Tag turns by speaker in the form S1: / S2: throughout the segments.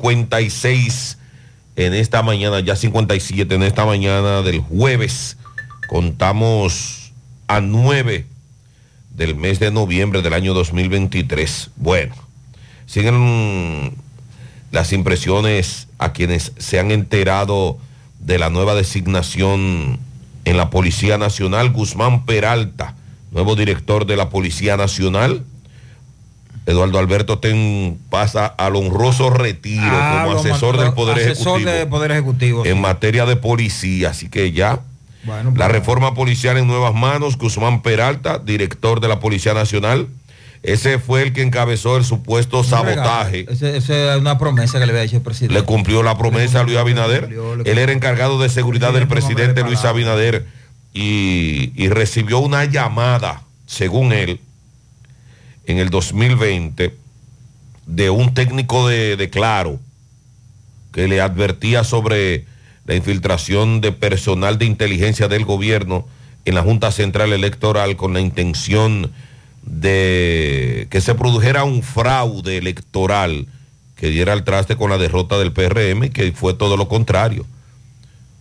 S1: 56 en esta mañana, ya 57 en esta mañana del jueves. Contamos a 9 del mes de noviembre del año 2023. Bueno, siguen las impresiones a quienes se han enterado de la nueva designación en la Policía Nacional. Guzmán Peralta, nuevo director de la Policía Nacional Eduardo Alberto Ten pasa al honroso retiro
S2: Ah,
S1: como asesor del Poder
S2: asesor
S1: Ejecutivo.
S2: del Poder Ejecutivo,
S1: En
S2: sí.
S1: materia de policía, así que ya.
S2: Bueno,
S1: la
S2: pues-
S1: reforma policial en nuevas manos, Guzmán Peralta, director de la Policía Nacional. Ese fue el que encabezó el supuesto sabotaje.
S2: Esa es una promesa que le había hecho el presidente.
S1: Le cumplió la promesa a Luis Abinader. Él era encargado de seguridad del presidente Luis Abinader y, y recibió una llamada, según él, en el 2020, de un técnico de, Claro que le advertía sobre la infiltración de personal de inteligencia del gobierno en la Junta Central Electoral con la intención de que se produjera un fraude electoral que diera al traste con la derrota del PRM que fue todo lo contrario.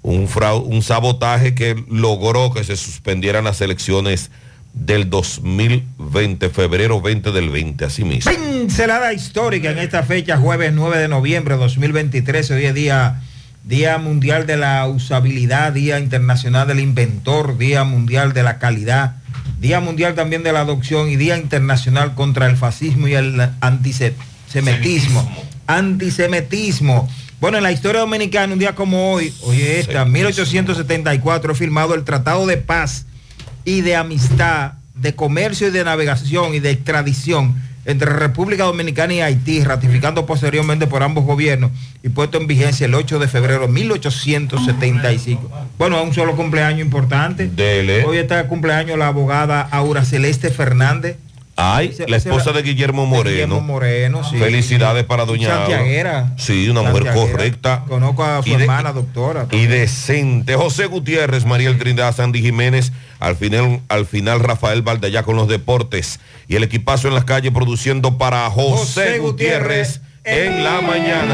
S1: Un, frau- un sabotaje que logró que se suspendieran las elecciones del 2020, febrero 20 del 20, así mismo.
S2: Pincelada histórica en esta fecha, jueves 9 de noviembre de 2023. Hoy es día, día Mundial de la Usabilidad, Día Internacional del Inventor, Día Mundial de la Calidad, Día Mundial también de la Adopción y Día Internacional contra el Fascismo y el Antisemitismo. Antisemitismo. Bueno, en la historia dominicana, un día como hoy, hoy es esta, 1874, he firmado el Tratado de Paz y de amistad, de comercio y de navegación y de extradición entre República Dominicana y Haití, ratificando posteriormente por ambos gobiernos y puesto en vigencia el 8 de febrero de 1875. Bueno, es un solo cumpleaños importante. Hoy está de cumpleaños la abogada Aura Celeste Fernández.
S1: Ay, la esposa de Guillermo Moreno.
S2: Guillermo Moreno, sí.
S1: Felicidades para doña.
S2: Santiaguera.
S1: Sí, una mujer correcta.
S2: Conozco a su
S1: Y de-
S2: hermana, doctora.
S1: y decente. José Gutiérrez, Mariel Trindad, Sandy Jiménez, al final, al final Rafael Valdellá con los deportes y el equipazo en las calles produciendo para José,
S2: José
S1: Gutiérrez,
S2: Gutiérrez
S1: en la mañana.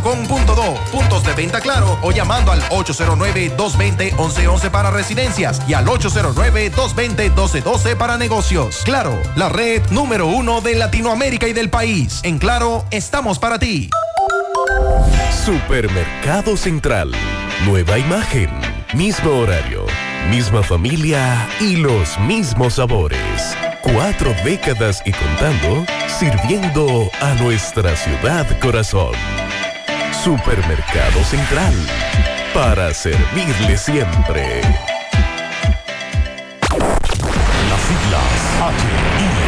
S3: claro.com.do, puntos de venta claro o llamando al 809-220-1111 para residencias y al 809-220-1212 para negocios. Claro, la red número uno de Latinoamérica y del país. En Claro, estamos para ti.
S4: Supermercado Central. Nueva imagen, mismo horario, misma familia y los mismos sabores. Cuatro décadas y contando, sirviendo a nuestra ciudad corazón. Supermercado Central. Para servirle siempre.
S5: Las siglas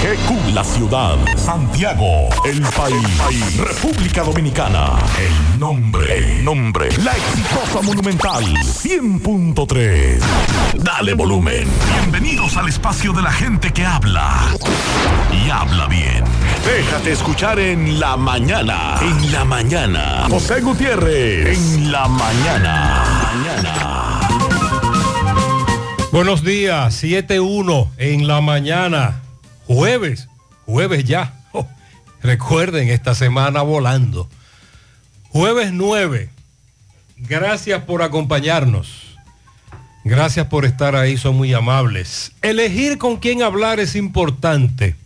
S5: H-I-G-Q. La ciudad. Santiago. El país. República Dominicana. El nombre. El nombre. La exitosa Monumental. 100.3. Dale volumen. Bienvenidos al espacio de la gente que habla. Y habla bien. Déjate escuchar en la mañana. En la mañana. José Gutiérrez. En la mañana. Mañana.
S6: Buenos días, 7-1 en la mañana, jueves, jueves ya. Oh, recuerden, esta semana volando. Jueves 9, gracias por acompañarnos. Gracias por estar ahí, son muy amables. Elegir con quién hablar es importante.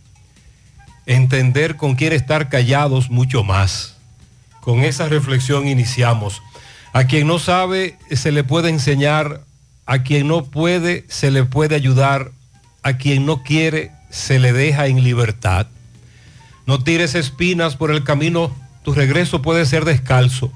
S6: Entender con quién estar callados mucho más. Con esa reflexión iniciamos. A quien no sabe se le puede enseñar a quien no puede se le puede ayudar, a quien no quiere se le deja en libertad. No tires espinas por el camino, tu regreso puede ser descalzo.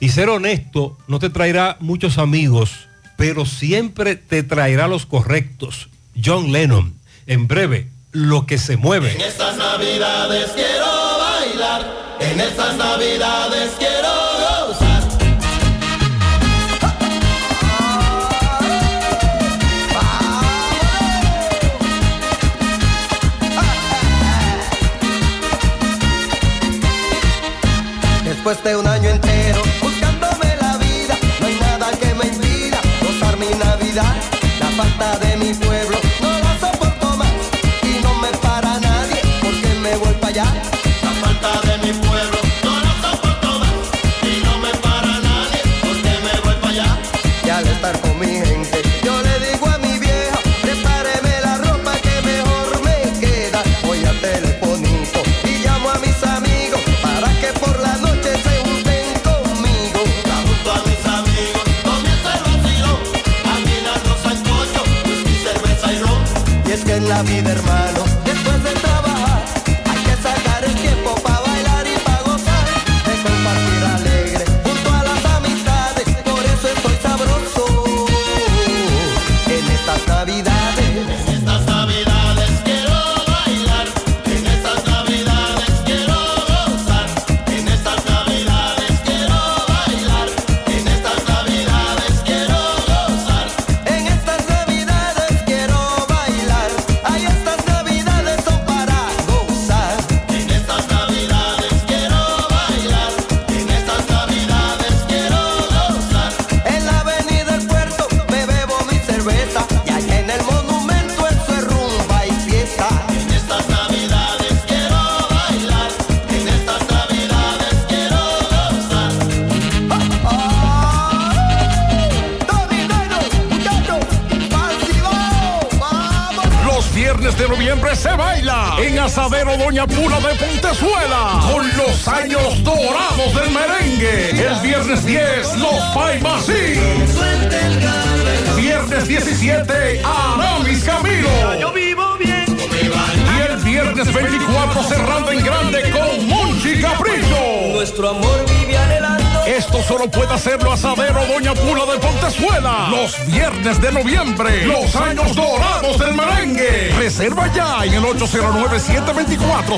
S6: Y ser honesto no te traerá muchos amigos, pero siempre te traerá los correctos. John Lennon, en breve, lo que se mueve.
S7: En estas navidades quiero bailar, en estas navidades quiero
S8: Después de un año entero buscándome la vida, no hay nada que me impida gozar mi Navidad. La falta de mi pueblo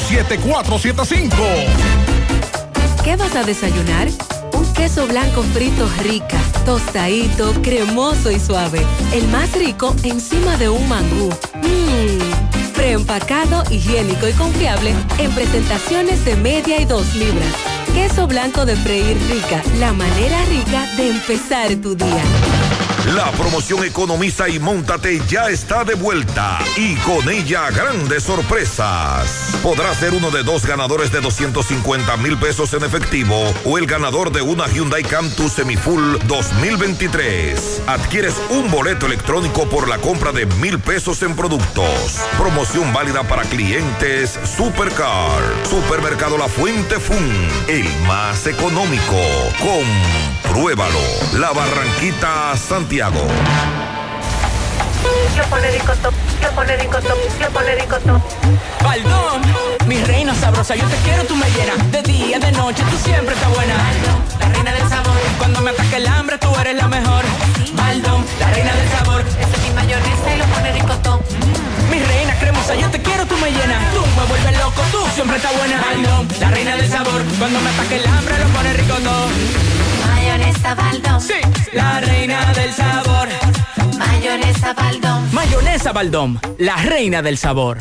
S5: 809-724-7475.
S9: ¿Qué vas a desayunar? Un queso blanco frito rica, tostadito, cremoso y suave. El más rico encima de un mangú. Mmm. Preempacado, higiénico y confiable en presentaciones de media y dos libras. Queso blanco de freír rica, la manera rica de empezar tu día.
S1: La promoción Economiza y Móntate ya está de vuelta y con ella grandes sorpresas. Podrás ser uno de dos ganadores de 250 mil pesos en efectivo o el ganador de una Hyundai Cantus Semifull 2023. Adquieres un boleto electrónico por la compra de mil pesos en productos. Promoción válida para clientes Supercar. Supermercado La Fuente Fun, el más económico. Compruébalo. La Barranquita Santiago.
S10: Pone pone pone.
S11: Baldón, mi reina sabrosa, yo te quiero, tú me llenas de día, de noche, tú siempre estás buena. Baldón, la reina del sabor. Cuando me ataque el hambre, tú eres la mejor. Baldón, la reina del sabor.
S10: Esa es mi mayonesa y lo pone ricotop.
S11: Mi reina cremosa, yo te quiero, tú me llenas. Tú me vuelves loco, tú siempre estás buena. Baldón, la reina del sabor. Cuando me ataque el hambre, lo pone rico todo.
S10: Mayonesa Baldón.
S11: Sí, la reina del sabor.
S10: Mayonesa Baldón.
S11: Mayonesa Baldón, la reina del sabor.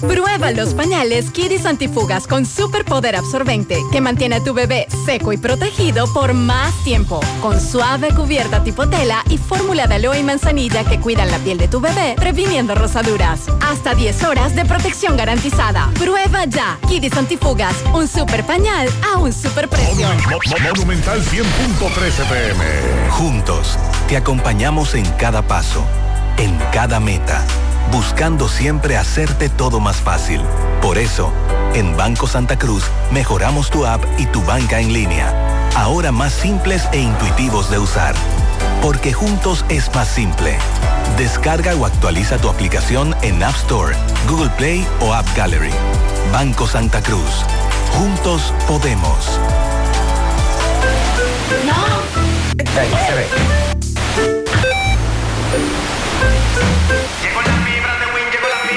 S12: Prueba los pañales Kidis Antifugas con superpoder absorbente que mantiene a tu bebé seco y protegido por más tiempo. Con suave cubierta tipo tela y fórmula de aloe y manzanilla que cuidan la piel de tu bebé, previniendo rosaduras. Hasta 10 horas de protección garantizada. Prueba ya. Kidis Antifugas, un super pañal a un super precio.
S13: Monumental 100.13 pm.
S14: Juntos, te acompañamos en cada paso, en cada meta, buscando siempre hacerte todo más fácil. Por eso, en Banco Santa Cruz mejoramos tu app y tu banca en línea, ahora más simples e intuitivos de usar. Porque juntos es más simple. Descarga o actualiza tu aplicación en App Store, Google Play o App Gallery. Banco Santa Cruz. Juntos podemos.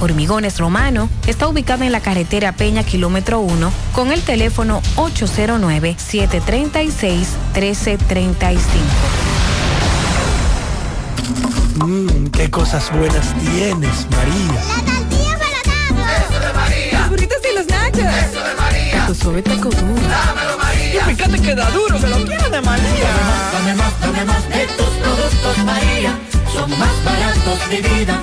S15: Hormigones Romano está ubicado en la carretera Peña Kilómetro 1 con el teléfono 809-736-1335.
S16: Mmm, qué cosas buenas tienes, María.
S17: La tortilla para Eso de María.
S18: Los burritos y los nachos.
S17: Eso de María.
S18: Tu suave taco duro.
S17: Dámelo, María.
S18: Y fíjate que da duro, que lo quiero de María.
S17: Dame más, dame más de tus productos, María. Son más baratos de vida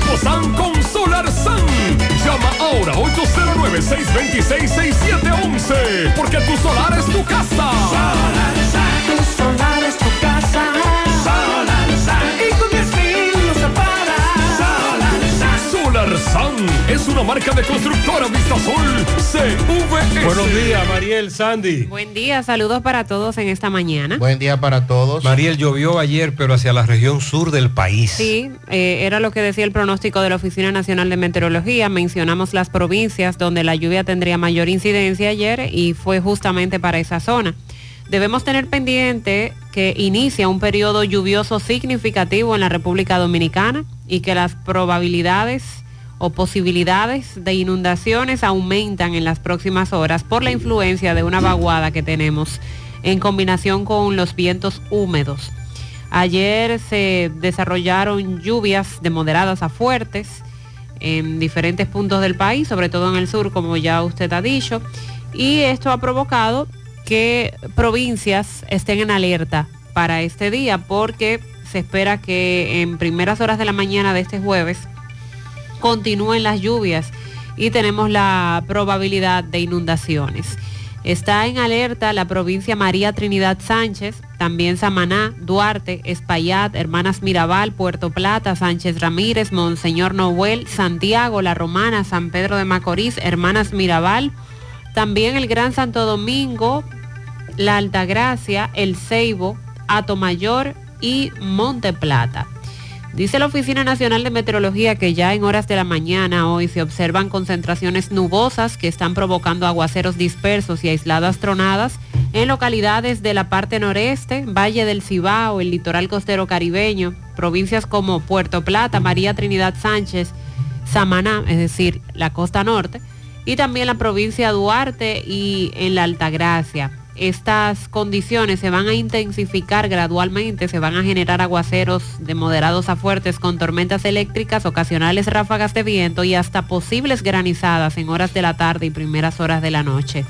S17: lo
S13: pagas tipo SAN con Solar San. Llama ahora 809-626-6711 porque tu solar es tu casa.
S17: Solar Solar
S13: San es una marca de constructora Vistasol CVS.
S6: Buenos días, Mariel Sandy.
S19: Buen día, saludos para todos en esta mañana.
S20: Buen día para todos.
S6: Mariel llovió ayer, pero hacia la región sur del país.
S19: Sí, eh, era lo que decía el pronóstico de la Oficina Nacional de Meteorología. Mencionamos las provincias donde la lluvia tendría mayor incidencia ayer y fue justamente para esa zona. Debemos tener pendiente que inicia un periodo lluvioso significativo en la República Dominicana y que las probabilidades o posibilidades de inundaciones aumentan en las próximas horas por la influencia de una vaguada que tenemos en combinación con los vientos húmedos. Ayer se desarrollaron lluvias de moderadas a fuertes en diferentes puntos del país, sobre todo en el sur, como ya usted ha dicho, y esto ha provocado que provincias estén en alerta para este día porque se espera que en primeras horas de la mañana de este jueves continúen las lluvias y tenemos la probabilidad de inundaciones. Está en alerta la provincia María Trinidad Sánchez, también Samaná, Duarte, Espaillat, Hermanas Mirabal, Puerto Plata, Sánchez Ramírez, Monseñor Noel, Santiago, La Romana, San Pedro de Macorís, Hermanas Mirabal, también el Gran Santo Domingo, La Altagracia, El Ceibo, Atomayor y Monte Plata. Dice la Oficina Nacional de Meteorología que ya en horas de la mañana hoy se observan concentraciones nubosas que están provocando aguaceros dispersos y aisladas tronadas en localidades de la parte noreste, Valle del Cibao, el litoral costero caribeño, provincias como Puerto Plata, María Trinidad Sánchez, Samaná, es decir, la costa norte, y también la provincia Duarte y en la Altagracia. Estas condiciones se van a intensificar gradualmente, se van a generar aguaceros de moderados a fuertes con tormentas eléctricas, ocasionales ráfagas de viento y hasta posibles granizadas en horas de la tarde y primeras horas de la noche.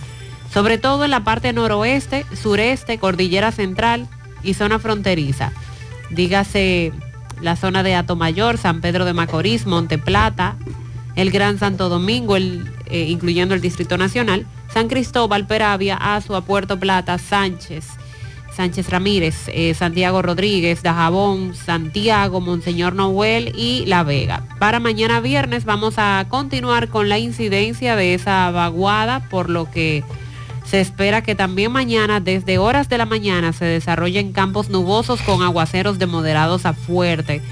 S19: Sobre todo en la parte noroeste, sureste, cordillera central y zona fronteriza. Dígase la zona de Atomayor, San Pedro de Macorís, Monte Plata, el Gran Santo Domingo, eh, incluyendo el Distrito Nacional, San Cristóbal, Peravia, Azua, Puerto Plata, Sánchez, Sánchez Ramírez, eh, Santiago Rodríguez, Dajabón, Santiago, Monseñor Noel y La Vega. Para mañana viernes vamos a continuar con la incidencia de esa vaguada, por lo que se espera que también mañana, desde horas de la mañana, se desarrollen campos nubosos con aguaceros de moderados a fuerte.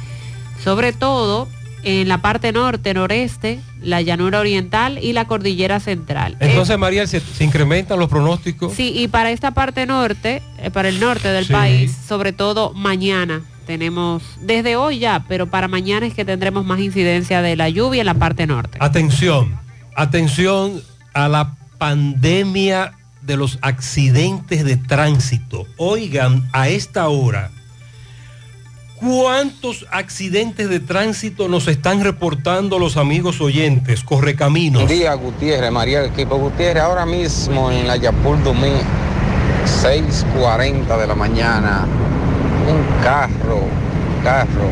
S19: Sobre todo en la parte norte, noreste, la llanura oriental y la cordillera central.
S6: Entonces, María, se, se incrementan los pronósticos.
S19: Sí, y para esta parte norte, eh, para el norte del
S6: Sí.
S19: país, sobre todo mañana, tenemos, desde hoy ya, pero para mañana es que tendremos más incidencia de la lluvia en la parte norte.
S6: Atención, atención a la pandemia de los accidentes de tránsito. Oigan, a esta hora, ¿cuántos accidentes de tránsito nos están reportando los amigos oyentes? Correcaminos.
S21: Buen día, Gutiérrez, María Equipo Gutiérrez. Ahora mismo en la Yapul Dumí, 6.40 de la mañana, un carro, carro,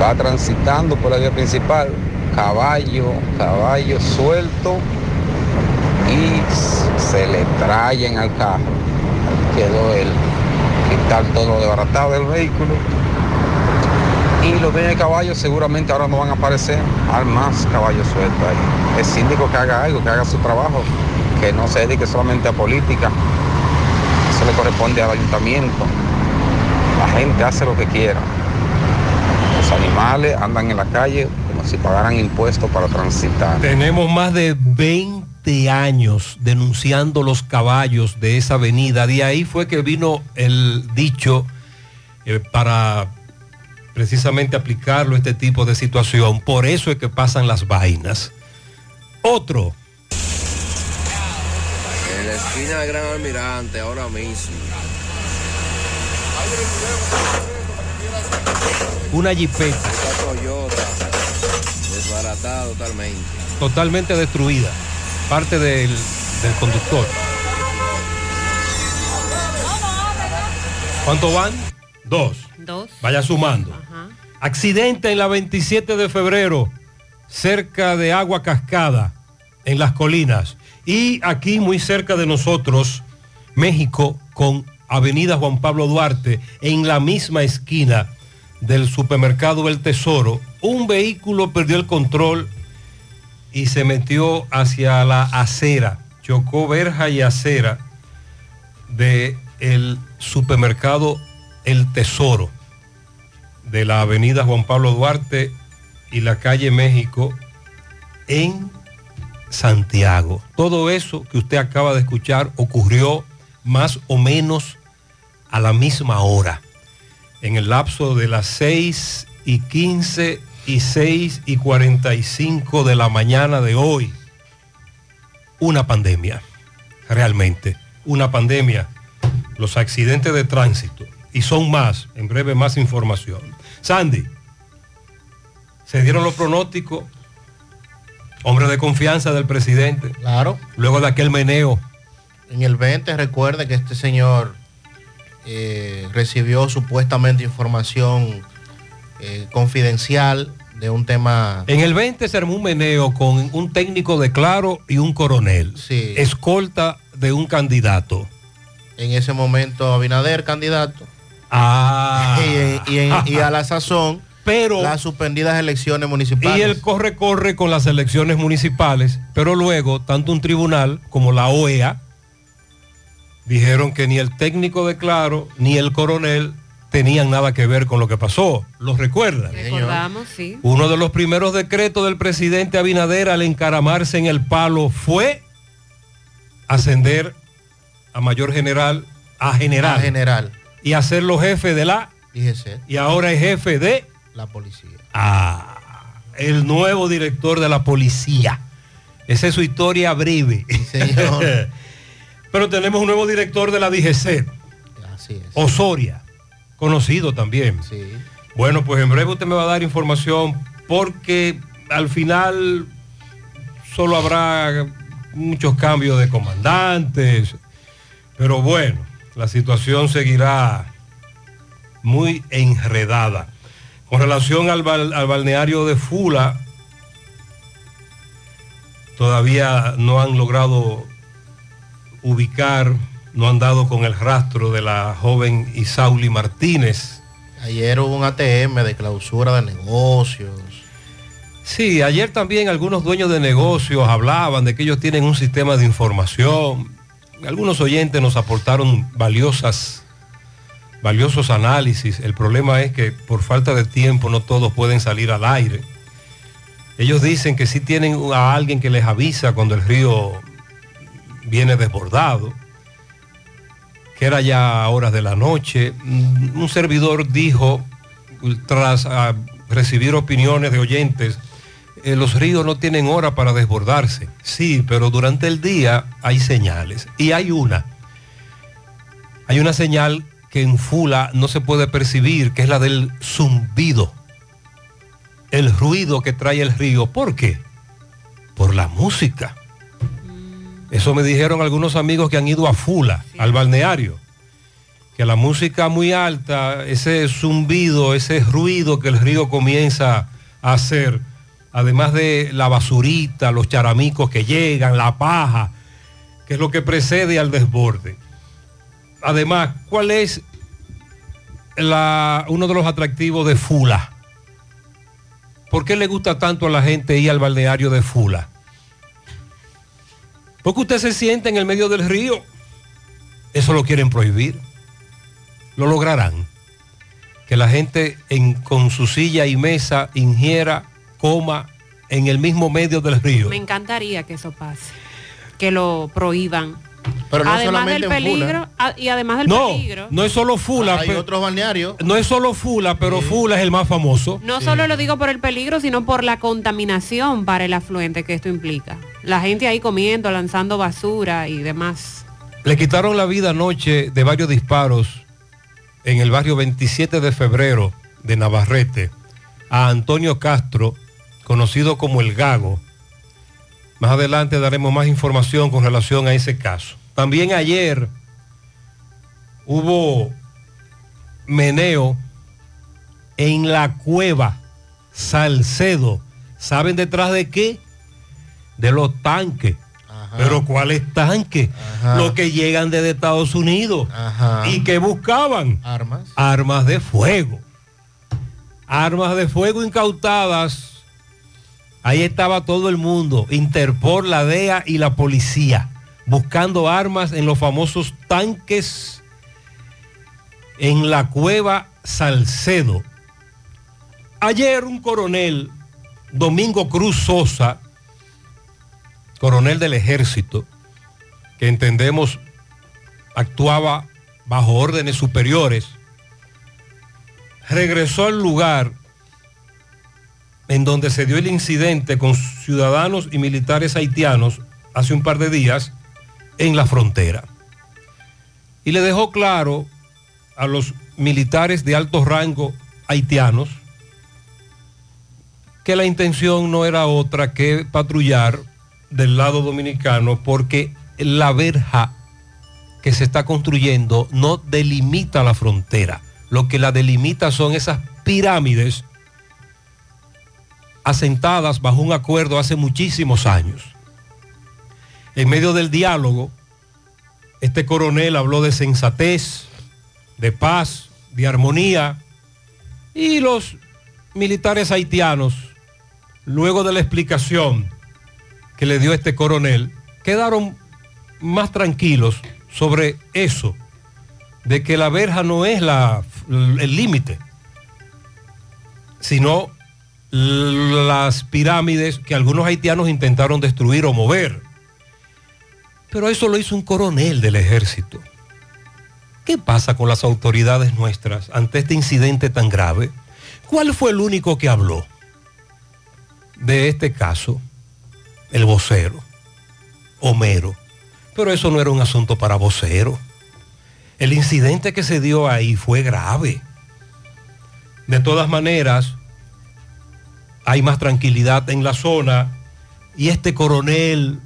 S21: va transitando por la vía principal, caballo, caballo suelto y se le traen al carro. Quedó el quitar todo lo desbaratado del vehículo. Y los bienes de caballos seguramente ahora no van a aparecer. Hay más caballos sueltos ahí. El síndico que haga algo, que haga su trabajo, que no se dedique solamente a política. Eso le corresponde al ayuntamiento. La gente hace lo que quiera. Los animales andan en la calle como si pagaran impuestos para transitar.
S6: Tenemos más de 20 años denunciando los caballos de esa avenida. De ahí fue que vino el dicho eh, para precisamente aplicarlo a este tipo de situación. Por eso es que pasan las vainas. Otro.
S22: En la esquina del Gran Almirante, ahora mismo.
S6: Una jipeta
S22: Esta Toyota, desbaratada totalmente.
S6: totalmente destruida. Parte del, del conductor. ¿Cuánto van? Dos.
S19: Dos.
S6: Vaya sumando. Accidente en la 27 de febrero, cerca de Agua Cascada, en las colinas. Y aquí muy cerca de nosotros, México, con Avenida Juan Pablo Duarte, en la misma esquina del supermercado El Tesoro, un vehículo perdió el control y se metió hacia la acera, chocó verja y acera de el supermercado El Tesoro de la avenida Juan Pablo Duarte y la calle México en Santiago. Todo eso que usted acaba de escuchar ocurrió más o menos a la misma hora, en el lapso de las 6 y 15 y 6 y 45 de la mañana de hoy. Una pandemia, realmente, una pandemia. Los accidentes de tránsito, y son más, en breve más información. Sandy, se dieron los pronósticos, hombre de confianza del presidente.
S20: Claro.
S6: Luego de aquel meneo.
S20: En el 20 recuerde que este señor eh, recibió supuestamente información eh, confidencial de un tema...
S6: En el 20 se armó un meneo con un técnico de Claro y un coronel.
S20: Sí.
S6: Escolta de un candidato.
S20: En ese momento Abinader candidato.
S6: Ah.
S20: Y, y en- y a la sazón,
S6: pero
S20: las suspendidas elecciones municipales.
S6: Y el corre-corre con las elecciones municipales, pero luego tanto un tribunal como la OEA dijeron que ni el técnico de Claro ni el coronel tenían nada que ver con lo que pasó. ¿Los recuerdan?
S19: Recordamos, sí.
S6: Uno de los primeros decretos del presidente Abinader al encaramarse en el palo fue ascender a mayor general, a general.
S20: A general.
S6: Y hacerlo jefe de la... Y ahora es jefe de...
S20: la policía.
S6: Ah, el nuevo director de la policía. Esa es su historia breve.
S20: señor.
S6: Pero tenemos un nuevo director de la DGC,
S20: Así es.
S6: Osoria, conocido también.
S20: Sí.
S6: Bueno, pues en breve usted me va a dar información porque al final solo habrá muchos cambios de comandantes. Pero bueno, la situación seguirá muy enredada. Con relación al, al balneario de Fula, todavía no han logrado ubicar, no han dado con el rastro de la joven Isauli Martínez.
S20: Ayer hubo un ATM de clausura de negocios.
S6: Sí, ayer también algunos dueños de negocios hablaban de que ellos tienen un sistema de información. Algunos oyentes nos aportaron valiosas, valiosos análisis. El problema es que por falta de tiempo no todos pueden salir al aire. Ellos dicen que sí tienen a alguien que les avisa cuando el río viene desbordado, que era ya a horas de la noche. Mm, Un servidor dijo, tras ah, recibir opiniones de oyentes, eh, los ríos no tienen hora para desbordarse. Sí, pero durante el día hay señales. Y hay una. Hay una señal que en Fula no se puede percibir, que es la del zumbido. El ruido que trae el río. ¿Por qué? Por la música. Eso me dijeron algunos amigos que han ido a Fula, al balneario. Que la música muy alta, ese zumbido, ese ruido que el río comienza a hacer, además de la basurita, los charamicos que llegan, la paja, que es lo que precede al desborde. Además, ¿cuál es uno de los atractivos de Fula? ¿Por qué le gusta tanto a la gente ir al balneario de Fula? Porque usted se siente en el medio del río. Eso lo quieren prohibir. Lo lograrán. Que la gente en- con su silla y mesa ingiera, coma en el mismo medio del río.
S19: Me encantaría que eso pase. Que lo prohíban.
S20: Pero no
S19: además del
S20: solamente en Fula.
S19: peligro, a- y además del
S6: No,
S19: peligro.
S6: no es solo Fula.
S20: Hay otros balnearios.
S6: No es solo Fula, pero Fula es el más famoso.
S19: No solo lo digo por el peligro, sino por la contaminación para el afluente que esto implica. La gente ahí comiendo, lanzando basura y demás.
S6: Le quitaron la vida anoche de varios disparos en el barrio 27 de febrero de Navarrete a Antonio Castro, conocido como El Gago. Más adelante daremos más información con relación a ese caso. También ayer hubo meneo en la cueva Salcedo. ¿Saben detrás de qué? De los tanques. Pero ¿cuáles tanques? Los que llegan desde Estados Unidos. ¿Y que buscaban?
S20: Armas.
S6: Armas de fuego. Armas de fuego incautadas. Ahí estaba todo el mundo, Interpol, la DEA y la policía, buscando armas en los famosos tanques en la cueva Salcedo. Ayer un coronel, Domingo Cruz Sosa, coronel del ejército, que entendemos actuaba bajo órdenes superiores, regresó al lugar en donde se dio el incidente con ciudadanos y militares haitianos hace un par de días en la frontera. Y le dejó claro a los militares de alto rango haitianos que la intención no era otra que patrullar del lado dominicano porque la verja que se está construyendo no delimita la frontera. Lo que la delimita son esas pirámides asentadas bajo un acuerdo hace muchísimos años. En medio del diálogo, este coronel habló de sensatez, de paz, de armonía, y los militares haitianos, luego de la explicación que le dio este coronel, quedaron más tranquilos sobre eso, de que la verja no es la el límite, sino las pirámides que algunos haitianos intentaron destruir o mover. Pero eso lo hizo un coronel del ejército. ¿Qué pasa con las autoridades nuestras ante este incidente tan grave? ¿Cuál fue el único que habló de este caso? El vocero, Homero. Pero eso no era un asunto para vocero. El incidente que se dio ahí fue grave. De todas maneras, hay más tranquilidad en la zona y este coronel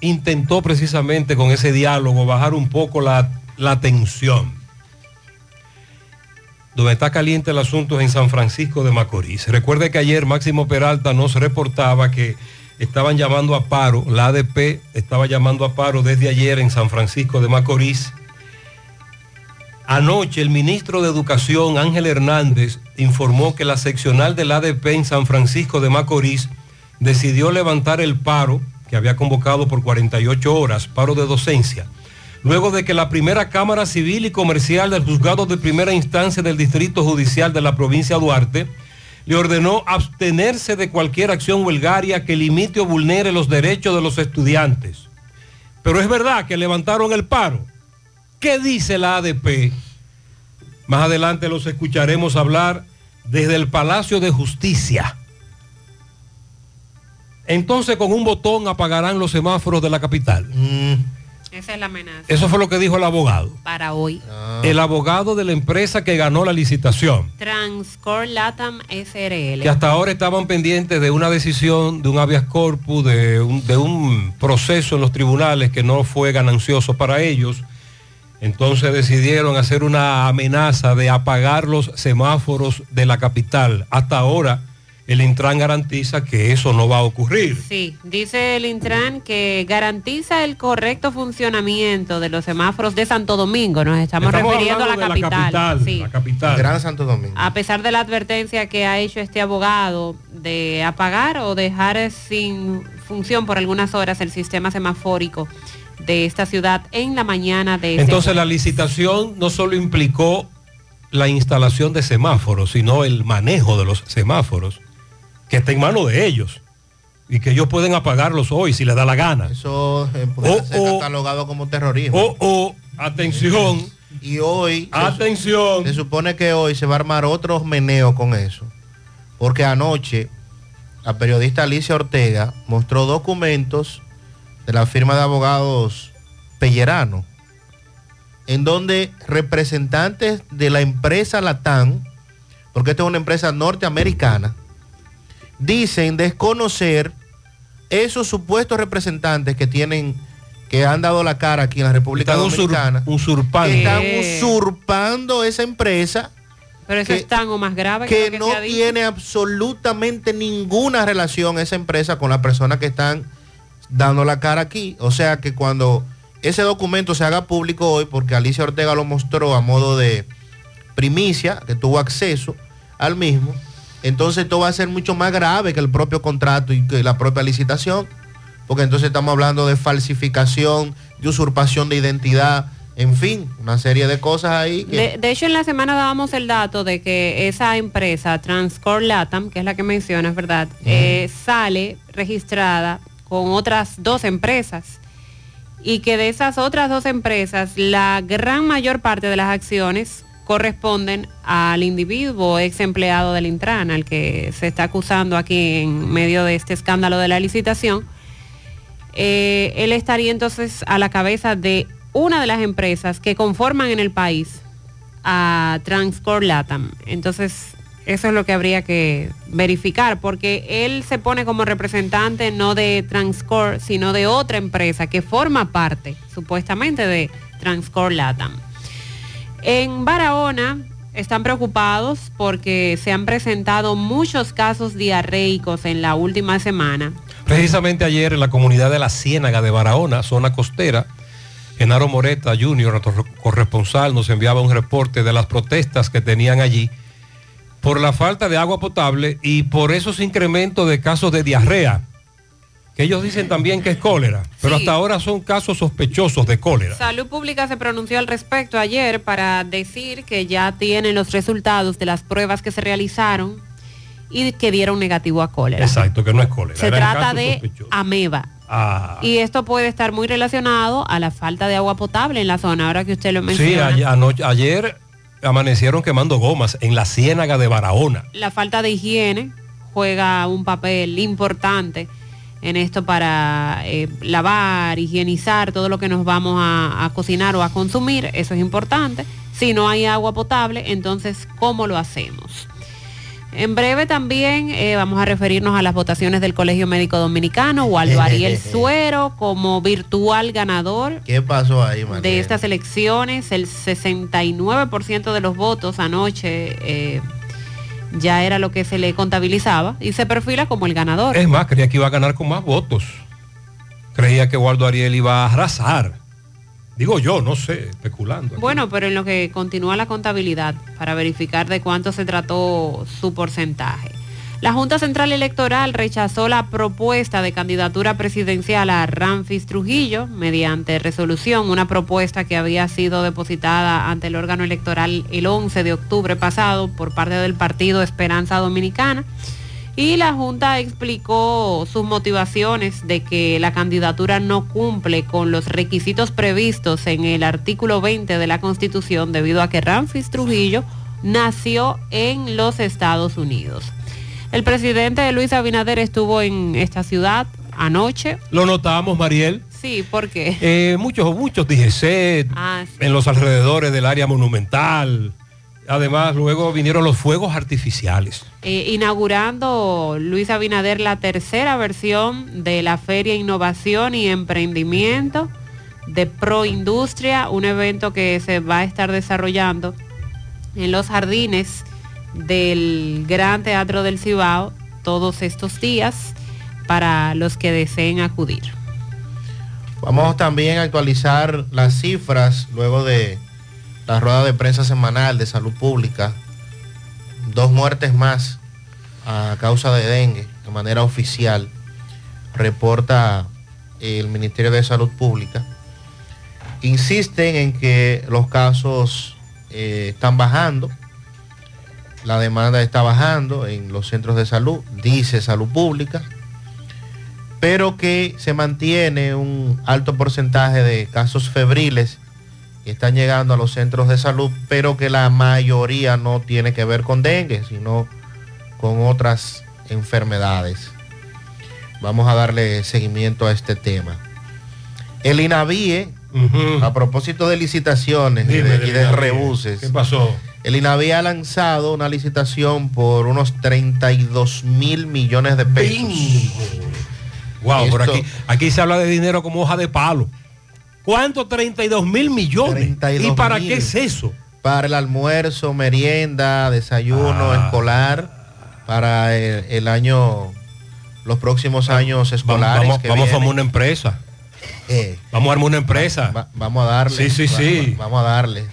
S6: intentó precisamente con ese diálogo bajar un poco la, la tensión. Donde está caliente el asunto es en San Francisco de Macorís. Recuerde que ayer Máximo Peralta nos reportaba que estaban llamando a paro, la ADP estaba llamando a paro desde ayer en San Francisco de Macorís. Anoche el ministro de Educación, Ángel Hernández, informó que la seccional del ADP en San Francisco de Macorís decidió levantar el paro que había convocado por 48 horas, paro de docencia, luego de que la primera Cámara Civil y Comercial del Juzgado de Primera Instancia del Distrito Judicial de la provincia de Duarte le ordenó abstenerse de cualquier acción huelgaria que limite o vulnere los derechos de los estudiantes. Pero es verdad que levantaron el paro. ¿Qué dice la ADP? Más adelante los escucharemos hablar desde el Palacio de Justicia. Entonces con un botón apagarán los semáforos de la capital.
S19: Esa es la amenaza.
S6: Eso fue lo que dijo el abogado.
S19: Para hoy.
S6: El abogado de la empresa que ganó la licitación.
S19: Transcor Latam SRL.
S6: Que hasta ahora estaban pendientes de una decisión, de un habeas corpus, de un, de un proceso en los tribunales que no fue ganancioso para ellos. Entonces decidieron hacer una amenaza de apagar los semáforos de la capital. Hasta ahora el Intran garantiza que eso no va a ocurrir.
S19: Sí, dice el Intran que garantiza el correcto funcionamiento de los semáforos de Santo Domingo. Nos estamos, refiriendo a la capital.
S6: capital,
S19: sí.
S6: la capital.
S20: Gran Santo Domingo.
S19: A pesar de la advertencia que ha hecho este abogado de apagar o dejar sin función por algunas horas el sistema semafórico de esta ciudad en la mañana de este
S6: Entonces la licitación no solo implicó la instalación de semáforos, sino el manejo de los semáforos, que está en manos de ellos y que ellos pueden apagarlos hoy si les da la gana.
S20: Eso eh, puede
S6: Oh,
S20: ser
S6: oh.
S20: catalogado como terrorismo.
S6: Oh, oh, atención.
S20: Y hoy, se-
S6: Atención.
S20: Se, supone que hoy se va a armar otro meneo con eso. Porque anoche la periodista Alicia Ortega mostró documentos de la firma de abogados Pellerano, en donde representantes de la empresa Latam, porque esta es una empresa norteamericana, dicen desconocer esos supuestos representantes que tienen, que han dado la cara aquí en la República
S6: Están usur-
S20: Dominicana,
S6: usurpando.
S20: que están usurpando esa empresa
S19: Pero eso
S20: que-
S19: es tan o más grave que,
S20: que
S19: que
S20: no
S19: se ha dicho.
S20: tiene absolutamente ninguna relación esa empresa con las personas que están dando la cara aquí. O sea que cuando ese documento se haga público hoy, porque Alicia Ortega lo mostró a modo de primicia, que tuvo acceso al mismo, entonces esto va a ser mucho más grave que el propio contrato y que la propia licitación, porque entonces estamos hablando de falsificación, de usurpación de identidad, en fin, una serie de cosas ahí que...
S19: De, de hecho, en la semana dábamos el dato de que esa empresa, Transcore Latam, que es la que mencionas, ¿verdad? Eh, sale registrada con otras dos empresas y que de esas otras dos empresas, la gran mayor parte de las acciones corresponden al individuo ex empleado del Intran, al que se está acusando aquí en medio de este escándalo de la licitación. Eh, él estaría entonces a la cabeza de una de las empresas que conforman en el país a Transcore Latam. Entonces, eso es lo que habría que verificar, porque él se pone como representante no de Transcore, sino de otra empresa que forma parte, supuestamente, de Transcore Latam. En Barahona están preocupados porque se han presentado muchos casos diarreicos en la última semana.
S6: Precisamente ayer en la comunidad de la Ciénaga de Barahona, zona costera, Genaro Moreta Jr., nuestro corresponsal, nos enviaba un reporte de las protestas que tenían allí por la falta de agua potable y por esos incrementos de casos de diarrea que ellos dicen también que es cólera, pero
S19: Sí.
S6: hasta ahora son casos sospechosos de cólera.
S19: Salud Pública se pronunció al respecto ayer para decir que ya tienen los resultados de las pruebas que se realizaron y que dieron negativo a cólera.
S6: Exacto, que no es cólera.
S19: Se trata de
S6: sospechosos.
S19: ameba.
S6: Ah,
S19: Y esto puede estar muy relacionado a la falta de agua potable en la zona, ahora que usted lo
S6: sí,
S19: menciona.
S6: ayer, anoche- ayer amanecieron quemando gomas en la ciénaga de Barahona.
S19: La falta de higiene juega un papel importante en esto para eh, lavar, higienizar todo lo que nos vamos a, a cocinar o a consumir, eso es importante. Si no hay agua potable, entonces, ¿cómo lo hacemos? En breve también eh, vamos a referirnos a las votaciones del Colegio Médico Dominicano, Waldo Ariel Suero como virtual ganador
S20: ¿Qué pasó ahí, María?
S19: de estas elecciones. El 69% de los votos anoche eh, ya era lo que se le contabilizaba y se perfila como el ganador.
S6: Es más, creía que iba a ganar con más votos. Creía que Waldo Ariel iba a arrasar. Digo yo, no sé, especulando.
S19: Bueno, pero en lo que continúa la contabilidad para verificar de cuánto se trató su porcentaje. La Junta Central Electoral rechazó la propuesta de candidatura presidencial a Ramfis Trujillo mediante resolución, una propuesta que había sido depositada ante el órgano electoral el 11 de octubre pasado por parte del partido Esperanza Dominicana. Y la Junta explicó sus motivaciones de que la candidatura no cumple con los requisitos previstos en el artículo 20 de la Constitución debido a que Ramfis Trujillo nació en los Estados Unidos. El presidente Luis Abinader estuvo en esta ciudad anoche.
S6: Lo notamos, Mariel.
S19: Sí, ¿por qué?
S6: Eh, muchos, muchos DGC
S19: Ah, sí.
S6: en los alrededores del área monumental. Además, luego vinieron los fuegos artificiales.
S19: Eh, inaugurando Luis Abinader la tercera versión de la Feria Innovación y Emprendimiento de Proindustria, un evento que se va a estar desarrollando en los jardines del Gran Teatro del Cibao todos estos días para los que deseen acudir.
S20: Vamos también a actualizar las cifras luego de la rueda de prensa semanal de salud pública. Dos muertes más a causa de dengue de manera oficial, reporta el Ministerio de Salud Pública. Insisten en que los casos eh, están bajando, la demanda está bajando en los centros de salud, dice Salud Pública pero que se mantiene un alto porcentaje de casos febriles que están llegando a los centros de salud, pero que la mayoría no tiene que ver con dengue, sino con otras enfermedades. Vamos a darle seguimiento a este tema. El INAVIE, a propósito de licitaciones y de, y rebuses,
S6: ¿Qué pasó?
S20: el INAVIE ha lanzado una licitación por unos 32 mil millones de pesos.
S6: Wow, por
S20: Esto-
S6: aquí, aquí se habla de dinero como hoja de palo. ¿Cuánto? 32 mil millones.
S20: 32
S6: ¿Y para
S20: mil.
S6: qué es eso?
S20: Para el almuerzo, merienda, desayuno
S6: Ah.
S20: escolar, para el, el año, los próximos años escolares.
S6: Vamos,
S20: que
S6: vamos a formar una empresa.
S20: Eh,
S6: Vamos a armar una empresa.
S20: va- vamos a darle.
S6: Sí, sí,
S20: va-
S6: sí.
S20: va- vamos a darle.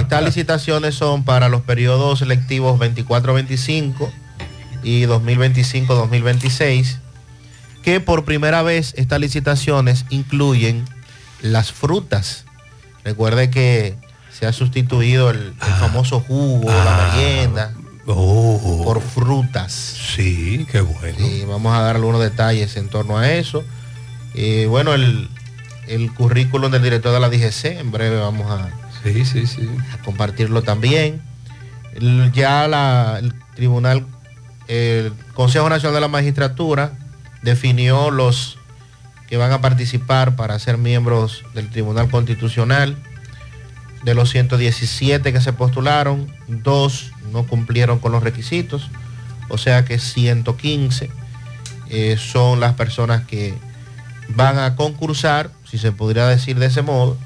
S20: Estas licitaciones son para los periodos selectivos 24-25 y 2025-2026, que por primera vez estas licitaciones incluyen las frutas. Recuerde que se ha sustituido el, el famoso jugo, la merienda, por frutas.
S6: Oh. Sí, qué bueno.
S20: Y vamos a dar algunos detalles en torno a eso. Y bueno, el, el currículum del director de la DGC, en breve vamos a,
S6: Sí, sí, sí.
S20: a compartirlo también. El- ya la- el tribunal, el Consejo Nacional de la Magistratura definió los que van a participar para ser miembros del Tribunal Constitucional. De los 117 que se postularon, dos no cumplieron con los requisitos, o sea que 115 eh, son las personas que van a concursar, si se podría decir de ese modo,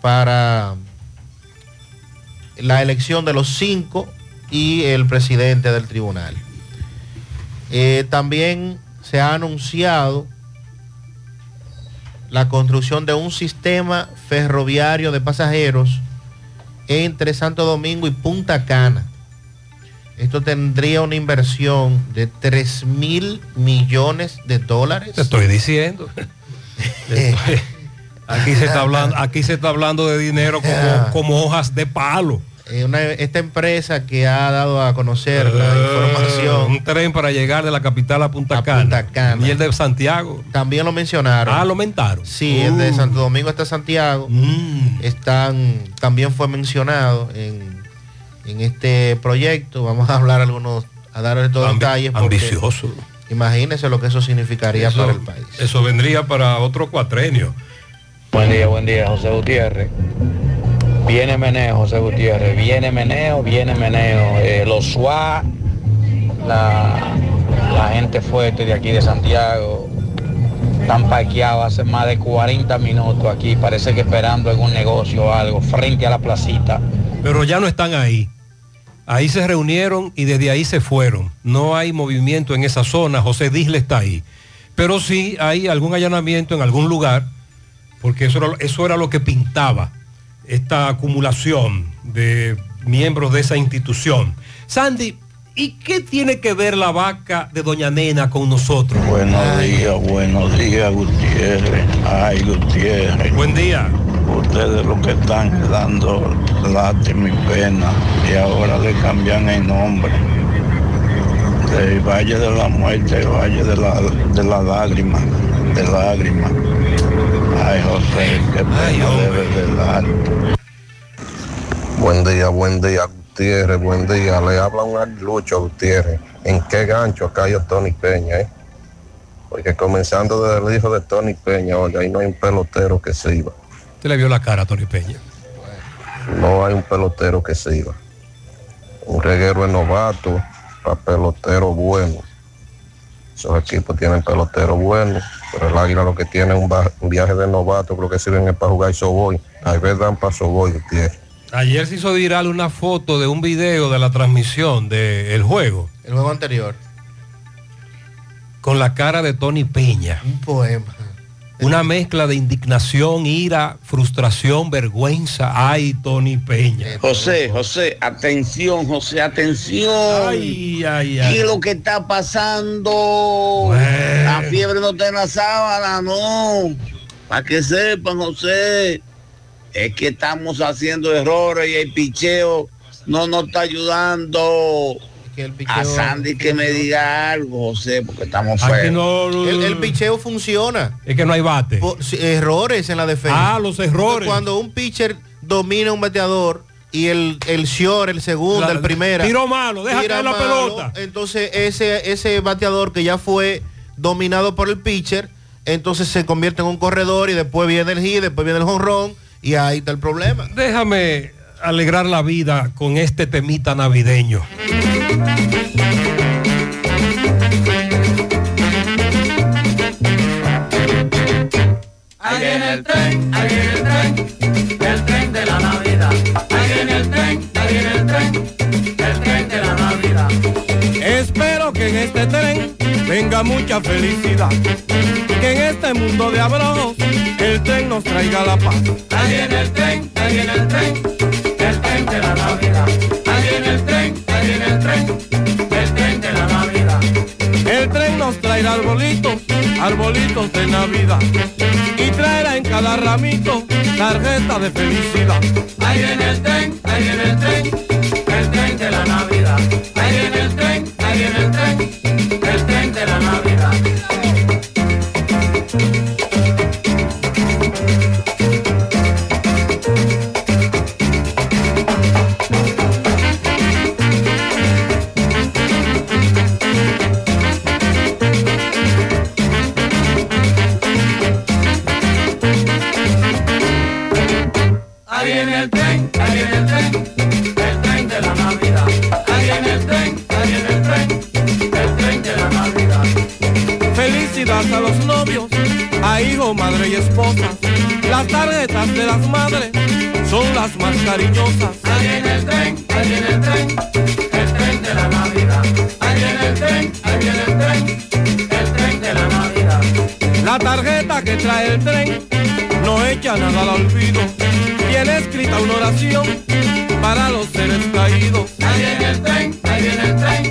S20: para la elección de los cinco y el presidente del tribunal. Eh, también se ha anunciado la construcción de un sistema ferroviario de pasajeros entre Santo Domingo y Punta Cana. Esto tendría una inversión de 3 mil millones de dólares.
S6: Te estoy diciendo. Estoy- aquí, se está hablando, aquí se está hablando de dinero como, como hojas de palo.
S20: Eh, una- esta empresa que ha dado a conocer la
S6: Eh,
S20: información.
S6: Un tren para llegar de la capital a Punta, Cana. Y el de Santiago.
S20: También lo mencionaron.
S6: Ah, lo aumentaron.
S20: Sí, el de
S6: Uh.
S20: Santo Domingo hasta Santiago.
S6: Mm.
S20: Están, también fue mencionado en, en este proyecto. Vamos a hablar algunos, a dar estos
S6: Ambi-
S20: detalles. porque
S6: ambicioso.
S20: Imagínense lo que eso significaría
S6: Eso-
S20: para el país.
S6: Eso vendría para otro cuatrenio.
S23: Buen día, buen día, José Gutiérrez. Viene meneo, José Gutiérrez. Viene meneo, viene meneo. Eh, los SWAT, la, gente fuerte de aquí de Santiago, están parqueados hace más de 40 minutos aquí. Parece que esperando un negocio o algo, frente a la placita.
S6: Pero ya no están ahí. Ahí se reunieron y desde ahí se fueron. No hay movimiento en esa zona. José Disle está ahí. Pero sí hay algún allanamiento en algún lugar, porque eso era, eso era lo que pintaba esta acumulación de miembros de esa institución. Sandy, ¿y qué tiene que ver la vaca de Doña Nena con nosotros?
S24: Buenos días, buenos días, Gutiérrez. Ay, Gutiérrez.
S6: Buen día.
S24: Ustedes lo que están dando lástima y pena y ahora le cambian el nombre. Del Valle de la Muerte, el Valle de la, de la Lágrima, de lágrimas. Ay, José, qué pena de.
S25: Buen día, buen día, Gutiérrez, buen día. Le habla un aguilucho, Gutiérrez. ¿En qué gancho cayó Tony Peña, eh? Porque comenzando desde el hijo de Tony Peña, oiga, ahí no hay un pelotero que se iba.
S6: Usted le vio la cara a Tony Peña.
S25: No hay un pelotero que se iba. Un reguero es novato para pelotero bueno. Esos equipos tienen pelotero bueno, pero el águila lo que tiene es un, viaje de novato, creo que sirven es para jugar soboy. Hay veces dan para soboy.
S6: Ayer se hizo viral una foto de un video de la transmisión del juego
S20: El juego anterior.
S6: con la cara de Tony Peña.
S20: Un poema.
S6: Una mezcla de indignación, ira, frustración, vergüenza. Ay, Tony Peña.
S26: José, José, atención, José, atención.
S6: Ay, ay, ay.
S26: ¿Qué es lo que está pasando? La fiebre no está en la sábana, no. Para que sepan, José, es que estamos haciendo errores y el picheo no nos está ayudando. A Sandy que me diga algo, José, porque estamos feos.
S6: no-
S20: El, el picheo funciona.
S6: Es que no hay bate.
S20: Por- errores en la defensa.
S6: Ah, los errores.
S20: Cuando un pitcher domina un bateador y el, el short, el segundo,
S6: La-
S20: el primera.
S6: tiró malo, deja caer la
S20: malo,
S6: pelota.
S20: Entonces ese, ese bateador que ya fue dominado por el pitcher, entonces se convierte en un corredor y después viene el hit, después viene el jonrón y ahí está el problema.
S6: Déjame alegrar la vida con este temita navideño.
S17: Ahí viene el tren, ahí viene el tren, el tren de la Navidad. Ahí viene el tren, ahí viene el tren, el tren de la Navidad.
S27: Espero que en este tren venga mucha felicidad. Que en este mundo de abrojos el tren nos traiga la paz.
S17: Ahí viene el tren, ahí viene el tren, el tren de la Navidad. El tren de la Navidad.
S27: El tren nos traerá arbolitos, arbolitos de Navidad. Y traerá en cada ramito tarjeta de felicidad.
S17: Ahí viene el tren, ahí viene el tren, el tren de la Navidad. Ahí viene el tren, ahí viene el tren, el tren de la Navidad.
S27: A los novios, a hijo, madre y esposa. Las tarjetas de las madres son las más cariñosas.
S17: Ahí viene el tren, ahí viene el tren, el tren de la Navidad. Ahí viene el tren, ahí viene el tren, el tren de la Navidad.
S27: La tarjeta que trae el tren no echa nada al olvido. Tiene escrita una oración
S28: para los seres caídos.
S27: Ahí viene el tren, ahí viene el tren,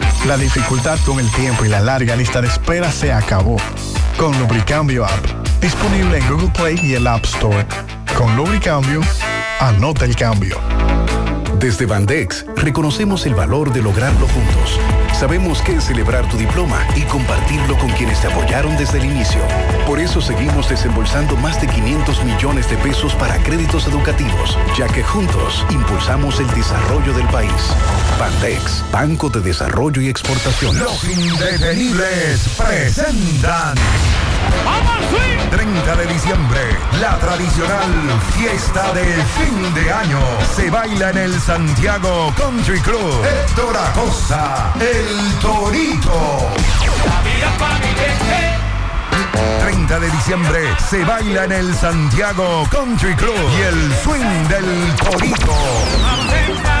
S29: La dificultad con el tiempo y la larga lista de espera se acabó. Con Lubricambio App, disponible en Google Play y el App Store. Con Lubricambio, anota el cambio.
S14: Desde Bandex reconocemos el valor de lograrlo juntos. Sabemos que es celebrar tu diploma y compartirlo con quienes te apoyaron desde el inicio. Por eso seguimos desembolsando más de 500 millones de pesos para créditos educativos, ya que juntos impulsamos el desarrollo del país. Bandex, Banco de Desarrollo y Exportaciones.
S30: Los indetenibles presentan. 30 de diciembre, la tradicional fiesta de fin de año se baila en el Santiago Country Club. Héctor Acosta, el Torito. 30 de diciembre se baila en el Santiago Country Club y el swing del Torito.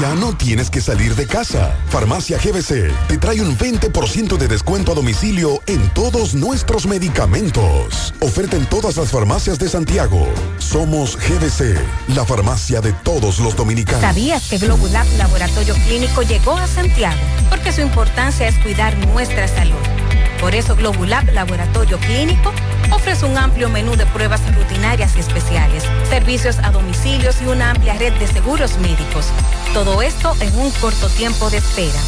S31: Ya no tienes que salir de casa. Farmacia GBC te trae un 20% de descuento a domicilio en todos nuestros medicamentos. Oferta en todas las farmacias de Santiago. Somos GBC, la farmacia de todos los dominicanos.
S32: ¿Sabías que Globulab Laboratorio Clínico llegó a Santiago? Porque su importancia es cuidar nuestra salud. Por eso Globulab Laboratorio Clínico ofrece un amplio menú de pruebas rutinarias y especiales, servicios a domicilios y una amplia red de seguros médicos. Todo esto en un corto tiempo de espera.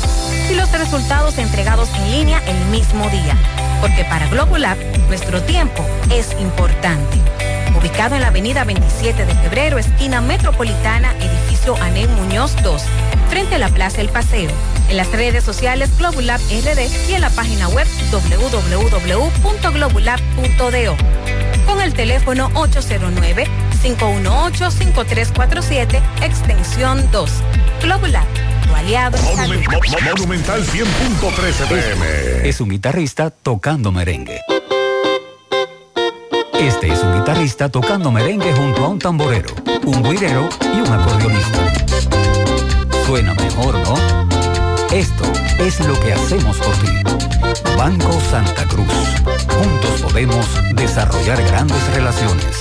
S32: Y los resultados entregados en línea el mismo día. Porque para Globulab, nuestro tiempo es importante. Ubicado en la avenida 27 de febrero, esquina metropolitana, edificio Anel Muñoz 2, frente a la Plaza El Paseo. En las redes sociales Globulab RD y en la página web www.globulab.do. Con el teléfono 809-518-5347, extensión 2. Globulab, tu aliado.
S13: Monumental 100.13 pm.
S33: Es un guitarrista tocando merengue. Este es un guitarrista tocando merengue junto a un tamborero, un guirero y un acordeonista. Suena mejor, ¿no? Esto es lo que hacemos por ti. Banco Santa Cruz. Juntos podemos desarrollar grandes relaciones.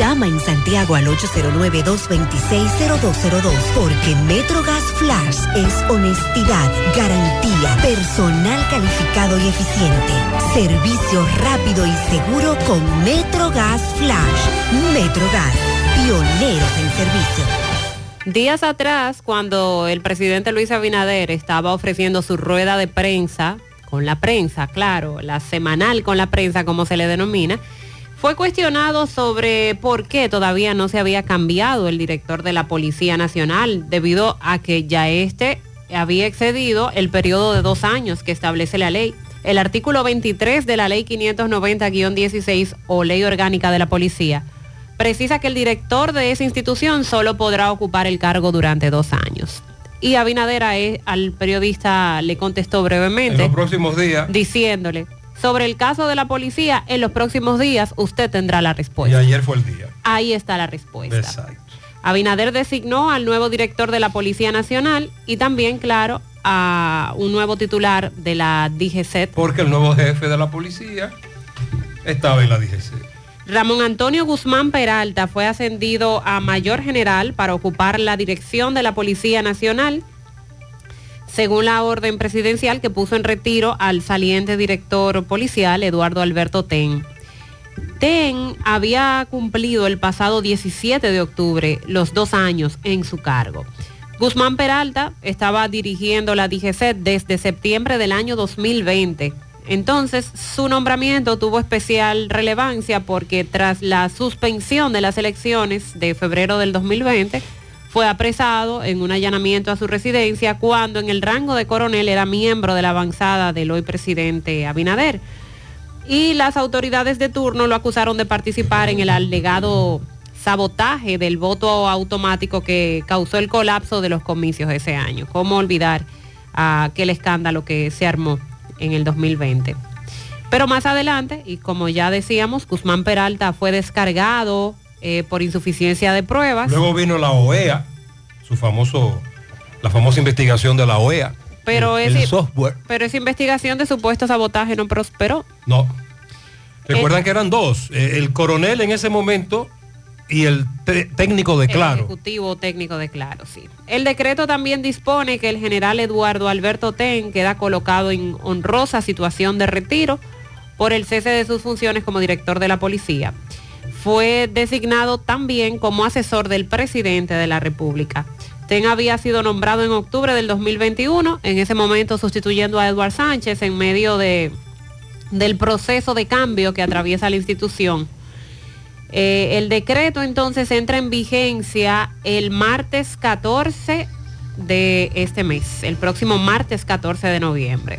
S32: Llama en Santiago al 809-226-0202 porque MetroGas Flash es honestidad, garantía, personal calificado y eficiente, servicio rápido y seguro con MetroGas Flash. MetroGas, pioneros en servicio.
S19: Días atrás, cuando el presidente Luis Abinader estaba ofreciendo su rueda de prensa, con la prensa, claro, la semanal con la prensa, como se le denomina, fue cuestionado sobre por qué todavía no se había cambiado el director de la Policía Nacional, debido a que ya este había excedido el periodo de dos años que establece la ley. El artículo 23 de la ley 590-16 o ley orgánica de la policía precisa que el director de esa institución solo podrá ocupar el cargo durante dos años. Y Abinader a él- al periodista le contestó
S6: En
S19: brevemente
S6: los próximos días.
S19: diciéndole, sobre el caso de la policía, en los próximos días usted tendrá la
S6: Y
S19: respuesta.
S6: ayer fue el día.
S19: Ahí está la respuesta.
S6: Exacto.
S19: Abinader designó al nuevo director de la Policía Nacional y también, claro, a un nuevo titular de la DGCET.
S6: Porque el nuevo jefe de la policía estaba en la DGC.
S19: Ramón Antonio Guzmán Peralta fue ascendido a mayor general para ocupar la dirección de la Policía Nacional, según la orden presidencial que puso en retiro al saliente director policial Eduardo Alberto Ten. Ten había cumplido el pasado 17 de octubre los dos años en su cargo. Guzmán Peralta estaba dirigiendo la DGC desde septiembre del año 2020. Entonces, su nombramiento tuvo especial relevancia porque tras la suspensión de las elecciones de febrero del 2020, fue apresado en un allanamiento a su residencia cuando en el rango de coronel era miembro de la avanzada del hoy presidente Abinader y las autoridades de turno lo acusaron de participar en el alegado sabotaje del voto automático que causó el colapso de los comicios ese año. ¿Cómo olvidar aquel escándalo que se armó en el 2020? Pero más adelante, y como ya decíamos, Guzmán Peralta fue descargado eh, por insuficiencia de pruebas.
S6: Luego vino la OEA, su famoso, la famosa investigación de la OEA.
S19: pero,
S6: el
S19: ese-
S6: software.
S19: pero esa investigación de supuesto sabotaje no prosperó.
S6: No. Recuerdan
S19: Eh,
S6: que eran dos, eh, el coronel en ese momento y el técnico de
S19: El
S6: Claro.
S19: Ejecutivo técnico de Claro, sí. El decreto también dispone que el general Eduardo Alberto Ten queda colocado en honrosa situación de retiro por el cese de sus funciones como director de la policía. Fue designado también como asesor del presidente de la República. Ten había sido nombrado en octubre del 2021, en ese momento sustituyendo a Eduard Sánchez en medio de, del proceso de cambio que atraviesa la institución. Eh, el decreto entonces entra en vigencia el martes 14 de este mes, el próximo martes 14 de noviembre.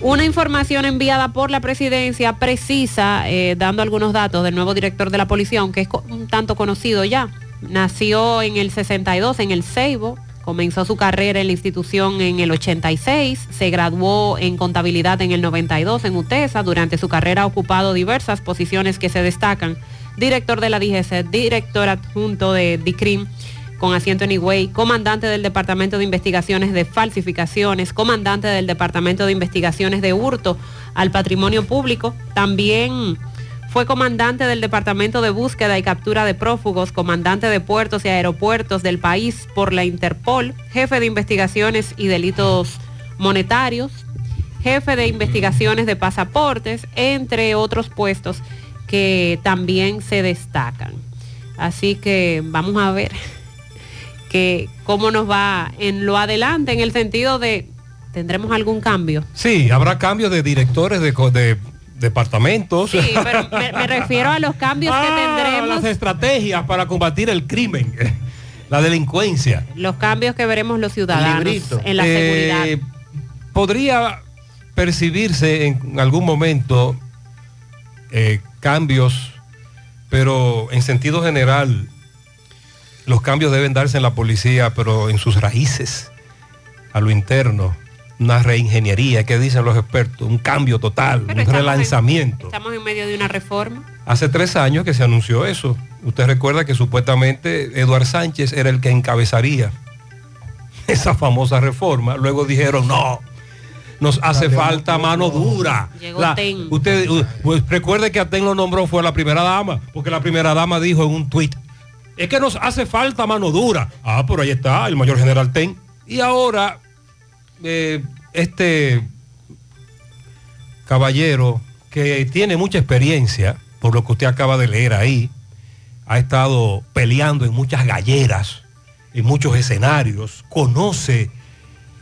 S19: Una información enviada por la presidencia precisa, eh, dando algunos datos del nuevo director de la policía, aunque es un tanto conocido ya, Nació en el 62 en el Ceibo, comenzó su carrera en la institución en el 86, se graduó en contabilidad en el 92 en UTESA, durante su carrera ha ocupado diversas posiciones que se destacan, director de la DGC, director adjunto de DICRIM, con asiento en Higüey, comandante del Departamento de Investigaciones de Falsificaciones, comandante del Departamento de Investigaciones de Hurto al Patrimonio Público, también fue comandante del Departamento de Búsqueda y Captura de Prófugos, comandante de puertos y aeropuertos del país por la Interpol, jefe de investigaciones y delitos monetarios, jefe de investigaciones de pasaportes, entre otros puestos que también se destacan. Así que vamos a ver que cómo nos va en lo adelante, en el sentido de, ¿tendremos algún cambio?
S6: Sí, habrá cambios de directores de, de departamentos.
S19: Sí, pero me, me refiero a los cambios que
S6: Ah,
S19: tendremos,
S6: las estrategias para combatir el crimen, la delincuencia.
S19: los cambios que veremos los ciudadanos en la
S6: Eh,
S19: seguridad.
S6: Podría percibirse en algún momento eh, cambios, pero en sentido general los cambios deben darse en la policía, pero en sus raíces, a lo interno, una reingeniería, ¿qué dicen los expertos? Un cambio total, un
S19: estamos en-
S6: relanzamiento.
S19: Estamos en medio de una reforma.
S6: Hace tres años que se anunció eso. Usted recuerda que supuestamente Eduard Sánchez era el que encabezaría esa famosa reforma. Luego dijeron, no, nos hace falta mano dura.
S19: Llegó
S6: La-
S19: Ten.
S6: usted pues, recuerde que a Ten lo nombró fue la primera dama, porque la primera dama dijo en un tuit, es que nos hace falta mano dura. Ah, por ahí está el mayor general Ten. Y ahora, eh, este caballero que tiene mucha experiencia, por lo que usted acaba de leer ahí, ha estado peleando en muchas galleras, en muchos escenarios, conoce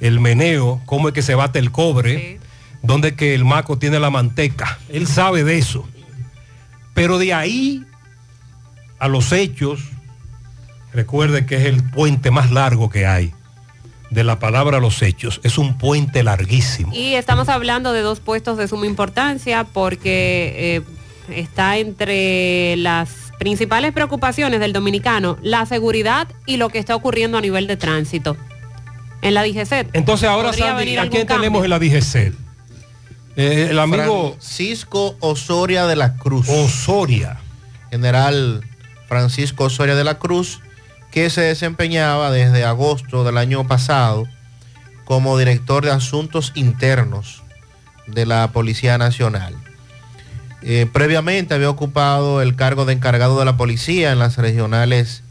S6: el meneo, cómo es que se bate el cobre, dónde es que el maco tiene la manteca, él sabe de eso. Pero de ahí a los hechos, recuerde que es el puente más largo que hay, de la palabra a los hechos, es un puente larguísimo.
S19: Y estamos hablando de dos puestos de suma importancia porque eh, está entre las principales preocupaciones del dominicano la seguridad y lo que está ocurriendo a nivel de tránsito. En la DGC.
S6: Entonces ahora,
S19: ¿Podría
S6: Sandy, ¿a quién tenemos en la DGC? Eh, el amigo
S20: Francisco Osoria de la Cruz.
S6: Osoria.
S20: General Francisco Osoria de la Cruz, que se desempeñaba desde agosto del año pasado como director de asuntos internos de la Policía Nacional. Eh, previamente había ocupado el cargo de encargado de la policía en las regionales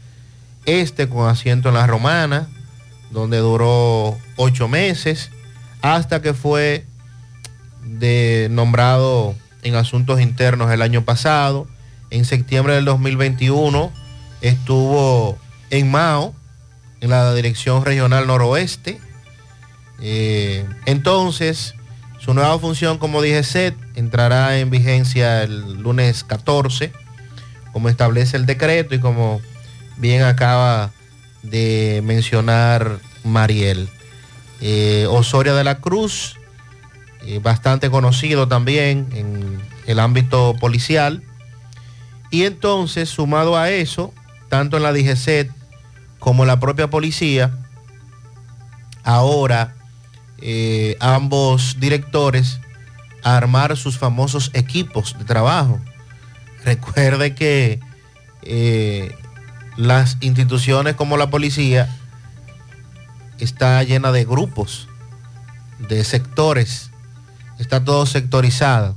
S20: este con asiento en la Romana, donde duró ocho meses, hasta que fue nombrado en asuntos internos el año pasado. En septiembre del 2021 estuvo en Mao, en la Dirección Regional Noroeste. Eh, entonces, su nueva función como DGCET entrará en vigencia el lunes 14, como establece el decreto y como bien acaba de mencionar Mariel. Eh, Osoria de la Cruz, eh, bastante conocido también en el ámbito policial. Y entonces, sumado a eso, tanto en la DGCET como en la propia policía, ahora eh, ambos directores a armar sus famosos equipos de trabajo. Recuerde que eh, las instituciones como la policía está llena de grupos, de sectores, está todo sectorizado.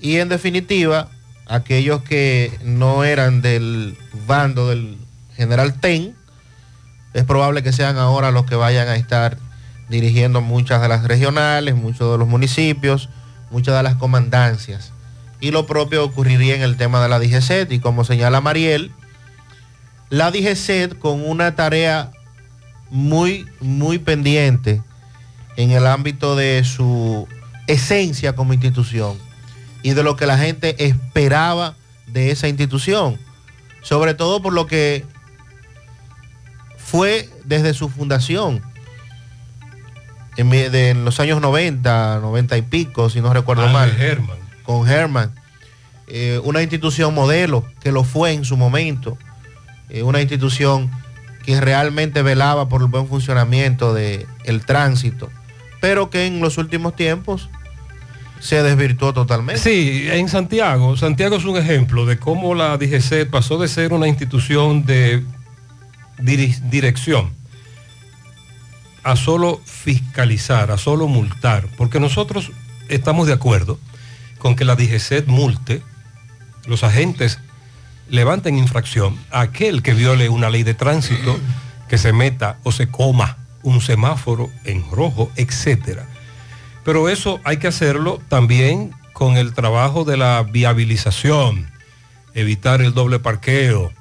S20: Y en definitiva, aquellos que no eran del bando del general Ten, es probable que sean ahora los que vayan a estar dirigiendo muchas de las regionales, muchos de los municipios, muchas de las comandancias. Y lo propio ocurriría en el tema de la DGCET. Y como señala Mariel, la DGCET con una tarea muy, muy pendiente en el ámbito de su esencia como institución y de lo que la gente esperaba de esa institución. Sobre todo por lo que fue desde su fundación en, de- los años 90, 90 y pico, si no recuerdo
S6: Ah,
S20: mal.
S6: de Herman.
S20: Con Herman. Eh, una institución modelo que lo fue en su momento, eh, una institución que realmente velaba por el buen funcionamiento del el tránsito, pero que en los últimos tiempos se desvirtuó totalmente.
S6: Sí, en Santiago, Santiago es un ejemplo de cómo la DGC pasó de ser una institución de dirección a solo fiscalizar, a solo multar, porque nosotros estamos de acuerdo con que la DGC multe, los agentes levanten infracción a aquel que viole una ley de tránsito, que se meta o se coma un semáforo en rojo, etcétera. Pero eso hay que hacerlo también con el trabajo de la viabilización, evitar el doble parqueo,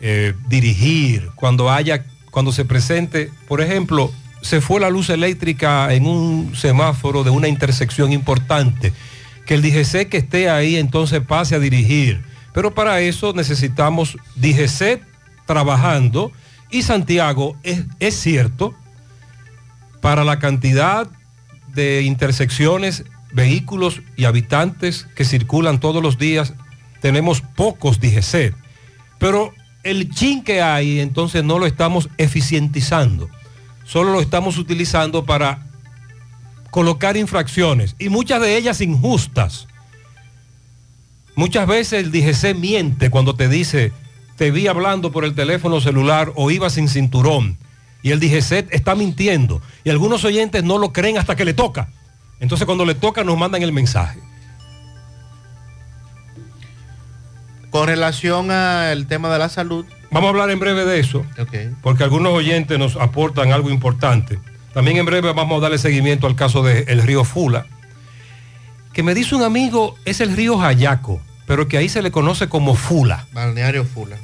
S6: eh, dirigir, cuando haya, cuando se presente, por ejemplo, se fue la luz eléctrica en un semáforo de una intersección importante, que el DGC que esté ahí entonces pase a dirigir. Pero para eso necesitamos DGC trabajando y Santiago es, es cierto, para la cantidad de intersecciones, vehículos y habitantes que circulan todos los días, tenemos pocos DGC. Pero el chin que hay, entonces no lo estamos eficientizando. Solo lo estamos utilizando para colocar infracciones y muchas de ellas injustas. Muchas veces el DGC miente cuando te dice, te vi hablando por el teléfono celular o iba sin cinturón. Y el DGC está mintiendo. Y algunos oyentes no lo creen hasta que le toca. Entonces cuando le toca nos mandan el mensaje.
S20: Con relación al tema de la salud.
S6: Vamos a hablar en breve de eso. Porque algunos oyentes nos aportan algo importante. También en breve vamos a darle seguimiento al caso del río Fula. Que me dice un amigo, es el río Jayaco, pero que ahí se le conoce como Fula.
S20: Balneario Fula.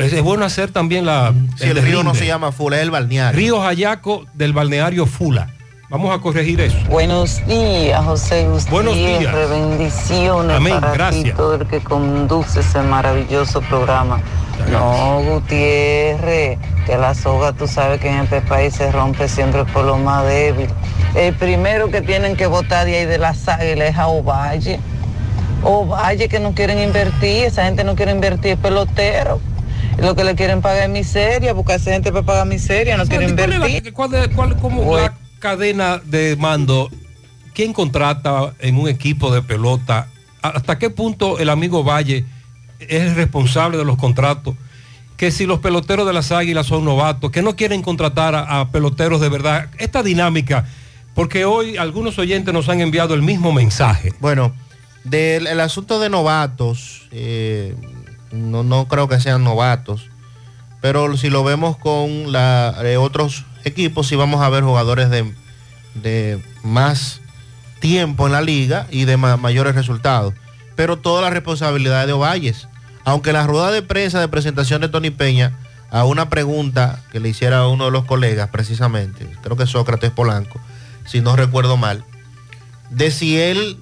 S6: Es, es bueno hacer también la...
S20: Si el río no se llama Fula, es el balneario.
S6: Río Jayaco del balneario Fula. Vamos a corregir eso.
S34: Buenos días, José Gutiérrez.
S6: Buenos días.
S34: Bendiciones
S6: Amén,
S34: para ti,
S6: gracias.
S34: todo el que conduce ese maravilloso programa. No, Gutiérrez, que la soga tú sabes que en este país se rompe siempre por lo más débil. El primero que tienen que votar de ahí de las águilas es a Ovalle. Ovalle que no quieren invertir, esa gente no quiere invertir, es pelotero. Lo que le quieren pagar es miseria, porque esa gente para pagar miseria no quiere
S6: ¿Cuál es la-
S34: invertir.
S6: cuál cuál- cómo la cadena de mando? ¿Quién contrata en un equipo de pelota? ¿Hasta qué punto el amigo Valle es el responsable de los contratos? Que si los peloteros de las águilas son novatos, que no quieren contratar a, a peloteros de verdad. Esta dinámica, porque hoy algunos oyentes nos han enviado el mismo mensaje.
S20: Bueno, del el asunto de novatos, eh, no, no creo que sean novatos, pero si lo vemos con eh, otros equipos, sí vamos a ver jugadores de, de más tiempo en la liga y de ma- mayores resultados. Pero toda la responsabilidad es de Ovalles. Aunque la rueda de prensa de presentación de Tony Peña, a una pregunta que le hiciera a uno de los colegas precisamente, creo que Sócrates Polanco, si no recuerdo mal, de si él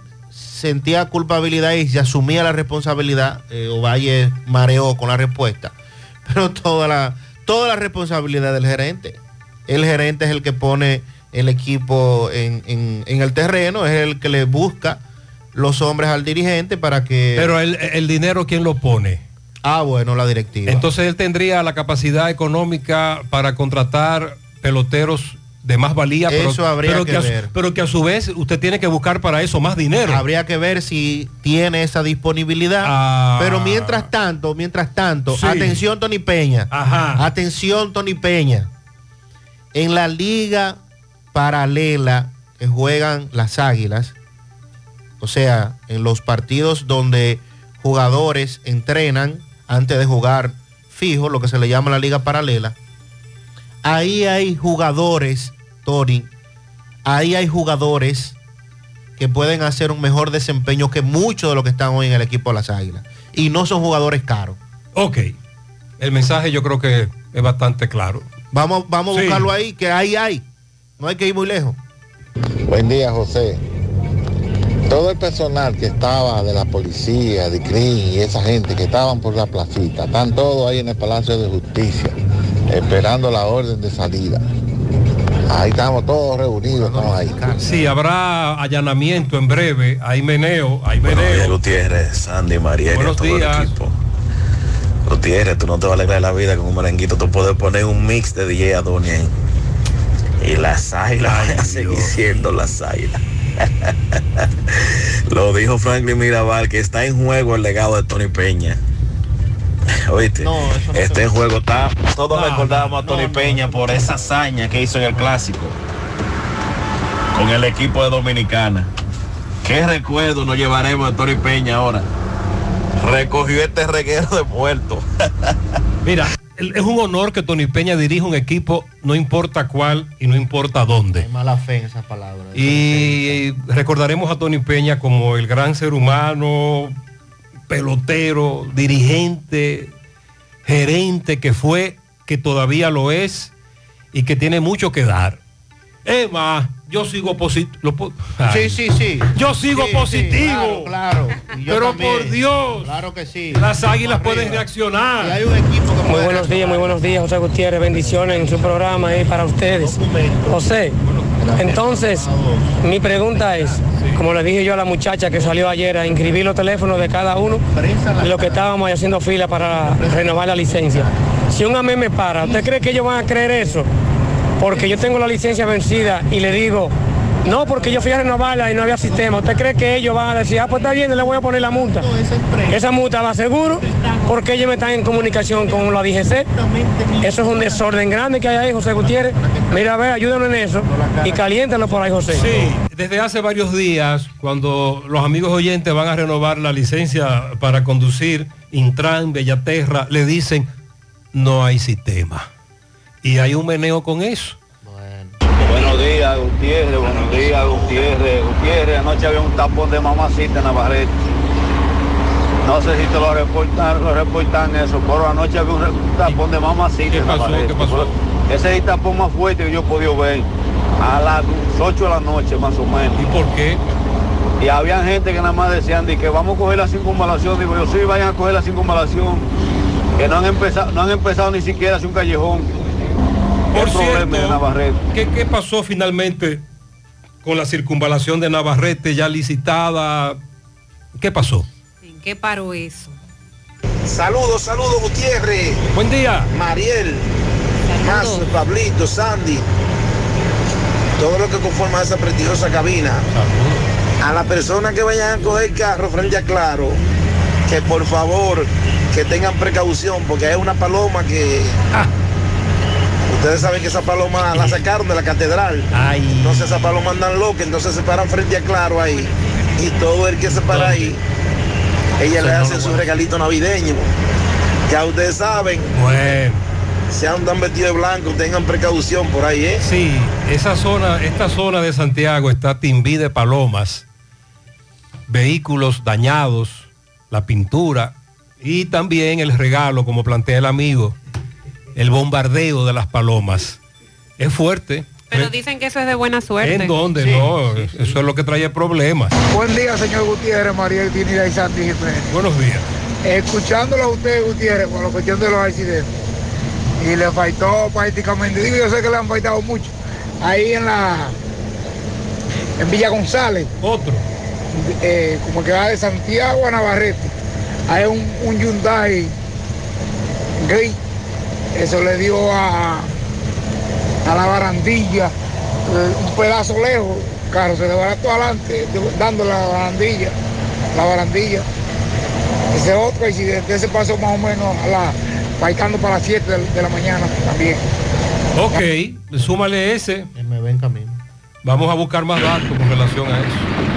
S20: sentía culpabilidad y se asumía la responsabilidad, eh, Ovalle mareó con la respuesta. Pero toda la, toda la responsabilidad del gerente. El gerente es el que pone el equipo en, en- en el terreno, es el que le busca los hombres al dirigente para que...
S6: Pero el, el dinero, ¿quién lo pone?
S20: Ah, bueno, la directiva.
S6: Entonces él tendría la capacidad económica para contratar peloteros de más valía, pero,
S20: Eso habría
S6: pero
S20: que
S6: a, su-
S20: ver.
S6: pero que a su vez usted tiene que buscar para eso más dinero.
S20: Habría que ver si tiene esa disponibilidad. Pero mientras tanto, mientras tanto,
S6: Ah. Sí.
S20: atención Tony Peña.
S6: Ajá.
S20: Atención Tony Peña. En la liga paralela que juegan las Águilas, o sea, en los partidos donde jugadores entrenan antes de jugar fijo, lo que se le llama la liga paralela, ahí hay jugadores, Tony, ahí hay jugadores que pueden hacer un mejor desempeño que muchos de los que están hoy en el equipo de las Águilas. Y no son jugadores caros.
S6: Ok. El mensaje yo creo que es bastante claro.
S20: Vamos, vamos a
S6: Sí.
S20: buscarlo ahí, que ahí hay. No hay que ir muy lejos.
S35: Buen día, José. Todo el personal que estaba de la policía, de CRIM y esa gente que estaban por la placita, están todos ahí en el Palacio de Justicia, esperando la orden de salida. Ahí estamos todos reunidos, estamos ahí.
S6: Sí, habrá allanamiento en breve. Hay meneo, hay meneo.
S36: Gutiérrez, Sandy, Mariel,
S6: Buenos
S36: todo
S6: días.
S36: el equipo. Gutiérrez, tú no te vas a alegrar la vida con un merenguito. Tú puedes poner un mix de DJ Adonia ahí. Y las águilas van a seguir siendo las águilas. Lo dijo Franklin Mirabal, que está en juego el legado de Tony Peña. Oíste, este juego está. Todos recordamos a Tony Peña por esa hazaña que hizo en el clásico con el equipo de Dominicana. ¿Qué recuerdo nos llevaremos de Tony Peña ahora? Recogió este reguero de muertos.
S6: Mira, es un honor que Tony Peña dirija un equipo, no importa cuál y no importa dónde.
S20: Hay mala fe en esas palabras.
S6: Y recordaremos a Tony Peña como el gran ser humano, pelotero, dirigente, gerente que fue, que todavía lo es y que tiene mucho que dar. Es más, yo sigo positivo.
S20: Sí, sí, sí.
S6: Yo sigo
S20: Sí, sí,
S6: positivo.
S20: claro, claro. Y yo
S6: Pero
S20: también.
S6: por Dios.
S20: Claro que sí.
S6: Las águilas pueden reaccionar.
S20: Y hay un equipo que
S37: Muy buenos días, muy buenos días, José Gutiérrez. Bendiciones en su programa ahí para ustedes. José, entonces, mi pregunta es, como le dije yo a la muchacha que salió ayer a inscribir los teléfonos de cada uno, los que estábamos ahí haciendo fila para renovar la licencia. Si un AME me para, ¿usted cree que ellos van a creer eso? Porque yo tengo la licencia vencida y le digo, no, porque yo fui a renovarla y no había sistema. ¿Usted cree que ellos van a decir, ah, pues está bien, le voy a poner la multa? Esa multa va seguro porque ellos me están en comunicación con la DGC. Eso es un desorden grande que hay ahí, José Gutiérrez. Mira, a ver, ayúdanos en eso y caliéntalo por ahí, José.
S6: Sí, desde hace varios días, cuando los amigos oyentes van a renovar la licencia para conducir Intran, Bellaterra, le dicen, no hay sistema. Y hay un meneo con eso.
S38: Buenos días, Gutiérrez, buenos días, Gutiérrez. Gutiérrez, anoche había un tapón de mamacita en Navarrete. No sé si te lo reportan, lo reportan eso, pero anoche había un, tapón de mamacita en Navarrete. Ese es el tapón más fuerte que yo he podido ver. A las 8 de la noche más o menos.
S6: ¿Y por qué?
S38: Y había gente que nada más decían de que vamos a coger la circunvalación. Digo yo, sí, vayan a coger la circunvalación. Que no han empezado, no han empezado ni siquiera hacia un callejón.
S6: Por
S38: El problema de
S6: cierto,
S38: Navarrete.
S6: ¿qué, qué pasó finalmente con la circunvalación de Navarrete ya licitada? ¿Qué pasó?
S19: ¿En qué paró eso?
S39: Saludos, saludos Gutiérrez.
S6: Buen día.
S39: Mariel, Mazo, Pablito, Sandy. Todo lo que conforma esa prestigiosa cabina. A la persona que vayan a coger carro frente a Claro, que por favor que tengan precaución porque hay una paloma que... Ustedes saben que esa paloma la sacaron de la catedral. Entonces esa paloma andan loca, entonces se paran frente a Claro ahí. Y todo el que se para ahí, ella le hace su regalito navideño. Ya ustedes saben.
S6: Bueno.
S39: Si andan vestidos de blanco, tengan precaución por ahí, ¿eh?
S6: Sí, esa zona, esta zona de Santiago está timbí de palomas, vehículos dañados, la pintura y también el regalo, como plantea el amigo, el bombardeo de las palomas. Es fuerte.
S19: Pero dicen que eso es de buena suerte.
S6: ¿En dónde? No, eso es lo que trae problemas.
S40: Buen día, señor Gutiérrez, María Trinidad y Santi Jiménez.
S6: Buenos días.
S40: Escuchándolo a usted, Gutiérrez, con la cuestión de los accidentes. Y le faltó prácticamente, digo, yo sé que le han faltado mucho. Ahí en la, en Villa González.
S6: Otro.
S40: como que va de Santiago a Navarrete. Hay un, un Hyundai gris. Eso le dio a, a la barandilla eh, un pedazo lejos. El carro se desbarató adelante, dando la barandilla. La barandilla. Ese otro accidente, ese pasó más o menos a la, faltando para las 7 de, de la mañana también.
S6: Ok, súmale ese.
S20: Me ven camino.
S6: Vamos a buscar más datos con relación a eso.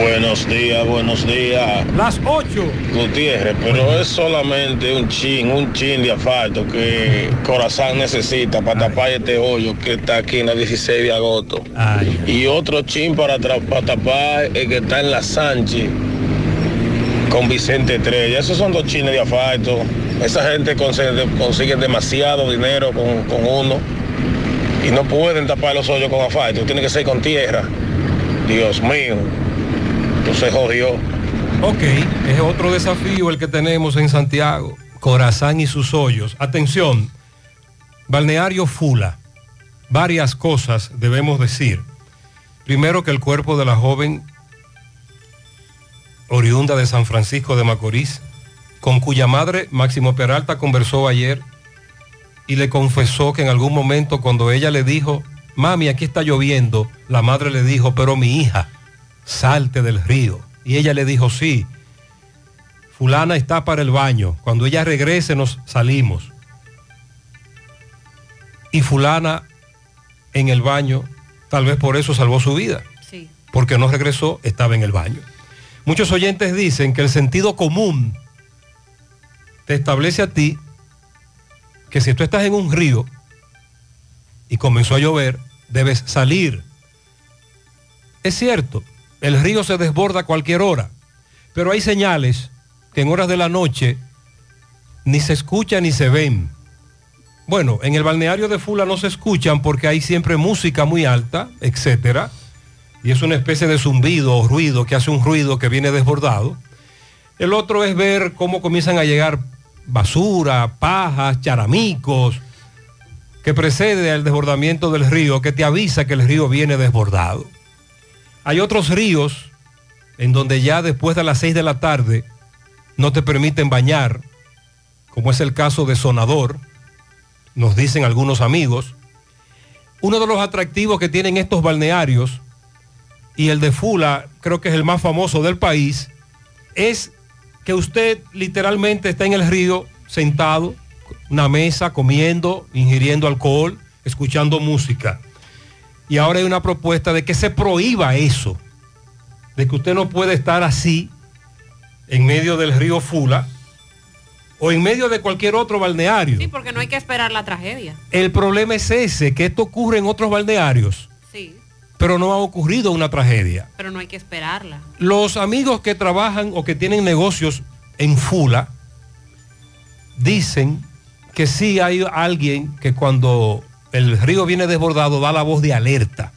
S36: Buenos días, buenos días.
S6: Las 8.
S36: Gutiérrez, pero es solamente un chin, un chin de asfalto que Corazán necesita para tapar este hoyo que está aquí en la 16 de agosto. Y otro chin para, tapar el que está en la Sánchez con Vicente Estrella. Esos son dos chines de asfalto. Esa gente consigue, consigue demasiado dinero con, con uno y no pueden tapar los hoyos con asfalto. Tiene que ser con tierra. Dios mío. Entonces jodió.
S6: Ok, es otro desafío el que tenemos en Santiago. Corazán y sus hoyos. Atención, Balneario Fula. Varias cosas debemos decir. Primero que el cuerpo de la joven oriunda de San Francisco de Macorís con cuya madre Máximo Peralta conversó ayer y le confesó que en algún momento cuando ella le dijo, mami, aquí está lloviendo, la madre le dijo, pero mi hija, salte del río. Y ella le dijo, sí, fulana está para el baño, cuando ella regrese nos salimos. Y fulana en el baño, tal vez por eso salvó su vida,
S19: Sí.
S6: porque no regresó, estaba en el baño. Muchos oyentes dicen que el sentido común te establece a ti que si tú estás en un río y comenzó a llover, debes salir. Es cierto, el río se desborda a cualquier hora, pero hay señales que en horas de la noche ni se escuchan ni se ven. Bueno, en el balneario de Fula no se escuchan porque hay siempre música muy alta, etcétera, y es una especie de zumbido o ruido que hace un ruido que viene desbordado. El otro es ver cómo comienzan a llegar basura, pajas, charamicos, que precede al desbordamiento del río, que te avisa que el río viene desbordado. Hay otros ríos en donde ya después de las 6 de la tarde no te permiten bañar, como es el caso de Sonador, nos dicen algunos amigos. Uno de los atractivos que tienen estos balnearios, y el de Fula creo que es el más famoso del país, es que usted literalmente está en el río sentado, una mesa, comiendo, ingiriendo alcohol, escuchando música. Y ahora hay una propuesta de que se prohíba eso, de que usted no puede estar así en medio del río Fula o en medio de cualquier otro balneario.
S19: Sí, porque no hay que esperar la tragedia.
S6: El problema es ese, que esto ocurre en otros balnearios,
S19: Sí,
S6: pero no ha ocurrido una tragedia.
S19: pero no hay que esperarla.
S6: Los amigos que trabajan o que tienen negocios en Fula dicen que sí hay alguien que cuando el río viene desbordado da la voz de alerta.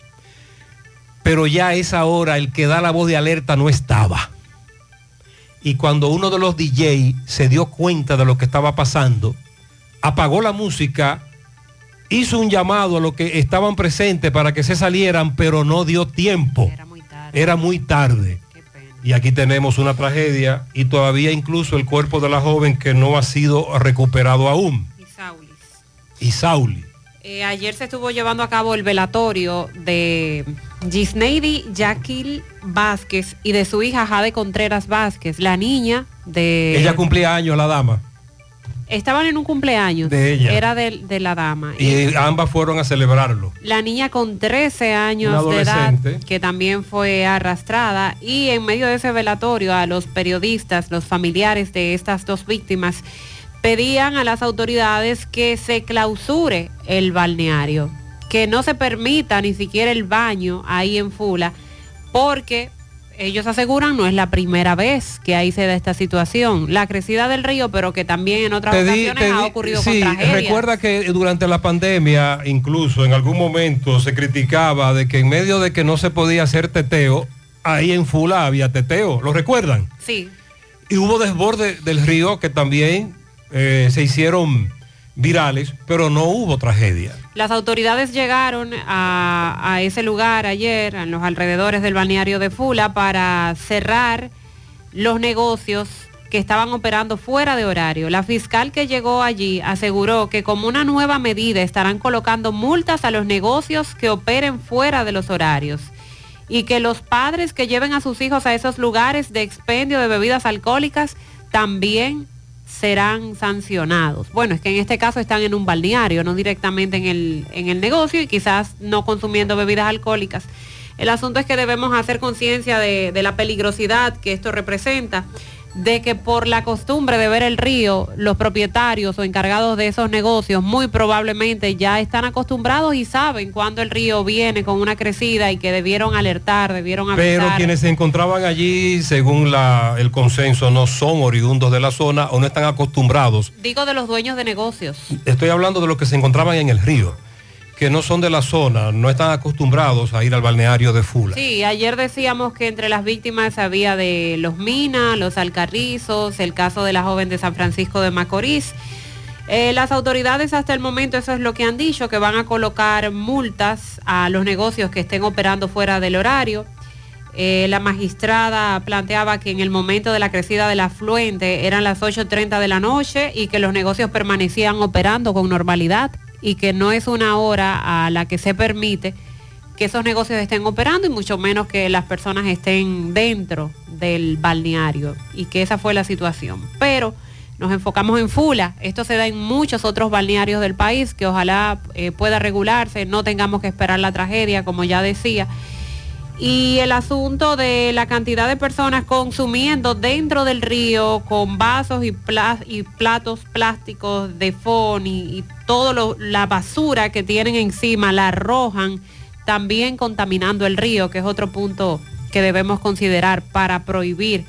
S6: Pero ya a esa hora el que da la voz de alerta no estaba. Y cuando uno de los DJ se dio cuenta de lo que estaba pasando, apagó la música, hizo un llamado a los que estaban presentes para que se salieran, pero no dio tiempo. Era muy tarde. Y aquí tenemos una tragedia y todavía incluso el cuerpo de la joven que no ha sido recuperado aún. Y Sauli.
S19: Eh, ayer se estuvo llevando a cabo el velatorio de Gisneidi Yaquil Vázquez y de su hija Jade Contreras Vázquez, la niña de...
S6: Ella cumplía años, la dama.
S19: Estaban en un cumpleaños.
S6: De ella.
S19: Era de, de la dama.
S6: Y ambas fueron a celebrarlo.
S19: La niña con 13 años de edad, que también fue arrastrada, y en medio de ese velatorio a los periodistas, los familiares de estas dos víctimas, pedían a las autoridades que se clausure el balneario, que no se permita ni siquiera el baño ahí en Fula, porque ellos aseguran no es la primera vez que ahí se da esta situación. La crecida del río, pero que también en otras
S6: di-
S19: ocasiones ha
S6: di-
S19: ocurrido
S6: sí,
S19: con tragedias.
S6: recuerda que durante la pandemia, incluso en algún momento se criticaba de que en medio de que no se podía hacer teteo, ahí en Fula había teteo. ¿Lo recuerdan?
S19: Sí.
S6: Y hubo desborde del río que también eh, se hicieron virales, pero no hubo tragedia.
S19: Las autoridades llegaron a, ese lugar ayer, en los alrededores del balneario de Fula, para cerrar los negocios que estaban operando fuera de horario. La fiscal que llegó allí aseguró que como una nueva medida estarán colocando multas a los negocios que operen fuera de los horarios y que los padres que lleven a sus hijos a esos lugares de expendio de bebidas alcohólicas también serán sancionados. Bueno, es que en este caso están en un balneario, no directamente en el, en el negocio y quizás no consumiendo bebidas alcohólicas. El asunto es que debemos hacer conciencia de, de la peligrosidad que esto representa, de que por la costumbre de ver el río, los propietarios o encargados de esos negocios muy probablemente ya están acostumbrados y saben cuando el río viene con una crecida y que debieron alertar, debieron avisar.
S6: Pero quienes se encontraban allí, según la- el consenso, no son oriundos de la zona o no están acostumbrados.
S19: Digo de los dueños de negocios.
S6: Estoy hablando de los que se encontraban en el río, que no son de la zona, no están acostumbrados a ir al balneario de Fula.
S19: Sí, ayer decíamos que entre las víctimas había de los Minas, los Alcarrizos, el caso de la joven de San Francisco de Macorís. Eh, las autoridades hasta el momento eso es lo que han dicho, que van a colocar multas a los negocios que estén operando fuera del horario. Eh, la magistrada planteaba que en el momento de la crecida de la afluente eran las 8.30 de la noche y que los negocios permanecían operando con normalidad y que no es una hora a la que se permite que esos negocios estén operando y mucho menos que las personas estén dentro del balneario. Y que esa fue la situación. Pero nos enfocamos en Fula, esto se da en muchos otros balnearios del país que ojalá eh, pueda regularse, no tengamos que esperar la tragedia, como ya decía y el asunto de la cantidad de personas consumiendo dentro del río con vasos y, y platos plásticos de fon y, toda la basura que tienen encima la arrojan también contaminando el río, que es otro punto que debemos considerar para prohibir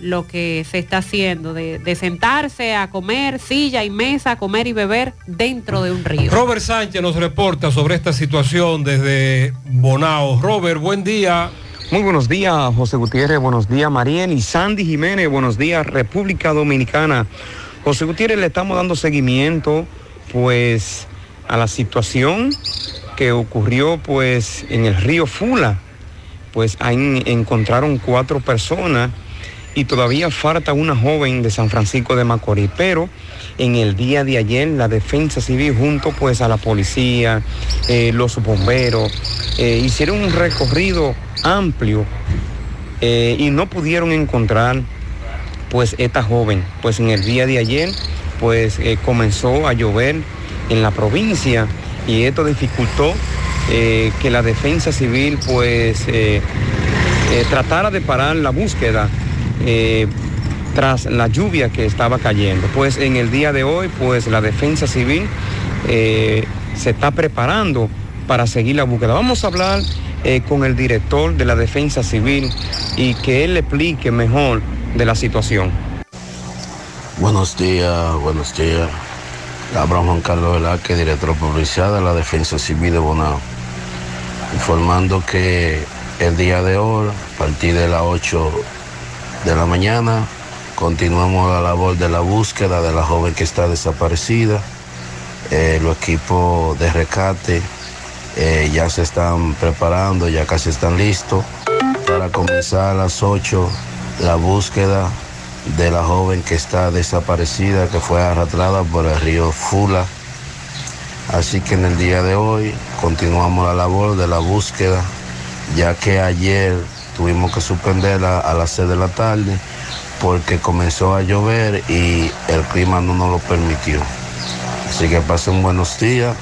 S19: lo que se está haciendo, de, sentarse a comer, silla y mesa, comer y beber dentro de un río.
S6: Robert Sánchez nos reporta sobre esta situación desde Bonao. Robert, buen día.
S41: Muy buenos días, José Gutiérrez, buenos días, Mariel y Sandy Jiménez, buenos días, República Dominicana. José Gutiérrez, le estamos dando seguimiento, pues, a la situación que ocurrió, pues, en el río Fula. Pues ahí encontraron cuatro personas y todavía falta una joven de San Francisco de Macorís, pero en el día de ayer la defensa civil junto pues a la policía, eh, los bomberos, eh, hicieron un recorrido amplio eh, y no pudieron encontrar pues esta joven. Pues en el día de ayer pues comenzó a llover en la provincia y esto dificultó que la defensa civil pues tratara de parar la búsqueda eh, tras la lluvia que estaba cayendo. Pues en el día de hoy, pues la defensa civil eh, se está preparando para seguir la búsqueda. Vamos a hablar eh, con el director de la defensa civil y que él le explique mejor de la situación.
S39: Buenos días, buenos días. Abraham Juan Carlos Velázquez, director provincial de la Defensa Civil de Bonao, informando que el día de hoy, a partir de las 8 de la mañana. Continuamos la labor de la búsqueda de la joven que está desaparecida. Eh, los equipos de rescate eh, ya se están preparando, ya casi están listos para comenzar a las 8 la búsqueda de la joven que está desaparecida, que fue arrastrada por el río Fula. Así que en el día de hoy continuamos la labor de la búsqueda, ya que ayer tuvimos que suspenderla a las 6 de la tarde porque comenzó a llover y el clima no nos lo permitió. Así que pasen buenos días.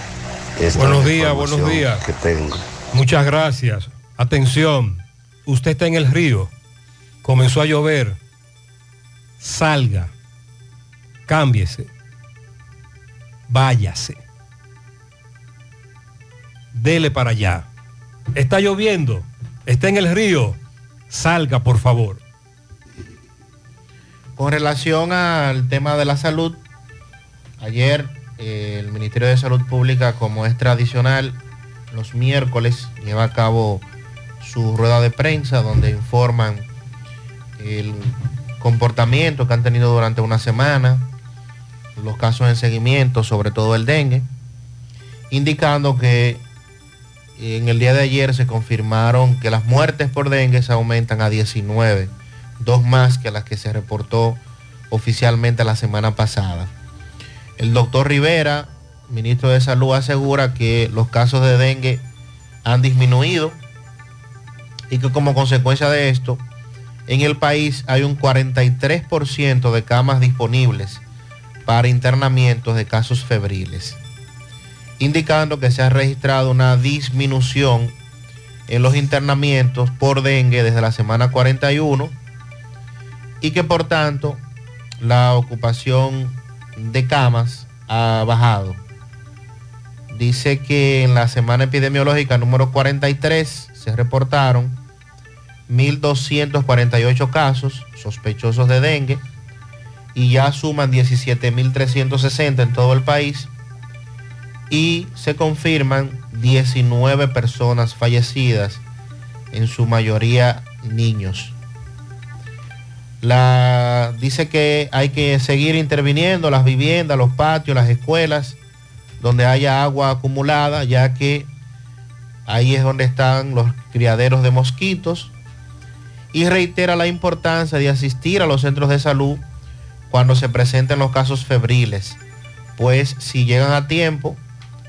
S6: buenos días, buenos días.
S39: Que tengo.
S6: Muchas gracias. Atención, usted está en el río, comenzó a llover, salga, cámbiese, váyase, dele para allá. Está lloviendo, está en el río, salga, por favor.
S20: Con relación al tema de la salud, ayer eh, el Ministerio de Salud Pública, como es tradicional, los miércoles lleva a cabo su rueda de prensa donde informan el comportamiento que han tenido durante una semana, los casos en seguimiento, sobre todo el dengue, indicando que en el día de ayer se confirmaron que las muertes por dengue se aumentan a 19, dos más que las que se reportó oficialmente la semana pasada. El doctor Rivera, ministro de Salud, asegura que los casos de dengue han disminuido y que como consecuencia de esto, en el país hay un 43% de camas disponibles para internamientos de casos febriles indicando que se ha registrado una disminución en los internamientos por dengue desde la semana 41 y que por tanto la ocupación de camas ha bajado. Dice que en la semana epidemiológica número 43 se reportaron 1.248 casos sospechosos de dengue y ya suman 17.360 en todo el país y se confirman 19 personas fallecidas, en su mayoría niños. Dice que hay que seguir interviniendo las viviendas, los patios, las escuelas, donde haya agua acumulada, ya que ahí es donde están los criaderos de mosquitos. y reitera la importancia de asistir a los centros de salud cuando se presenten los casos febriles, pues si llegan a tiempo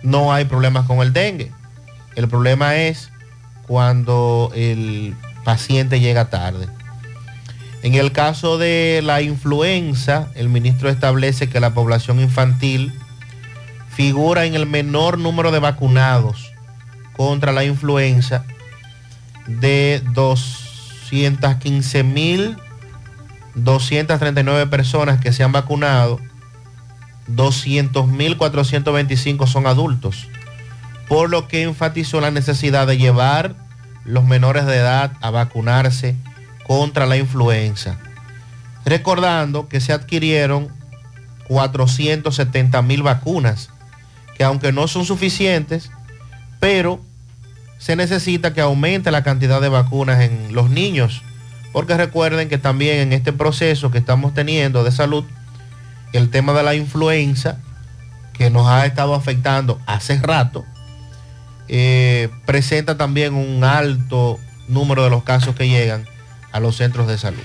S20: no hay problemas con el dengue. El problema es cuando el paciente llega tarde. En el caso de la influenza, el ministro establece que la población infantil figura en el menor número de vacunados contra la influenza de 215.239 personas que se han vacunado, 200.425 son adultos, por lo que enfatizó la necesidad de llevar los menores de edad a vacunarse contra la influenza. Recordando que se adquirieron 470 mil vacunas, que aunque no son suficientes, pero se necesita que aumente la cantidad de vacunas en los niños, porque recuerden que también en este proceso que estamos teniendo de salud, el tema de la influenza, que nos ha estado afectando hace rato, eh, presenta también un alto número de los casos que llegan a los centros de salud.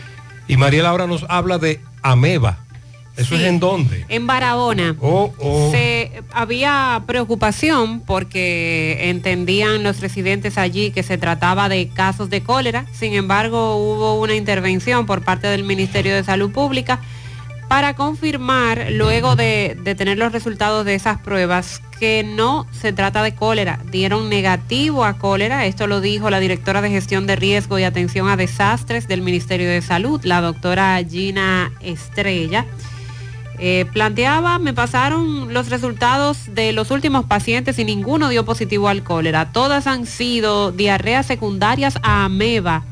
S6: Y Mariela ahora nos habla de ameba. ¿Eso es en dónde?
S19: En Barahona.
S6: Oh, oh.
S19: Se, había preocupación porque entendían los residentes allí que se trataba de casos de cólera. Sin embargo, hubo una intervención por parte del Ministerio de Salud Pública para confirmar, luego de, tener los resultados de esas pruebas, que no se trata de cólera. Dieron negativo a cólera. Esto lo dijo la directora de gestión de riesgo y atención a desastres del Ministerio de Salud, la doctora Gina Estrella. Eh, planteaba, me pasaron los resultados de los últimos pacientes y ninguno dio positivo al cólera. Todas han sido diarreas secundarias a ameba.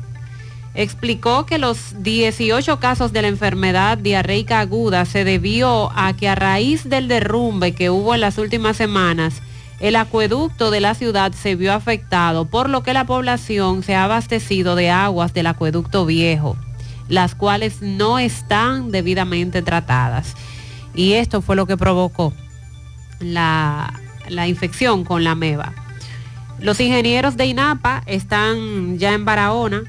S19: Explicó que los 18 casos de la enfermedad diarreica aguda se debió a que a raíz del derrumbe que hubo en las últimas semanas, el acueducto de la ciudad se vio afectado, por lo que la población se ha abastecido de aguas del acueducto viejo, las cuales no están debidamente tratadas. Y esto fue lo que provocó la, la infección con la ameba. Los ingenieros de INAPA están ya en Barahona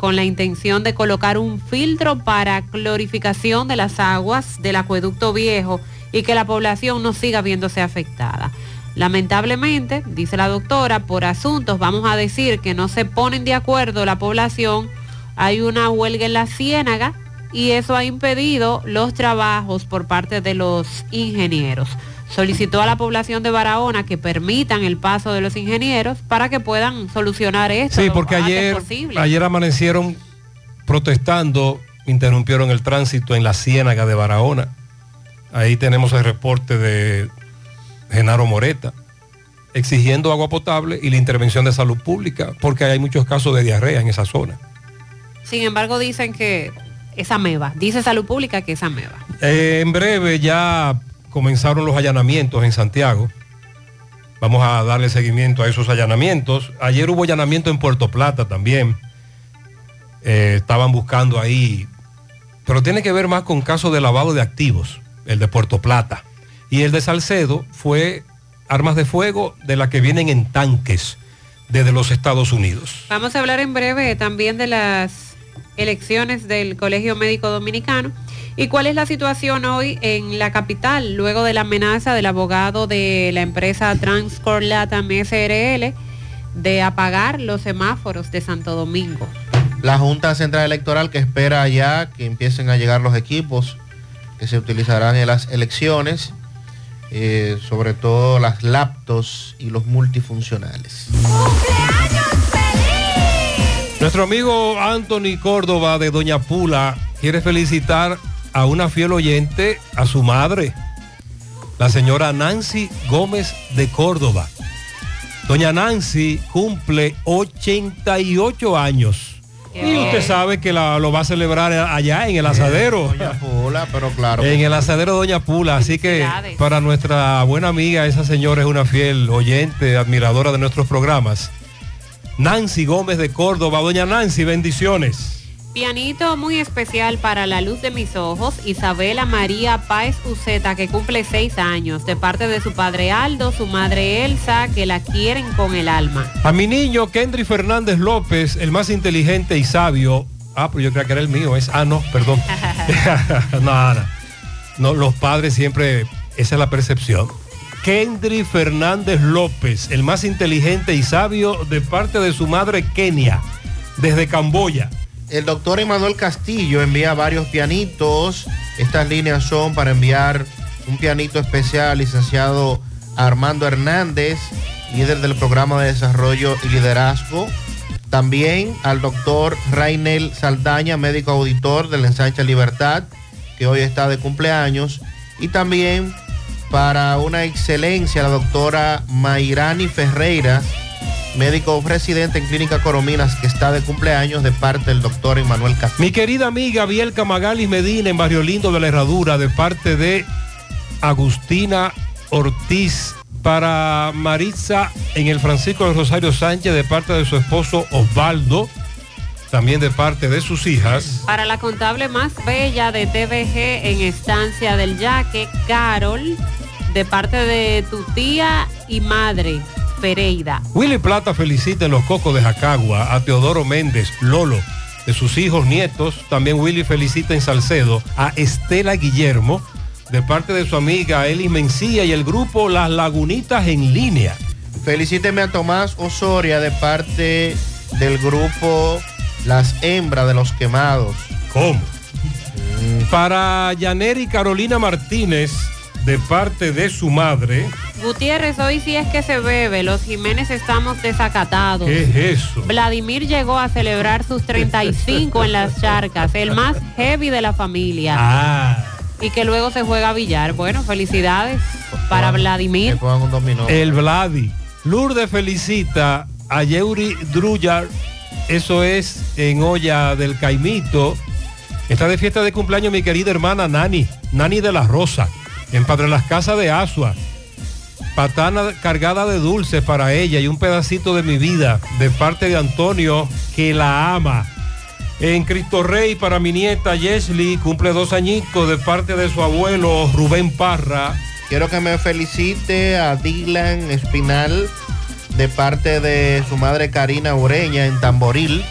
S19: con la intención de colocar un filtro para clorificación de las aguas del acueducto viejo y que la población no siga viéndose afectada. Lamentablemente, dice la doctora, por asuntos, vamos a decir, que no se ponen de acuerdo la población, hay una huelga en la ciénaga y eso ha impedido los trabajos por parte de los ingenieros solicitó a la población de Barahona que permitan el paso de los ingenieros para que puedan solucionar esto.
S6: Sí, porque ayer, ayer amanecieron protestando, interrumpieron el tránsito en la ciénaga de Barahona. Ahí tenemos el reporte de Genaro Moreta, exigiendo agua potable y la intervención de salud pública, porque hay muchos casos de diarrea en esa zona.
S19: Sin embargo, dicen que es ameba. Dice salud pública que es ameba.
S6: Eh, en breve ya comenzaron los allanamientos en Santiago. Vamos a darle seguimiento a esos allanamientos. Ayer hubo allanamiento en Puerto Plata también. Eh, estaban buscando ahí, pero tiene que ver más con casos de lavado de activos, el de Puerto Plata. Y el de Salcedo fue armas de fuego de las que vienen en tanques desde los Estados Unidos.
S19: Vamos a hablar en breve también de las elecciones del Colegio Médico Dominicano. ¿Y cuál es la situación hoy en la capital luego de la amenaza del abogado de la empresa Transcorp Latam SRL de apagar los semáforos de Santo Domingo?
S20: La Junta Central Electoral que espera ya que empiecen a llegar los equipos que se utilizarán en las elecciones, eh, sobre todo las laptops y los multifuncionales.
S6: Nuestro amigo Anthony Córdoba de Doña Pula quiere felicitar a una fiel oyente, a su madre, la señora Nancy Gómez de Córdoba. Doña Nancy cumple 88 años. Y usted sabe que lo va a celebrar allá en el asadero.
S20: Doña Pula, pero claro.
S6: En el asadero Doña Pula. Así que para nuestra buena amiga, esa señora es una fiel oyente, admiradora de nuestros programas. Nancy Gómez de Córdoba. Doña Nancy, bendiciones.
S19: Pianito muy especial para la luz de mis ojos, Isabela María Páez Uceta, que cumple seis años, de parte de su padre Aldo, su madre Elsa, que la quieren con el alma.
S6: A mi niño Kendry Fernández López, el más inteligente y sabio, Ah, pero yo creo que era el mío. Es, ah, no, perdón. no, Ana. No, los padres siempre, esa es la percepción. Kendry Fernández López, el más inteligente y sabio de parte de su madre Kenia, desde Camboya.
S20: El doctor Emanuel Castillo envía varios pianitos. Estas líneas son para enviar un pianito especial, licenciado Armando Hernández, líder del programa de desarrollo y liderazgo. También al doctor Rainel Saldaña, médico auditor del ensanche Libertad, que hoy está de cumpleaños. Y también para una excelencia, la doctora Mayrani Ferreira, médico residente en Clínica Corominas, que está de cumpleaños de parte del doctor Emanuel Castillo.
S6: Mi querida amiga Bielka Magalis Medina en Barrio Lindo de la Herradura, de parte de Agustina Ortiz. Para Maritza en el Francisco de Rosario Sánchez, de parte de su esposo Osvaldo. También de parte de sus hijas.
S19: Para la contable más bella de TVG en Estancia del Yaque, Carol, de parte de tu tía y madre, Pereira.
S6: Willy Plata felicita en los cocos de Jacagua a Teodoro Méndez, Lolo, de sus hijos nietos. También Willy felicita en Salcedo a Estela Guillermo, de parte de su amiga Eli Mencía y el grupo Las Lagunitas en línea.
S20: Felicíteme a Tomás Osoria de parte del grupo Las Hembras de los Quemados.
S6: ¿Cómo? Para Yaneri Carolina Martínez, de parte de su madre.
S19: Gutiérrez, hoy sí es que se bebe. Los Jiménez estamos desacatados.
S6: ¿Qué es eso?
S19: Vladimir llegó a celebrar sus 35 en las charcas, el más heavy de la familia.
S6: Ah.
S19: Y que luego se juega a billar. Bueno, felicidades para Vladimir.
S6: El Vladi. Lourdes felicita a Yeuri Druyar. Eso es en olla del Caimito. Está de fiesta de cumpleaños mi querida hermana Nani, Nani de la Rosa, en Padre Las Casas de Asua. Patana cargada de dulces para ella y un pedacito de mi vida de parte de Antonio que la ama. En Cristo Rey para mi nieta Yesli cumple dos añitos de parte de su abuelo Rubén Parra.
S20: Quiero que me felicite a Dylan Espinal de parte de su madre Karina Ureña en Tamboril.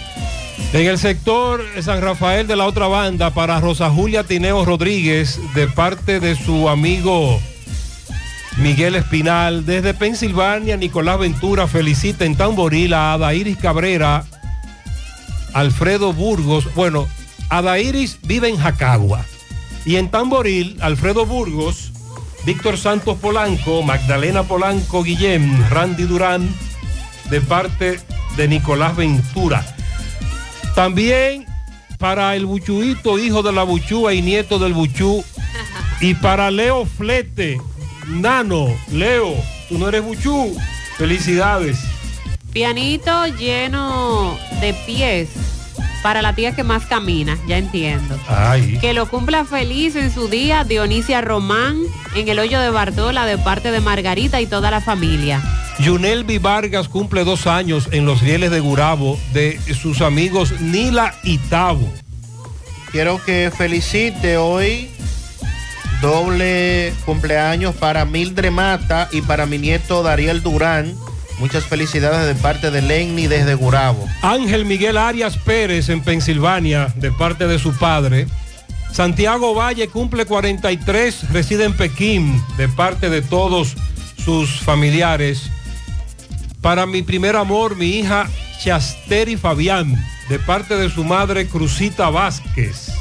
S6: En el sector San Rafael de la otra banda para Rosa Julia Tineo Rodríguez de parte de su amigo Miguel Espinal. Desde Pensilvania, Nicolás Ventura felicita en Tamboril a Adairis Cabrera, Alfredo Burgos. Bueno, Adairis vive en Jacagua. Y en Tamboril, Alfredo Burgos, Víctor Santos Polanco, Magdalena Polanco Guillem, Randy Durán, de parte de Nicolás Ventura. También para el Buchuito, hijo de la Buchúa y nieto del Buchú. Y para Leo Flete, Nano, Leo, tú no eres Buchú. Felicidades.
S19: Pianito lleno de pies para la tía que más camina, ya entiendo.
S6: Ay.
S19: Que lo cumpla feliz en su día Dionisia Román en el hoyo de Bartola de parte de Margarita y toda la familia.
S6: Yunelvi Vargas cumple dos años en los rieles de Gurabo de sus amigos Nila y Tavo.
S20: Quiero que felicite hoy doble cumpleaños para Mildred Mata y para mi nieto Dariel Durán. Muchas felicidades de parte de Lenny desde Gurabo.
S6: Ángel Miguel Arias Pérez en Pensilvania de parte de su padre. Santiago Valle cumple 43, reside en Pekín de parte de todos sus familiares. Para mi primer amor, mi hija Chasteri Fabián, de parte de su madre Cruzita Vázquez.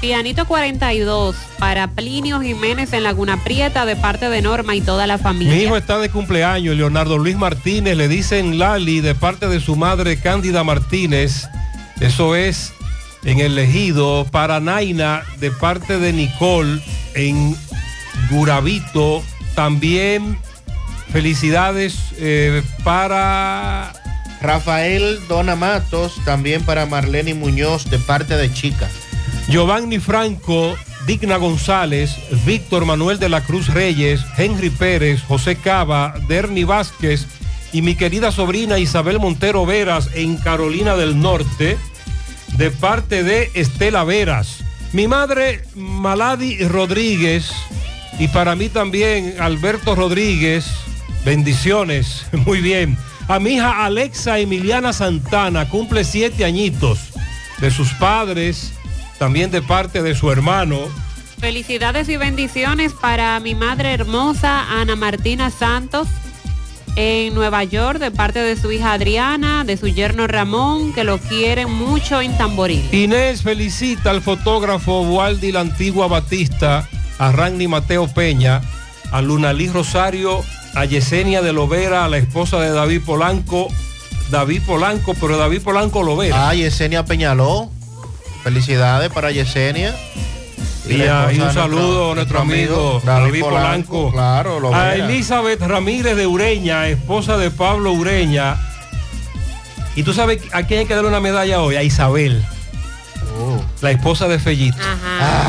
S19: Pianito 42 para Plinio Jiménez en Laguna Prieta de parte de Norma y toda la familia.
S6: Mi hijo está de cumpleaños, Leonardo Luis Martínez, le dicen Lali de parte de su madre Cándida Martínez. Eso es en el Ejido. Para Naina de parte de Nicole en Gurabito. También felicidades eh, para
S20: Rafael Dona Matos, también para Marlene Muñoz de parte de Chica.
S6: Giovanni Franco, Digna González, Víctor Manuel de la Cruz Reyes, Henry Pérez, José Cava, Derny Vázquez y mi querida sobrina Isabel Montero Veras en Carolina del Norte, de parte de Estela Veras. Mi madre Maladi Rodríguez y para mí también Alberto Rodríguez, bendiciones, muy bien. A mi hija Alexa Emiliana Santana, cumple siete añitos de sus padres, también de parte de su hermano.
S19: Felicidades y bendiciones para mi madre hermosa Ana Martina Santos en Nueva York de parte de su hija Adriana, de su yerno Ramón, que lo quieren mucho en Tamboril.
S6: Inés felicita al fotógrafo Waldi la Antigua Batista, a Randy Mateo Peña, a Lunalí Rosario, a Yesenia de Lovera, a la esposa de David Polanco, David Polanco, pero David Polanco Lovera.
S20: Ah, Yesenia Peñaló. Felicidades para Yesenia.
S6: Y, a- y un saludo a nuestro amigo David Polanco.
S20: Claro,
S6: a. Elizabeth Ramírez de Ureña, esposa de Pablo Ureña. Y tú sabes a quién hay que darle una medalla hoy, a Isabel. La esposa de Fellito.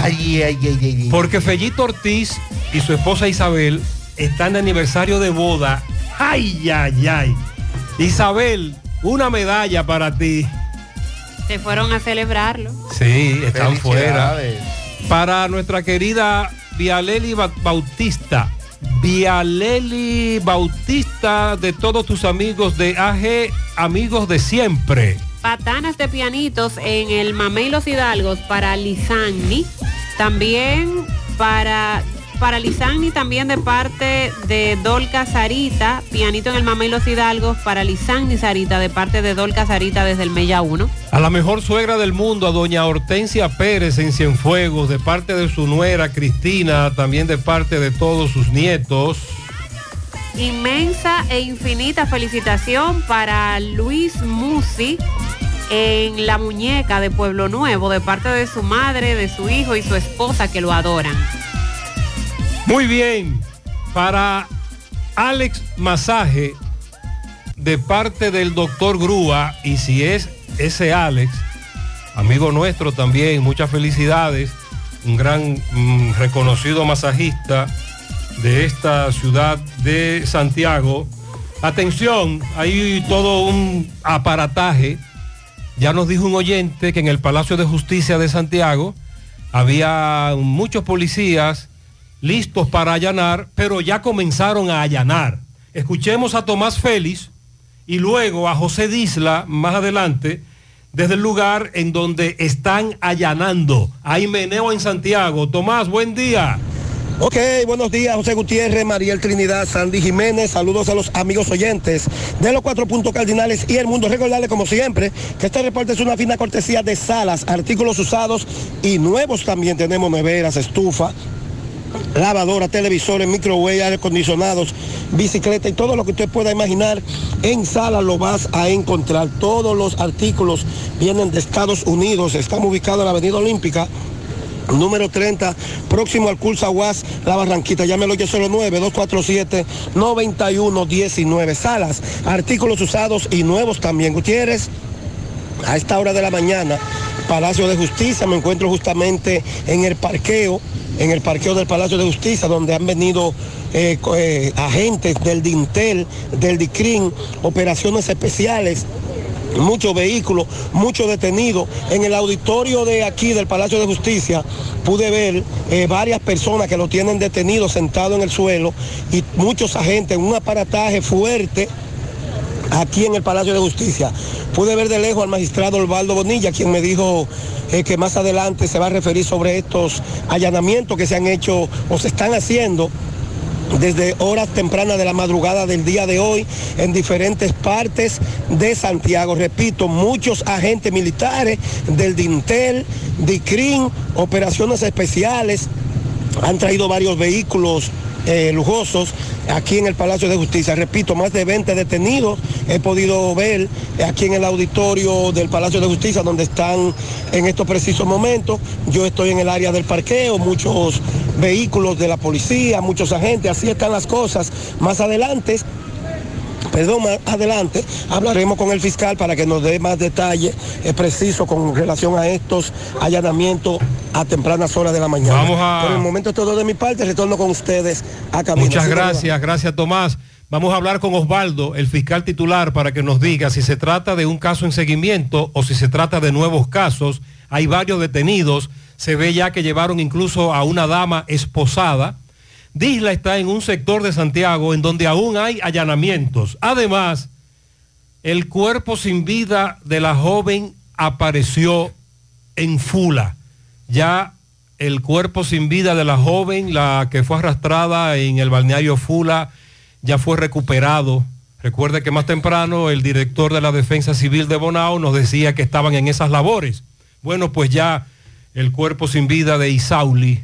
S20: Ay, ay, ay, ay, ay.
S6: Porque Fellito Ortiz y su esposa Isabel están de aniversario de boda. Ay, ay, ay. Isabel, una medalla para ti.
S19: Se fueron a celebrarlo.
S6: Sí, están fuera. Para nuestra querida Vialeli Ba- Bautista. Vialeli Bautista de todos tus amigos de AG, amigos de siempre.
S19: Patanas de pianitos en el Mamey Los Hidalgos para Lisani. También para, para Lisani, también de parte de Dolca Sarita. Pianito en el Mamey Los Hidalgos para Lisani Sarita de parte de Dolca Sarita desde el Mella 1.
S6: A la mejor suegra del mundo, a doña Hortensia Pérez en Cienfuegos, de parte de su nuera Cristina, también de parte de todos sus nietos.
S19: Inmensa e infinita felicitación para Luis Musi en La Muñeca de Pueblo Nuevo de parte de su madre, de su hijo y su esposa que lo adoran.
S6: Muy bien, para Alex Masaje, de parte del doctor Grúa, y si es ese Alex, amigo nuestro también, muchas felicidades, un gran mm, reconocido masajista de esta ciudad de Santiago. Atención, hay todo un aparataje. Ya nos dijo un oyente que en el Palacio de Justicia de Santiago había muchos policías listos para allanar, pero ya comenzaron a allanar. Escuchemos a Tomás Félix y luego a José Disla más adelante desde el lugar en donde están allanando. Hay meneo en Santiago. Tomás, buen día.
S42: Ok, buenos días, José Gutiérrez, Mariel Trinidad, Sandy Jiménez, saludos a los amigos oyentes de los cuatro puntos cardinales y el mundo. Recordarles, como siempre, que este reporte es una fina cortesía de salas, artículos usados y nuevos también. Tenemos neveras, estufa, lavadora, televisores, microwave, aire acondicionados, bicicleta y todo lo que usted pueda imaginar en sala lo vas a encontrar. Todos los artículos vienen de Estados Unidos, estamos ubicados en la Avenida Olímpica. Número 30, próximo al Cursa UAS, La Barranquita. Llámelo yo 9-247-9119. Salas, artículos usados y nuevos también. Gutiérrez, a esta hora de la mañana, Palacio de Justicia, me encuentro justamente en el parqueo, en el parqueo del Palacio de Justicia, donde han venido eh, eh, agentes del DINTEL, del DICRIN, operaciones especiales muchos vehículos, muchos detenidos. En el auditorio de aquí del Palacio de Justicia pude ver eh, varias personas que lo tienen detenido sentado en el suelo y muchos agentes en un aparataje fuerte aquí en el Palacio de Justicia. Pude ver de lejos al magistrado Osvaldo Bonilla, quien me dijo eh, que más adelante se va a referir sobre estos allanamientos que se han hecho o se están haciendo desde horas tempranas de la madrugada del día de hoy en diferentes partes de Santiago. Repito, muchos agentes militares del DINTEL, DICRIN, operaciones especiales, han traído varios vehículos eh, lujosos aquí en el Palacio de Justicia. Repito, más de 20 detenidos he podido ver aquí en el auditorio del Palacio de Justicia donde están en estos precisos momentos. Yo estoy en el área del parqueo, muchos vehículos de la policía, muchos agentes, así están las cosas. Más adelante Perdón, más adelante hablaremos con el fiscal para que nos dé más detalles eh, precisos con relación a estos allanamientos a tempranas horas de la mañana.
S6: Vamos a-
S42: Por el momento todo de mi parte, retorno con ustedes a camino.
S6: Muchas gracias, gracias Tomás. Vamos a hablar con Osvaldo, el fiscal titular, para que nos diga si se trata de un caso en seguimiento o si se trata de nuevos casos. Hay varios detenidos. Se ve ya que llevaron incluso a una dama esposada. Disla está en un sector de Santiago en donde aún hay allanamientos. Además, el cuerpo sin vida de la joven apareció en Fula. Ya el cuerpo sin vida de la joven, la que fue arrastrada en el balneario Fula, ya fue recuperado. Recuerde que más temprano el director de la Defensa Civil de Bonao nos decía que estaban en esas labores. Bueno, pues ya el cuerpo sin vida de Isauli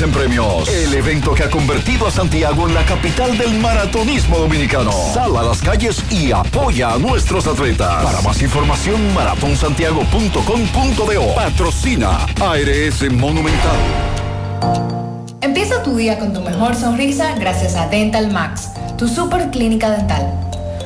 S30: en premios. El evento que ha convertido a Santiago en la capital del maratonismo dominicano. Sal a las calles y apoya a nuestros atletas. Para más información, maratonsantiago.com.do. Patrocina ARS Monumental.
S43: Empieza tu día con tu mejor sonrisa gracias a Dental Max, tu super clínica dental.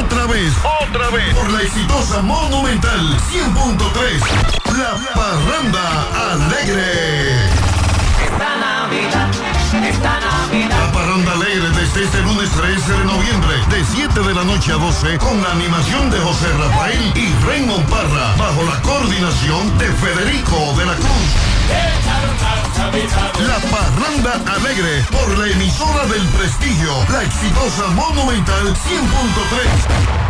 S30: Otra vez, otra vez, por la exitosa Monumental 100.3, La Parranda Alegre.
S44: Esta Navidad, esta Navidad.
S30: La Parranda Alegre desde este lunes 13 de noviembre, de 7 de la noche a 12, con la animación de José Rafael y Raymond Parra, bajo la coordinación de Federico de la Cruz. La Parranda Alegre por la emisora del prestigio, la exitosa Monumental 100.3.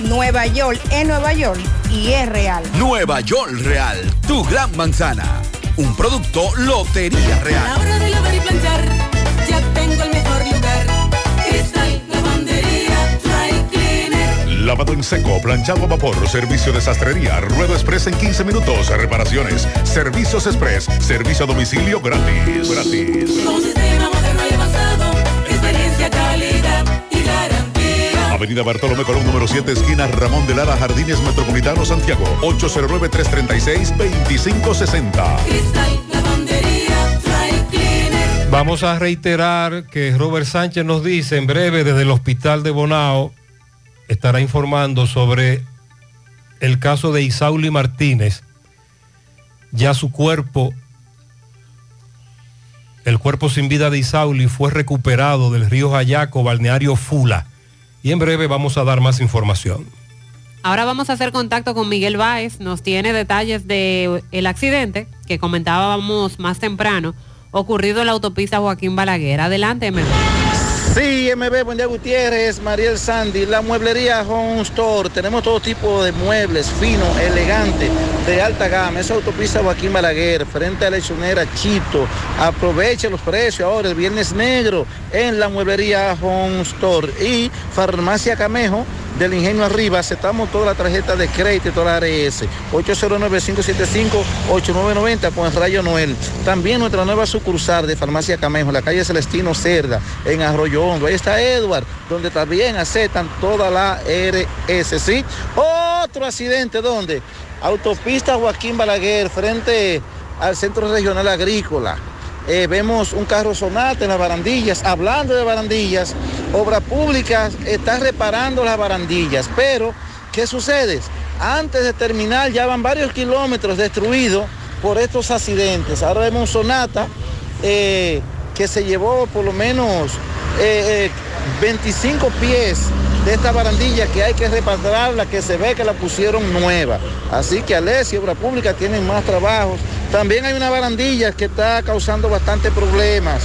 S45: Nueva York es Nueva York y es real.
S46: Nueva York Real, tu gran manzana. Un producto Lotería Real.
S47: A la hora de lavar y planchar, ya tengo el mejor lugar. Cristal, lavandería, dry cleaner.
S13: Lavado en seco, planchado a vapor, servicio de sastrería, ruedo express en 15 minutos, reparaciones, servicios express, servicio a domicilio gratis. Gratis. Avenida Bartolomé Colón número 7, esquina Ramón de Lara, Jardines Metropolitano, Santiago. 809-336-2560.
S47: Cristal, lavandería, dry cleaner.
S6: Vamos a reiterar que Robert Sánchez nos dice en breve desde el hospital de Bonao estará informando sobre el caso de Isauli Martínez. Ya su cuerpo, el cuerpo sin vida de Isauli fue recuperado del río Jayaco, balneario Fula. Y en breve vamos a dar más información.
S19: Ahora vamos a hacer contacto con Miguel Báez, nos tiene detalles del el accidente que comentábamos más temprano, ocurrido en la autopista Joaquín Balaguer. Adelante, MB.
S39: Sí, MB, buen día Gutiérrez, Mariel Sandy, la mueblería Home Store. Tenemos todo tipo de muebles, finos, elegantes, de alta gama. Esa autopista Joaquín Balaguer, frente a la lechonera Chito. Aproveche los precios ahora, el viernes negro, en la mueblería Home Store. Y Farmacia Camejo, del Ingenio Arriba, aceptamos toda la tarjeta de crédito y toda la ARS. 809-575-8990 con el Rayo Noel. También nuestra nueva sucursal de Farmacia Camejo, la calle Celestino Cerda, en Arroyo Hondo. Ahí está Edward, donde también aceptan toda la ARS. Otro accidente, ¿dónde? Autopista Joaquín Balaguer, frente al Centro Regional Agrícola. Eh, vemos un carro sonata en las barandillas. Hablando de barandillas, Obra Pública está reparando las barandillas. Pero, ¿qué sucede? Antes de terminar ya van varios kilómetros destruidos por estos accidentes. Ahora vemos un sonata eh, que se llevó por lo menos eh, eh, 25 pies de esta barandilla que hay que repararla, que se ve que la pusieron nueva. Así que Alessia y Obra Pública tienen más trabajos. También hay una barandilla que está causando bastantes problemas,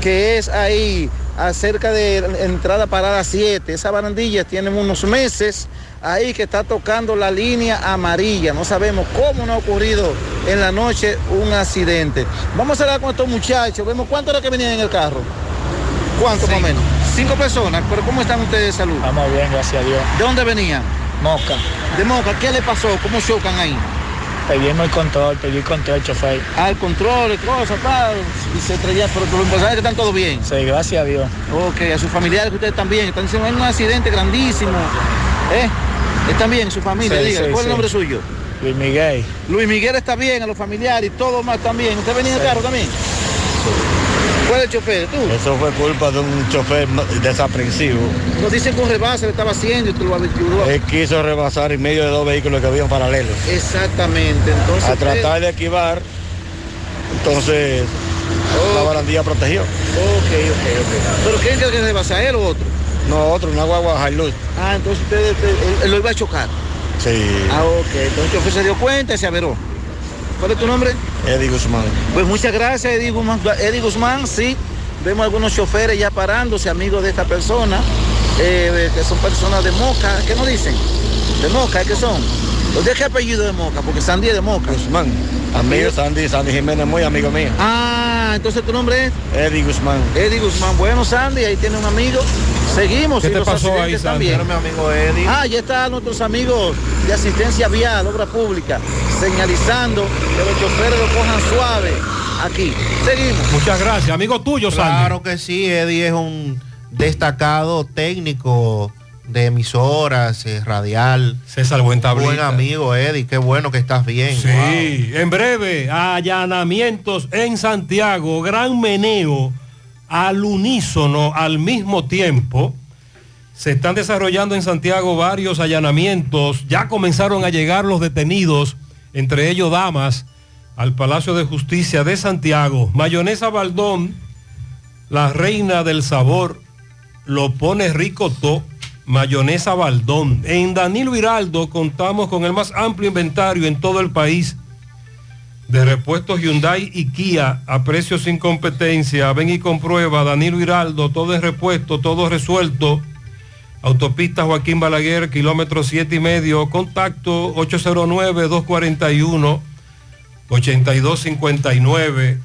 S39: que es ahí acerca de entrada parada 7. Esa barandilla tiene unos meses ahí que está tocando la línea amarilla. No sabemos cómo no ha ocurrido en la noche un accidente. Vamos a hablar con estos muchachos. Vemos cuánto era que venían en el carro. ¿Cuánto más o menos? Cinco personas. Pero ¿cómo están ustedes de salud?
S48: Estamos bien, gracias a Dios.
S39: ¿De dónde venían?
S48: Moca.
S39: De Moca. ¿Qué le pasó? ¿Cómo chocan ahí?
S48: Pedimos el control, pedí el control al chofer.
S39: Al control, cosas, tal. Y se traía, pero lo importante es que están todos bien.
S48: Sí, gracias a Dios.
S39: Ok, a sus familiares que ustedes también. Están diciendo, hay un accidente grandísimo. ¿Eh? ¿Están bien? Su familia,
S48: Sí,
S39: diga.
S48: sí,
S39: ¿Cuál es el nombre suyo?
S48: Luis Miguel.
S39: Luis Miguel está bien, a los familiares y todo más también. ¿Usted venía en el carro también? ¿Cuál es el chofer? ¿Tú?
S48: Eso fue culpa de un chofer desaprensivo.
S39: Nos dicen que un rebase le estaba haciendo y tú lo.
S48: Él quiso rebasar en medio de dos vehículos que habían paralelos.
S39: Exactamente. Entonces,
S48: A
S39: usted-
S48: tratar de esquivar, entonces la barandilla protegió.
S39: Ok, ok, ok. ¿Pero quién cree que rebasa a él o otro?
S48: No, otro, una guagua Hilux.
S39: Ah, entonces usted, usted- él, él lo iba a chocar.
S48: Sí.
S39: Ah, ok. Entonces el chofer se dio cuenta y se averó. ¿Cuál es tu nombre?
S48: Eddie Guzmán.
S39: Pues muchas gracias, Eddie Guzmán. Eddie Guzmán, sí. Vemos algunos choferes ya parándose, amigos de esta persona. eh, que son personas de Moca, ¿qué nos dicen? De Moca, ¿qué son? ¿De qué apellido de Moca? Porque Sandy es de Moca.
S48: Guzmán. Amigo Sandy, Sandy Jiménez, muy amigo mío.
S39: Ah, entonces tu nombre es
S48: Eddie Guzmán.
S39: Eddie Guzmán. Bueno, Sandy, ahí tiene un amigo. Seguimos.
S6: ¿Qué
S39: y
S6: te
S39: los
S6: pasó ahí,
S39: accidentes
S6: Sandy?
S39: también.
S20: mi amigo Eddie.
S39: Ah, ya están nuestros amigos de asistencia vial, obra pública, señalizando que los choferes lo cojan suave aquí. Seguimos.
S6: Muchas gracias. Amigo tuyo, Sandy.
S20: Claro que sí, Eddie es un destacado técnico de emisoras, eh, radial.
S6: César Buen
S20: Buen amigo, Eddie, qué bueno que estás bien.
S6: Sí, en breve, allanamientos en Santiago, gran meneo al unísono al mismo tiempo. Se están desarrollando en Santiago varios allanamientos. Ya comenzaron a llegar los detenidos, entre ellos damas, al Palacio de Justicia de Santiago. Mayonesa Baldón, la reina del sabor, lo pone rico todo. Mayonesa Baldón. En Danilo Hiraldo contamos con el más amplio inventario en todo el país de repuestos Hyundai y Kia a precios sin competencia. Ven y comprueba, Danilo Hiraldo, todo es repuesto, todo resuelto. Autopista Joaquín Balaguer, kilómetro siete y medio, contacto 809-241-8259,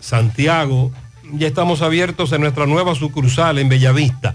S6: Santiago. Ya estamos abiertos en nuestra nueva sucursal en Bellavista.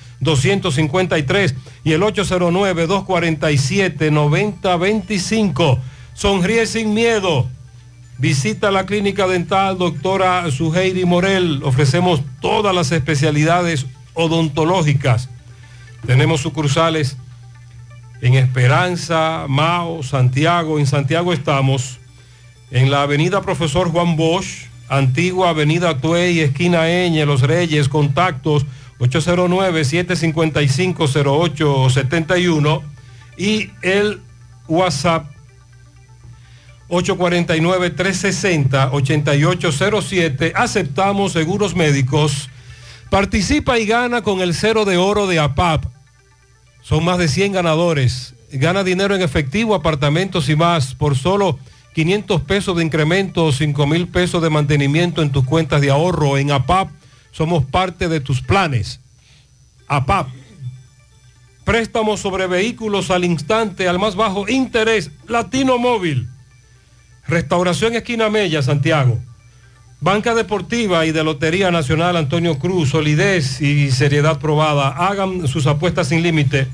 S6: 253 y el 809-247-9025. Sonríe sin miedo. Visita la clínica dental doctora Suheiri Morel. Ofrecemos todas las especialidades odontológicas. Tenemos sucursales en Esperanza, Mao, Santiago. En Santiago estamos en la avenida Profesor Juan Bosch, antigua avenida Tuey, esquina Eñe, Los Reyes, contactos 809-755-0871 y el WhatsApp 849-360-8807. Aceptamos seguros médicos. Participa y gana con el cero de oro de APAP. Son más de 100 ganadores. Gana dinero en efectivo, apartamentos y más por solo 500 pesos de incremento o 5 mil pesos de mantenimiento en tus cuentas de ahorro. En APAP somos parte de tus planes. APAP. Préstamos sobre vehículos al instante, al más bajo interés. Latino Móvil. Restauración Esquina Mella, Santiago. Banca Deportiva y de Lotería Nacional Antonio Cruz, solidez y seriedad probada. Hagan sus apuestas sin límite.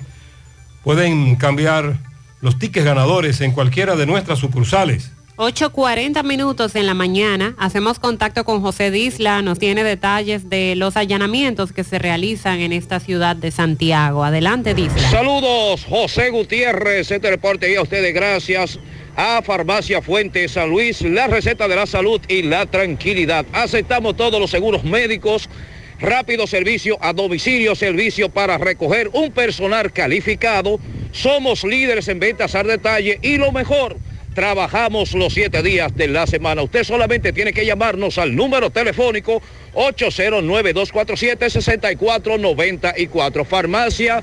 S6: Pueden cambiar los tickets ganadores en cualquiera de nuestras sucursales.
S19: 8.40 minutos en la mañana. Hacemos contacto con José Disla. Nos tiene detalles de los allanamientos que se realizan en esta ciudad de Santiago. Adelante, Disla.
S46: Saludos, José Gutiérrez, este reporte y a ustedes gracias a Farmacia Fuente San Luis, la receta de la salud y la tranquilidad. Aceptamos todos los seguros médicos, rápido servicio a domicilio, servicio para recoger un personal calificado. Somos líderes en ventas al detalle y lo mejor, trabajamos los siete días de la semana. Usted solamente tiene que llamarnos al número telefónico 809-247-6494. Farmacia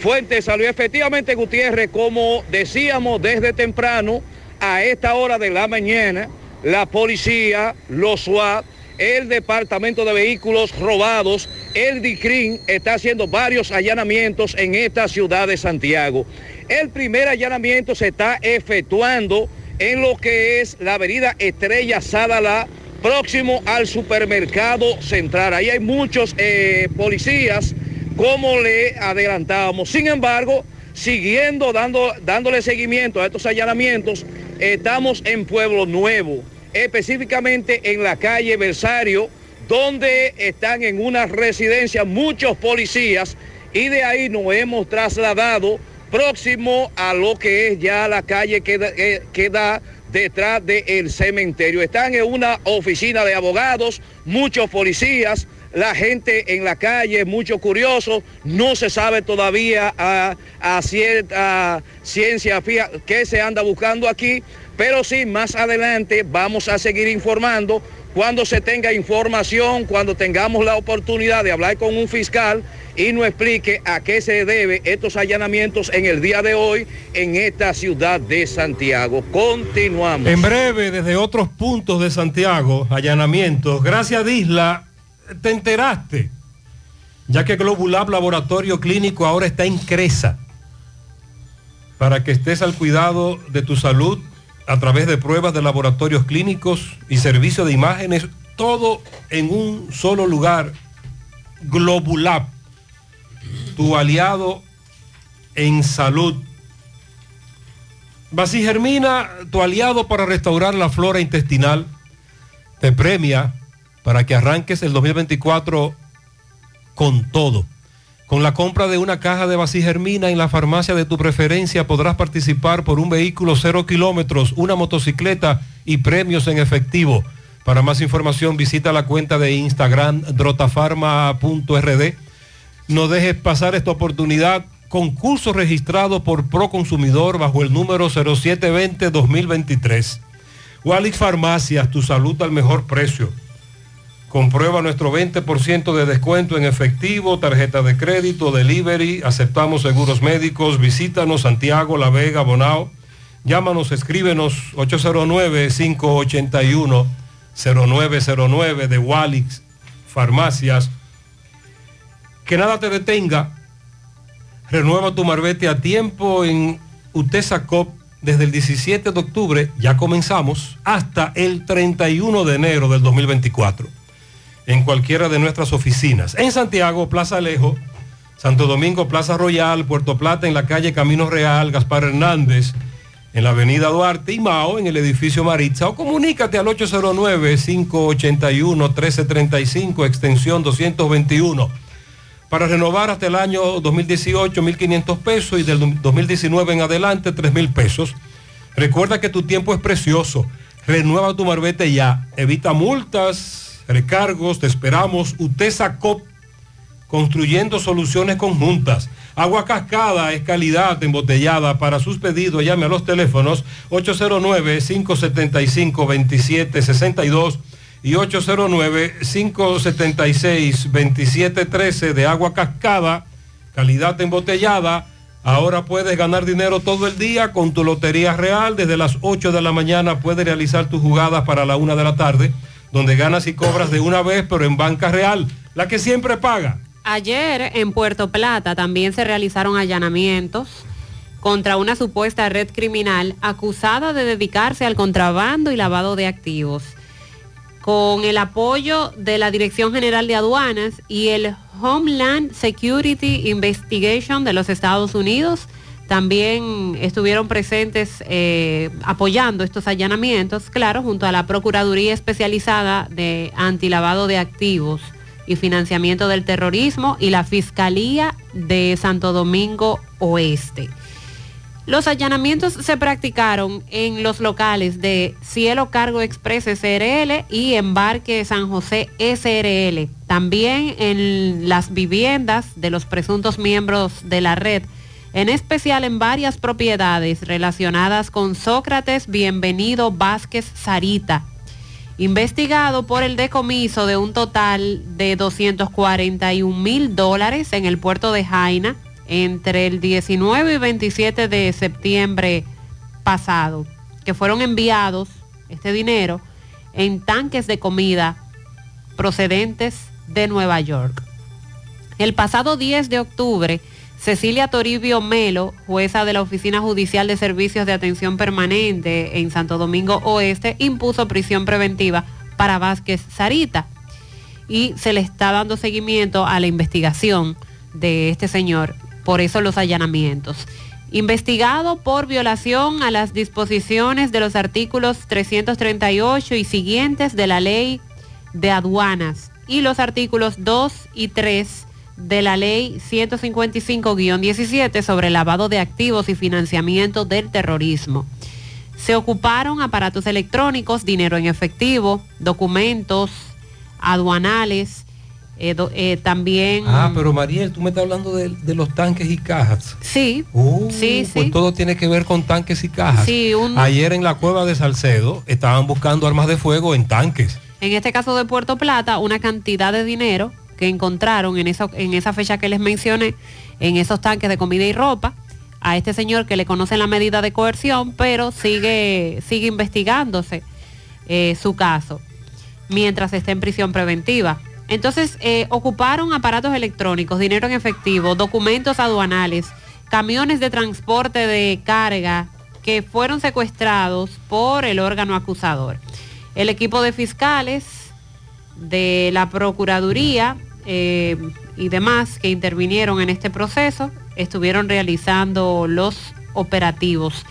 S46: Fuente Salud. Efectivamente, Gutiérrez, como decíamos desde temprano, a esta hora de la mañana, la policía, los SWAT, el Departamento de Vehículos Robados, el DICRIN, está haciendo varios allanamientos en esta ciudad de Santiago. El primer allanamiento se está efectuando en lo que es la avenida Estrella Sadala, próximo al supermercado central. Ahí hay muchos eh, policías, como le adelantábamos. Sin embargo, siguiendo dando, dándole seguimiento a estos allanamientos, estamos en Pueblo Nuevo, específicamente en la calle Versario, donde están en una residencia muchos policías y de ahí nos hemos trasladado próximo a lo que es ya la calle que, da- que da detrás del cementerio. Están en una oficina de abogados, muchos policías, la gente en la calle, muchos curiosos, no se sabe todavía a, a cierta ciencia fija qué se anda buscando aquí, pero sí, más adelante vamos a seguir informando cuando se tenga información, cuando tengamos la oportunidad de hablar con un fiscal y nos explique a qué se debe estos allanamientos en el día de hoy en esta ciudad de Santiago. Continuamos.
S6: En breve, desde otros puntos de Santiago, allanamientos. Gracias, Disla, te enteraste, ya que Globulab Laboratorio Clínico ahora está en Cresa, para que estés al cuidado de tu salud a través de pruebas de laboratorios clínicos y servicio de imágenes, todo en un solo lugar. Globulab, tu aliado en salud. Germina, tu aliado para restaurar la flora intestinal, te premia para que arranques el 2024 con todo. Con la compra de una caja de Germina en la farmacia de tu preferencia podrás participar por un vehículo cero kilómetros, una motocicleta y premios en efectivo. Para más información visita la cuenta de Instagram drotafarma.rd. No dejes pasar esta oportunidad. Concurso registrado por Proconsumidor bajo el número 0720-2023. Walix Farmacias, tu salud al mejor precio. Comprueba nuestro 20% de descuento en efectivo, tarjeta de crédito, delivery, aceptamos seguros médicos, visítanos Santiago, La Vega, Bonao. Llámanos, escríbenos 809-581-0909 de Walix Farmacias. Que nada te detenga. Renueva tu marbete a tiempo en Utesa Cop desde el 17 de octubre, ya comenzamos, hasta el 31 de enero del 2024 en cualquiera de nuestras oficinas. En Santiago, Plaza Alejo, Santo Domingo, Plaza Royal, Puerto Plata, en la calle Camino Real, Gaspar Hernández, en la avenida Duarte y Mao, en el edificio Maritza, o comunícate al 809-581-1335, extensión 221. Para renovar hasta el año 2018, 1.500 pesos y del 2019 en adelante, 3.000 pesos. Recuerda que tu tiempo es precioso. Renueva tu marbete ya. Evita multas recargos, te esperamos. UTESA COP, construyendo soluciones conjuntas. Agua cascada es calidad embotellada. Para sus pedidos, llame a los teléfonos 809-575-2762 y 809-576-2713 de agua cascada, calidad embotellada. Ahora puedes ganar dinero todo el día con tu Lotería Real. Desde las 8 de la mañana puedes realizar tus jugadas para la 1 de la tarde donde ganas y cobras de una vez, pero en banca real, la que siempre paga.
S19: Ayer en Puerto Plata también se realizaron allanamientos contra una supuesta red criminal acusada de dedicarse al contrabando y lavado de activos. Con el apoyo de la Dirección General de Aduanas y el Homeland Security Investigation de los Estados Unidos, también estuvieron presentes eh, apoyando estos allanamientos, claro, junto a la Procuraduría Especializada de Antilavado de Activos y Financiamiento del Terrorismo y la Fiscalía de Santo Domingo Oeste. Los allanamientos se practicaron en los locales de Cielo Cargo Express SRL y Embarque San José SRL. También en las viviendas de los presuntos miembros de la red en especial en varias propiedades relacionadas con Sócrates Bienvenido Vázquez Sarita, investigado por el decomiso de un total de 241 mil dólares en el puerto de Jaina entre el 19 y 27 de septiembre pasado, que fueron enviados este dinero en tanques de comida procedentes de Nueva York. El pasado 10 de octubre, Cecilia Toribio Melo, jueza de la Oficina Judicial de Servicios de Atención Permanente en Santo Domingo Oeste, impuso prisión preventiva para Vázquez Sarita y se le está dando seguimiento a la investigación de este señor, por eso los allanamientos. Investigado por violación a las disposiciones de los artículos 338 y siguientes de la ley de aduanas y los artículos 2 y 3 de la ley 155-17 sobre lavado de activos y financiamiento del terrorismo. Se ocuparon aparatos electrónicos, dinero en efectivo, documentos aduanales Eh, do- eh, también...
S6: Ah, pero Mariel, tú me estás hablando de, de los tanques y cajas.
S19: Sí,
S6: Uh,
S19: sí,
S6: Pues
S19: sí.
S6: todo tiene que ver con tanques y cajas.
S19: Sí, un-
S6: Ayer en la cueva de Salcedo estaban buscando armas de fuego en tanques.
S19: En este caso de Puerto Plata, una cantidad de dinero que encontraron en esa, en esa fecha que les mencioné, en esos tanques de comida y ropa, a este señor que le conocen la medida de coerción, pero sigue, sigue investigándose eh, su caso mientras está en prisión preventiva. Entonces, eh, ocuparon aparatos electrónicos, dinero en efectivo, documentos aduanales, camiones de transporte de carga que fueron secuestrados por el órgano acusador. El equipo de fiscales de la Procuraduría eh, y demás que intervinieron en este proceso estuvieron realizando los operativos.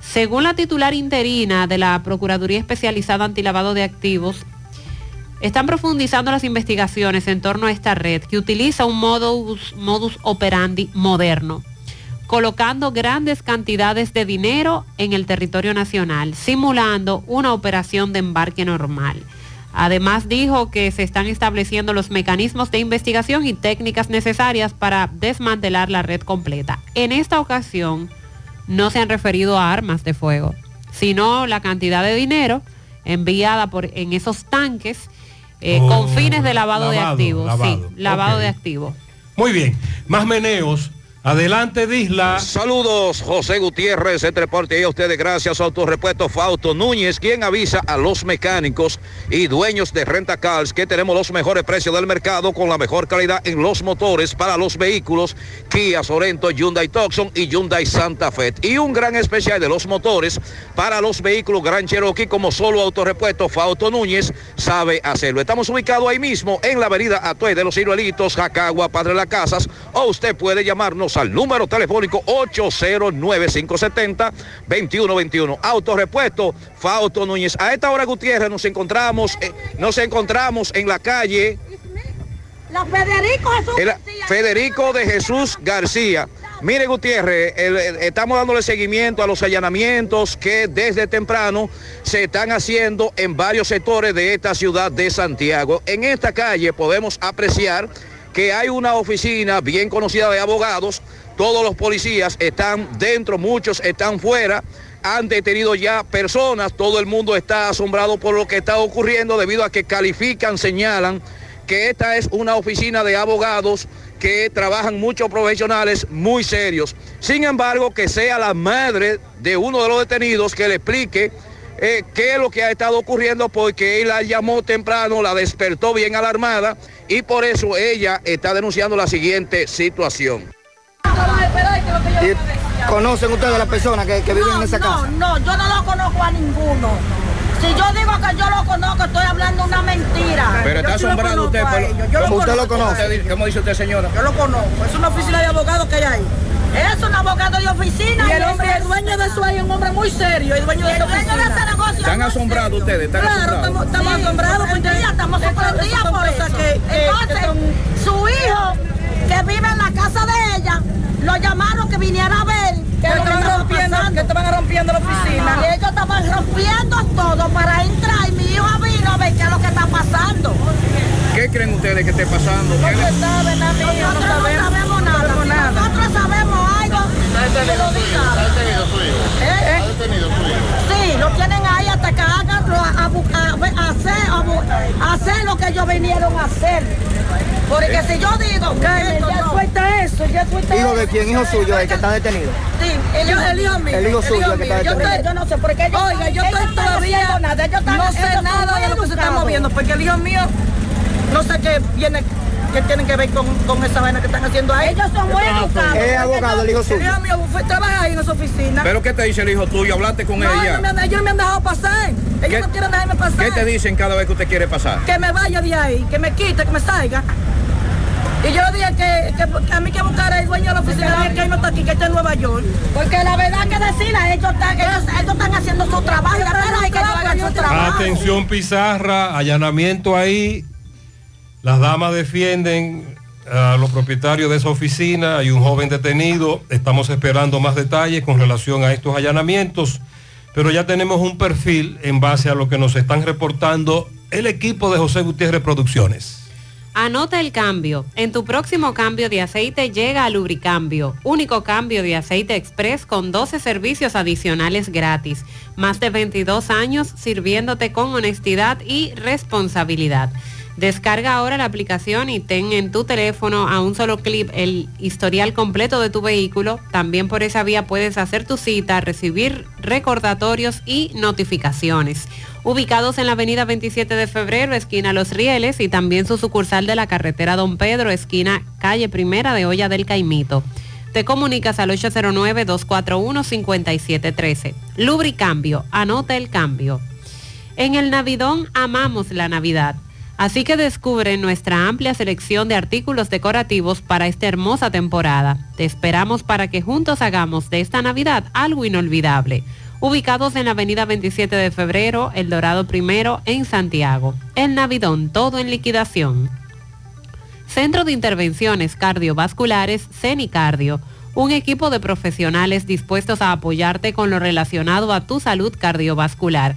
S19: Según la titular interina de la Procuraduría Especializada Antilavado de Activos, están profundizando las investigaciones en torno a esta red que utiliza un modus, modus operandi moderno, colocando grandes cantidades de dinero en el territorio nacional, simulando una operación de embarque normal. Además dijo que se están estableciendo los mecanismos de investigación y técnicas necesarias para desmantelar la red completa. En esta ocasión no se han referido a armas de fuego, sino la cantidad de dinero enviada por, en esos tanques eh,
S6: Oh,
S19: con fines de lavado, de activos.
S6: lavado,
S19: Sí, lavado de activos.
S6: Muy bien, más meneos. Adelante, Disla.
S46: Saludos, José Gutiérrez, este reporte y a ustedes gracias a Autorepuesto Fausto Núñez, quien avisa a los mecánicos y dueños de Renta Cars que tenemos los mejores precios del mercado con la mejor calidad en los motores para los vehículos Kia Sorento, Hyundai Tucson y Hyundai Santa Fe. Y un gran especial de los motores para los vehículos Gran Cherokee como solo Autorepuesto Fausto Núñez sabe hacerlo. Estamos ubicados ahí mismo en la avenida Atuey de los Ciruelitos, Jacagua, Padre Las Casas, o usted puede llamarnos al número telefónico 809-570-2121. Autorepuesto Fausto Núñez. A esta hora, Gutiérrez, nos encontramos, eh, nos encontramos en la calle
S49: La Federico Jesús.
S46: el Federico de Jesús García. Mire Gutiérrez, el- el- estamos dándole seguimiento a los allanamientos que desde temprano se están haciendo en varios sectores de esta ciudad de Santiago. En esta calle podemos apreciar que hay una oficina bien conocida de abogados. Todos los policías están dentro, muchos están fuera. Han detenido ya personas, todo el mundo está asombrado por lo que está ocurriendo debido a que califican, señalan que esta es una oficina de abogados que trabajan muchos profesionales muy serios. Sin embargo, que sea la madre de uno de los detenidos que le explique eh, qué es lo que ha estado ocurriendo porque él la llamó temprano, la despertó bien alarmada y por eso ella está denunciando la siguiente situación.
S50: ¿Conocen ustedes a las personas que, que viven en esa casa?
S49: No, no, yo no lo conozco a ninguno. Si yo digo que yo lo conozco, estoy hablando una mentira.
S46: Pero está asombrado usted por- ¿Usted lo conoce? ¿Cómo dice usted, señora?
S49: Yo lo conozco. Es una oficina de abogados que hay ahí. Es un abogado de oficina.
S51: Y el hombre, el dueño de eso es un hombre muy serio, el dueño de
S49: El
S51: esa
S49: dueño de
S51: oficina.
S49: ese negocio
S46: ¿Están asombrados ustedes? ¿Están
S51: Claro,
S46: asombrados?
S51: estamos, estamos
S49: Sí,
S51: asombrados porque
S49: sorprendidas, estamos
S51: son
S49: por eso.
S51: que- que-
S49: Entonces,
S51: que son-
S49: su hijo, que vive en la casa de ella, lo llamaron que viniera a ver
S51: Que
S49: lo
S51: estaban
S49: estaba
S51: rompiendo- que estaban rompiendo la oficina.
S49: Y ellos estaban rompiendo todo para entrar y mi hijo vino a ver qué es lo que está pasando.
S46: ¿Qué creen ustedes que esté pasando?
S49: No
S46: ¿Qué le-
S49: se sabe nada, no sabemos, nada. Si nosotros sabemos algo, que lo digan. ¿Eh? Sí, lo tienen ahí hasta que hagan, lo- a, a hacer, a bu- a hacer lo que ellos vinieron a hacer. Porque si yo digo que esto
S51: ya
S49: no-
S51: suelta eso, ya suelta
S50: ¿Hijo de quién? ¿Hijo suyo el que está detenido?
S49: Sí, el hijo, el hijo mío.
S50: El hijo suyo que
S49: mío.
S50: está
S49: Yo,
S50: detenido.
S49: estoy- yo no sé, porque ellos
S51: Oiga, yo estoy todavía,
S49: nada. Ellos están-
S51: no sé nada de lo que se está moviendo, porque el hijo mío, no sé qué viene, qué tienen que ver con, con esa vaina que están haciendo ahí.
S49: Ellos son muy educados.
S50: Es abogado el hijo
S51: El
S50: suyo.
S51: hijo mío fue trabajar ahí en esa oficina.
S46: ¿Pero qué te dice el hijo tuyo? ¿Hablaste con
S51: no,
S46: ella?
S51: ellos, me han, ellos no me han dejado pasar. Ellos
S46: ¿Qué-
S51: no quieren dejarme pasar.
S46: ¿Qué te dicen cada vez que usted quiere pasar?
S51: que me vaya de ahí, que me quite, que me salga. Y yo dije que, que, que a mí que buscar el dueño de la oficina, que él no está aquí, que está en Nueva York.
S49: Porque la verdad que decirla, ellos están, ellos, ellos están haciendo su trabajo. Y ahora hay que ellos hagan su trabajo.
S6: Atención Pizarra, allanamiento ahí. Las damas defienden a los propietarios de esa oficina. Hay un joven detenido. Estamos esperando más detalles con relación a estos allanamientos. Pero ya tenemos un perfil en base a lo que nos están reportando el equipo de José Gutiérrez Producciones.
S19: Anota el cambio. En tu próximo cambio de aceite llega a Lubricambio, único cambio de aceite express con 12 servicios adicionales gratis. Más de 22 años sirviéndote con honestidad y responsabilidad. Descarga ahora la aplicación y ten en tu teléfono a un solo clip el historial completo de tu vehículo. También por esa vía puedes hacer tu cita, recibir recordatorios y notificaciones. Ubicados en la avenida 27 de febrero, esquina Los Rieles, y también su sucursal de la carretera Don Pedro, esquina calle Primera de Olla del Caimito. Te comunicas al 809-241-5713. Lubricambio, anota el cambio. En el Navidón amamos la Navidad. Así que descubre nuestra amplia selección de artículos decorativos para esta hermosa temporada. Te esperamos para que juntos hagamos de esta Navidad algo inolvidable. Ubicados en la avenida 27 de febrero, El Dorado Primero, en Santiago. El Navidón, todo en liquidación. Centro de Intervenciones Cardiovasculares, CENICardio. Un equipo de profesionales dispuestos a apoyarte con lo relacionado a tu salud cardiovascular.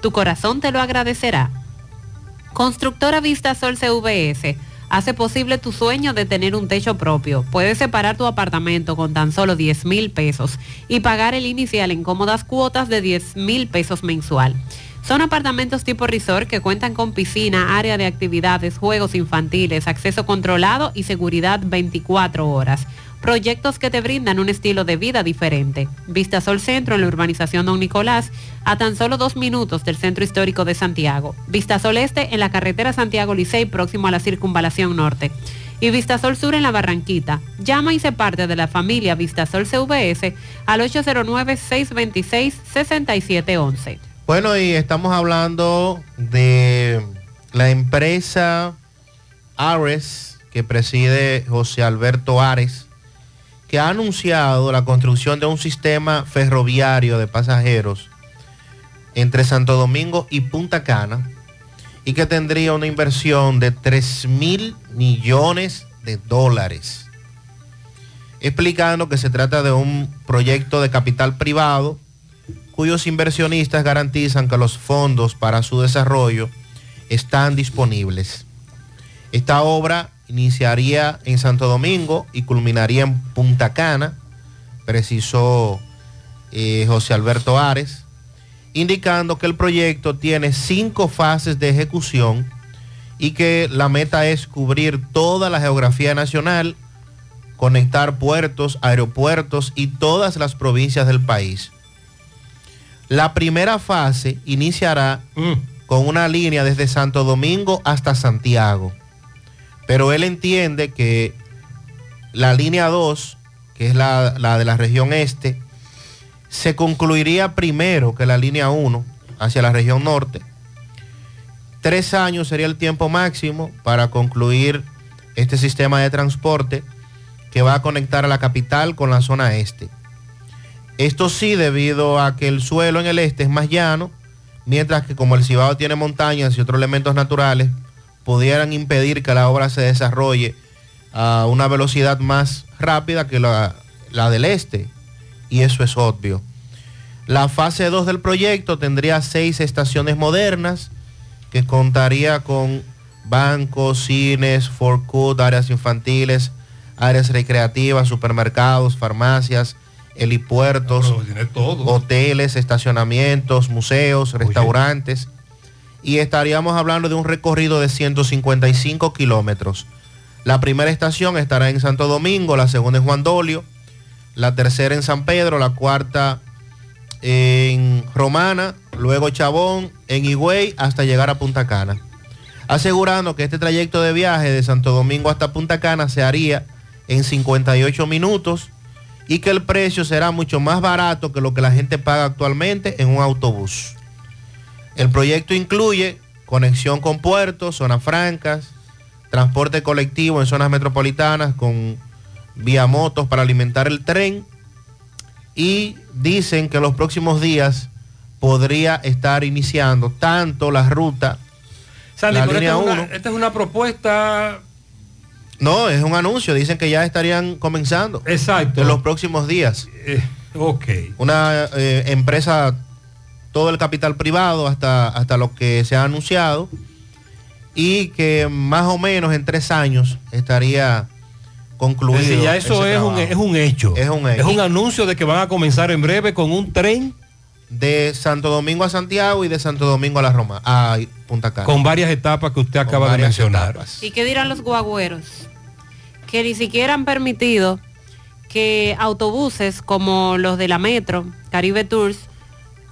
S19: Tu corazón te lo agradecerá. Constructora Vista Sol CVS hace posible tu sueño de tener un techo propio. Puedes separar tu apartamento con tan solo 10 mil pesos y pagar el inicial en cómodas cuotas de 10 mil pesos mensual. Son apartamentos tipo resort que cuentan con piscina, área de actividades, juegos infantiles, acceso controlado y seguridad 24 horas. Proyectos que te brindan un estilo de vida diferente. Vista Sol Centro en la urbanización Don Nicolás, a tan solo dos minutos del centro histórico de Santiago. Vista Sol Este en la carretera Santiago Licey, próximo a la circunvalación norte. Y Vista Sol Sur en la Barranquita. Llama y se parte de la familia Vista Sol CVS al 809-626-6711.
S20: Bueno, y estamos hablando de la empresa Ares que preside José Alberto Ares, que ha anunciado la construcción de un sistema ferroviario de pasajeros entre Santo Domingo y Punta Cana y que tendría una inversión de 3 mil millones de dólares. Explicando que se trata de un proyecto de capital privado cuyos inversionistas garantizan que los fondos para su desarrollo están disponibles. Esta obra iniciaría en Santo Domingo y culminaría en Punta Cana, precisó eh, José Alberto Ares, indicando que el proyecto tiene cinco fases de ejecución y que la meta es cubrir toda la geografía nacional, conectar puertos, aeropuertos y todas las provincias del país. La primera fase iniciará con una línea desde Santo Domingo hasta Santiago. Pero él entiende que la línea 2, que es la, de la región este, se concluiría primero que la línea 1 hacia la región norte. Tres años sería el tiempo máximo para concluir este sistema de transporte que va a conectar a la capital con la zona este. Esto sí debido a que el suelo en el este es más llano, mientras que como el Cibao tiene montañas y otros elementos naturales, pudieran impedir que la obra se desarrolle a una velocidad más rápida que la, la del este. Y eso es obvio. La fase 2 del proyecto tendría seis estaciones modernas que contaría con bancos, cines, food, áreas infantiles, áreas recreativas, supermercados, farmacias, helipuertos, hoteles, estacionamientos, museos, restaurantes. Y estaríamos hablando de un recorrido de 155 kilómetros. La primera estación estará en Santo Domingo, la segunda en Juan Dolio, la tercera en San Pedro, la cuarta en Romana, luego Chabón, en Higüey, hasta llegar a Punta Cana. Asegurando que este trayecto de viaje de Santo Domingo hasta Punta Cana se haría en 58 minutos y que el precio será mucho más barato que lo que la gente paga actualmente en un autobús. El proyecto incluye conexión con puertos, zonas francas, transporte colectivo en zonas metropolitanas con vía motos para alimentar el tren y dicen que los próximos días podría estar iniciando tanto la ruta
S6: Sandy,
S20: la
S6: pero
S20: línea
S6: esta, es
S20: 1
S6: una, esta es una propuesta
S20: no, es un anuncio. Dicen que ya estarían comenzando.
S6: Exacto.
S20: En los próximos días.
S6: ok.
S20: Una eh, empresa, todo el capital privado hasta, hasta lo que se ha anunciado. Y que más o menos en tres años estaría concluido.
S6: Es decir, ya eso
S20: ese
S6: es un, es un hecho.
S20: Es un
S6: Es un anuncio de que van a comenzar en breve con un tren
S20: De Santo Domingo a Santiago y de Santo Domingo a la Roma, a Punta Cana.
S6: con varias etapas que usted acaba de mencionar.
S19: ¿Y qué dirán los guagüeros? Que ni siquiera han permitido que autobuses como los de la Metro, Caribe Tours,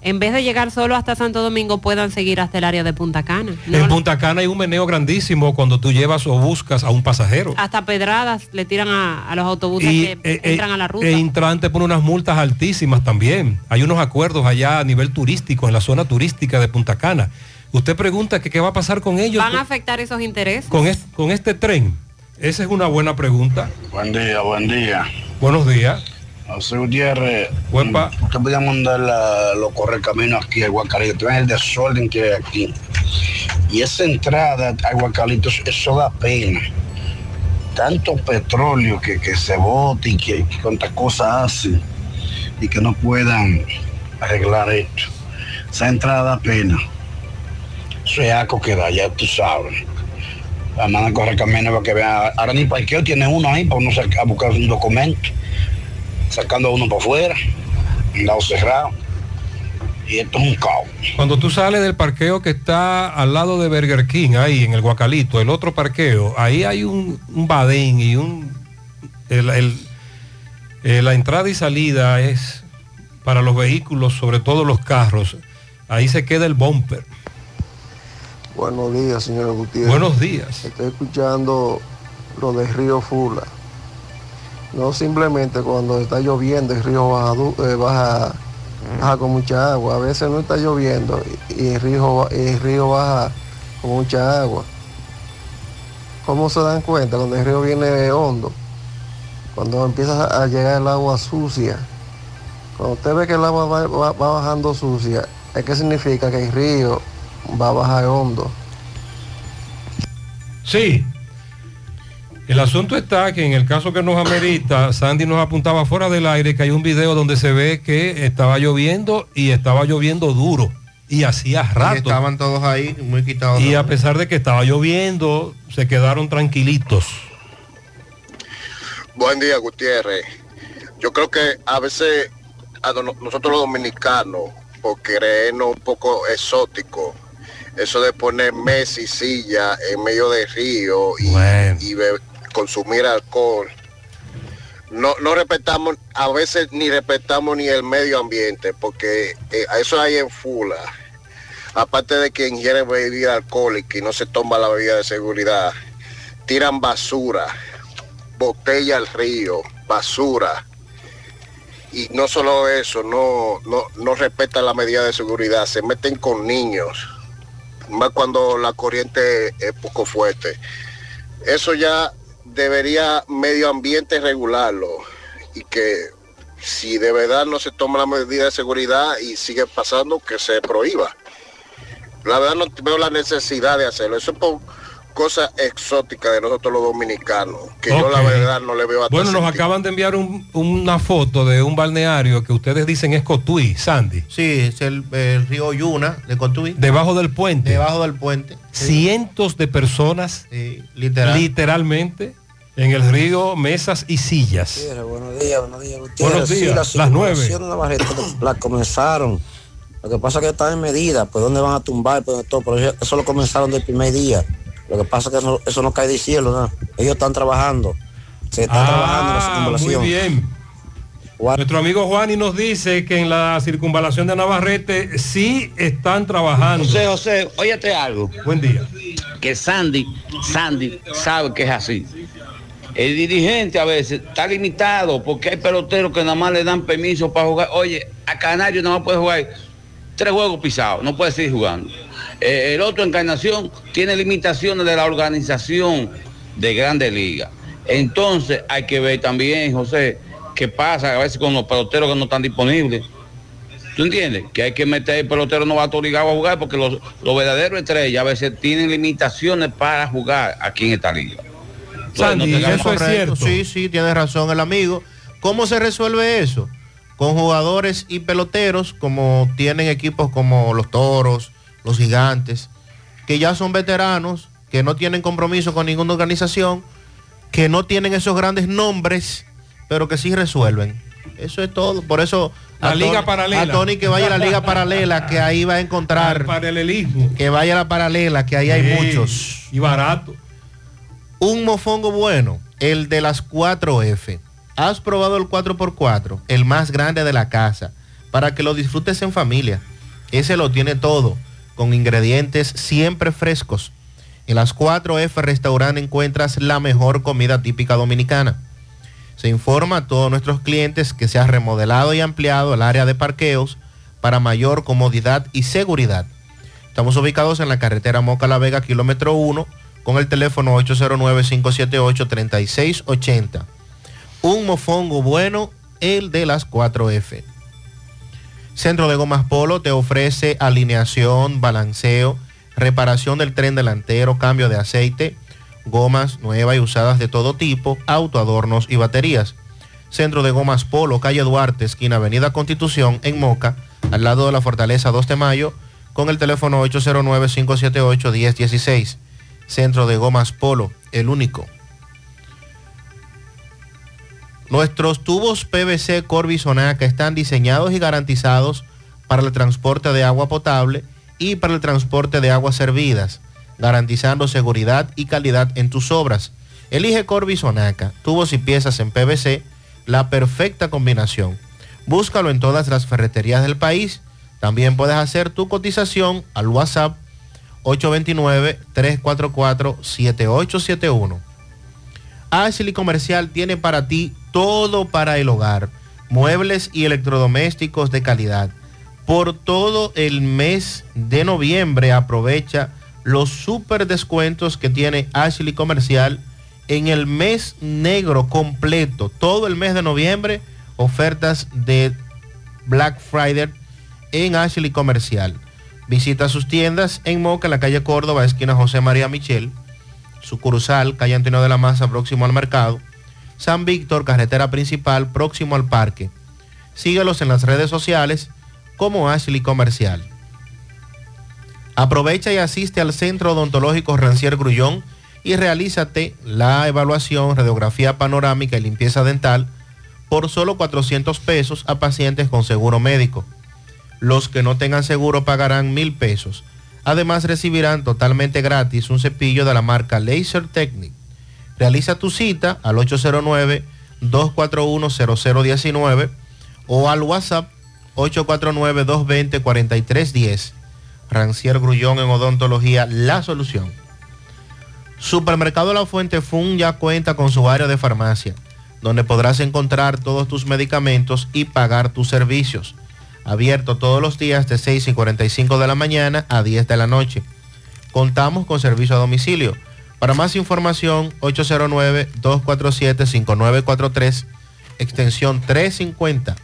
S19: en vez de llegar solo hasta Santo Domingo, puedan seguir hasta el área de Punta Cana. No,
S6: En Punta Cana hay un meneo grandísimo cuando tú llevas o buscas a un pasajero.
S19: hasta pedradas le tiran a, a los autobuses
S6: Y,
S19: que
S6: eh,
S19: entran
S6: eh,
S19: a la ruta.
S6: E Intran te pone unas multas altísimas también. Hay unos acuerdos allá a nivel turístico, en la zona turística de Punta Cana. Usted pregunta que qué va a pasar con ellos
S19: ¿Van a afectar esos intereses?
S6: con, es- con este tren. Esa es una buena pregunta.
S52: Buen día, buen día.
S6: Buenos días.
S52: José Gutiérrez,
S6: Huepa.
S52: usted podía mandar la- los correcaminos aquí a Guacalito. El desorden que hay aquí. Y esa entrada a Guacalito, eso da pena. Tanto petróleo que, que se bote y que, que cuántas cosas hacen y que no puedan arreglar esto. Esa entrada da pena. Eso es asco que da, ya tú sabes. La mano corre camino para que vean. Ahora ni parqueo tiene uno ahí para uno sacar, a buscar un documento. Sacando a uno para afuera. Un lado cerrado. Y esto es un caos.
S6: Cuando tú sales del parqueo que está al lado de Burger King, ahí en el Guacalito, el otro parqueo, ahí hay un, un badén y un... el- el- eh, la entrada y salida es para los vehículos, sobre todo los carros. Ahí se queda el bumper.
S53: Buenos días, señor Gutiérrez.
S6: Buenos días.
S53: Estoy escuchando lo del río Fula. No simplemente cuando está lloviendo el río baja, eh, baja, baja con mucha agua. A veces no está lloviendo y, el, río, el río baja con mucha agua. ¿Cómo se dan cuenta cuando el río viene hondo? Cuando empieza a llegar el agua sucia. Cuando usted ve que el agua va bajando sucia, ¿es que significa que el río va a bajar hondo?
S6: Sí. El asunto está que en el caso que nos amerita, Sandy nos apuntaba fuera del aire que hay un video donde se ve que estaba lloviendo y estaba lloviendo duro. Y hacía
S20: Y
S6: rato.
S20: estaban todos ahí muy quitados.
S6: Y
S20: de-
S6: a pesar de que estaba lloviendo, se quedaron tranquilitos.
S54: Buen día, Gutiérrez. Yo creo que a veces a nosotros los dominicanos, por creernos un poco exóticos, eso de poner mesa y silla en medio del río y, y be- consumir alcohol, no, no respetamos, a veces ni respetamos ni el medio ambiente, porque eh, eso hay en Fula. Aparte de que ingiere bebida alcohólica y no se toma la bebida de seguridad, tiran basura, botella al río, basura. Y no solo eso, no, no, no respetan la medida de seguridad, se meten con niños, más cuando la corriente es poco fuerte. Eso ya debería medio ambiente regularlo y que si de verdad no se toma la medida de seguridad y sigue pasando, que se prohíba. La verdad no veo la necesidad de hacerlo. Eso es por cosas exóticas de nosotros los dominicanos, que yo la verdad no le veo a
S6: Bueno, nos acaban de enviar un- una foto de un balneario que ustedes dicen es Cotuí, Sandy.
S20: Sí, es el, el río Yuna de Cotuí.
S6: Debajo del puente.
S20: Debajo del puente.
S6: Cientos de personas,
S20: literal.
S6: literalmente, en el río, mesas y sillas.
S55: Buenos días, buenos días, Gutiérrez.
S6: Buenos
S55: Sí,
S6: días,
S55: la
S6: las nueve.
S55: Navarrete la comenzaron. Lo que pasa es que están en medida, pues dónde van a tumbar, pues todo, pero eso- lo comenzaron del primer día. Lo que pasa es que eso, eso no cae del cielo, ¿no? Ellos están trabajando. Se están trabajando en la
S6: Ah,
S55: circunvalación.
S6: muy bien. Nuestro amigo Juani nos dice que en la circunvalación de Navarrete sí están trabajando.
S56: José, José, óyete algo.
S6: Buen día.
S56: Que Sandy, Sandy sabe que es así. El dirigente a veces está limitado porque hay peloteros que nada más le dan permiso para jugar. Oye, a Canario nada más puede jugar tres juegos pisados, no puede seguir jugando. Eh, el otro Encarnación tiene limitaciones de la organización de Grandes Ligas. Entonces hay que ver también, José, qué pasa a veces con los peloteros que no están disponibles. ¿Tú entiendes? Que hay que meter el pelotero no va estar obligado a jugar porque los, los verdaderos estrellas a veces tienen limitaciones para jugar aquí en esta liga. Entonces, no tengamos-
S20: Correcto, Sí, sí, tiene razón el amigo. ¿Cómo se resuelve eso? Con jugadores y peloteros, como tienen equipos como los Toros, los Gigantes, que ya son veteranos, que no tienen compromiso con ninguna organización, que no tienen esos grandes nombres, pero que sí resuelven. Eso es todo. Por eso
S6: La
S20: a
S6: liga
S20: Tony-
S6: paralela.
S20: A Tony que vaya a la liga paralela, que ahí va a encontrar.
S6: paralelismo.
S20: Que vaya a la paralela, que ahí hay muchos.
S6: Y barato.
S20: Un mofongo bueno, el de las 4F. Has probado el 4x4, el más grande de la casa, para que lo disfrutes en familia. Ese lo tiene todo, con ingredientes siempre frescos. En las 4F Restaurante encuentras la mejor comida típica dominicana. Se informa a todos nuestros clientes que se ha remodelado y ampliado el área de parqueos para mayor comodidad y seguridad. Estamos ubicados en la carretera Moca La Vega, kilómetro 1, con el teléfono 809-578-3680. Un mofongo bueno, el de las 4F. Centro de Gomas Polo te ofrece alineación, balanceo, reparación del tren delantero, cambio de aceite, gomas nuevas y usadas de todo tipo, autoadornos y baterías. Centro de Gomas Polo, calle Duarte, esquina Avenida Constitución, en Moca, al lado de la Fortaleza 2 de Mayo, con el teléfono 809-578-1016. Centro de Gomas Polo, el único. Nuestros tubos PVC Corby Sonaca están diseñados y garantizados para el transporte de agua potable y para el transporte de aguas servidas, garantizando seguridad y calidad en tus obras. Elige Corby Sonaca, tubos y piezas en PVC, la perfecta combinación. Búscalo en todas las ferreterías del país. También puedes hacer tu cotización al WhatsApp 829-344-7871. Ashley Comercial tiene para ti todo para el hogar, muebles y electrodomésticos de calidad. Por todo el mes de noviembre aprovecha los super descuentos que tiene Ashley Comercial en el mes negro completo. Todo el mes de noviembre ofertas de Black Friday en Ashley Comercial. Visita sus tiendas en Moca, en la calle Córdoba, esquina José María Michel, sucursal, calle Antonio de la Maza, próximo al mercado, San Víctor, carretera principal, próximo al parque. Síguelos en las redes sociales como Ashley Comercial. Aprovecha y asiste al Centro Odontológico Rancier Grullón y realízate la evaluación, radiografía panorámica y limpieza dental por solo 400 pesos a pacientes con seguro médico. Los que no tengan seguro pagarán mil pesos. Además recibirán totalmente gratis un cepillo de la marca Laser Technic. Realiza tu cita al 809-241-0019 o al WhatsApp 849-220-4310. Rancier Grullón en Odontología, la solución. Supermercado La Fuente Fun ya cuenta con su área de farmacia, donde podrás encontrar todos tus medicamentos y pagar tus servicios. Abierto todos los días de 6 y 45 de la mañana a 10 de la noche. Contamos con servicio a domicilio. Para más información, 809-247-5943, extensión 350.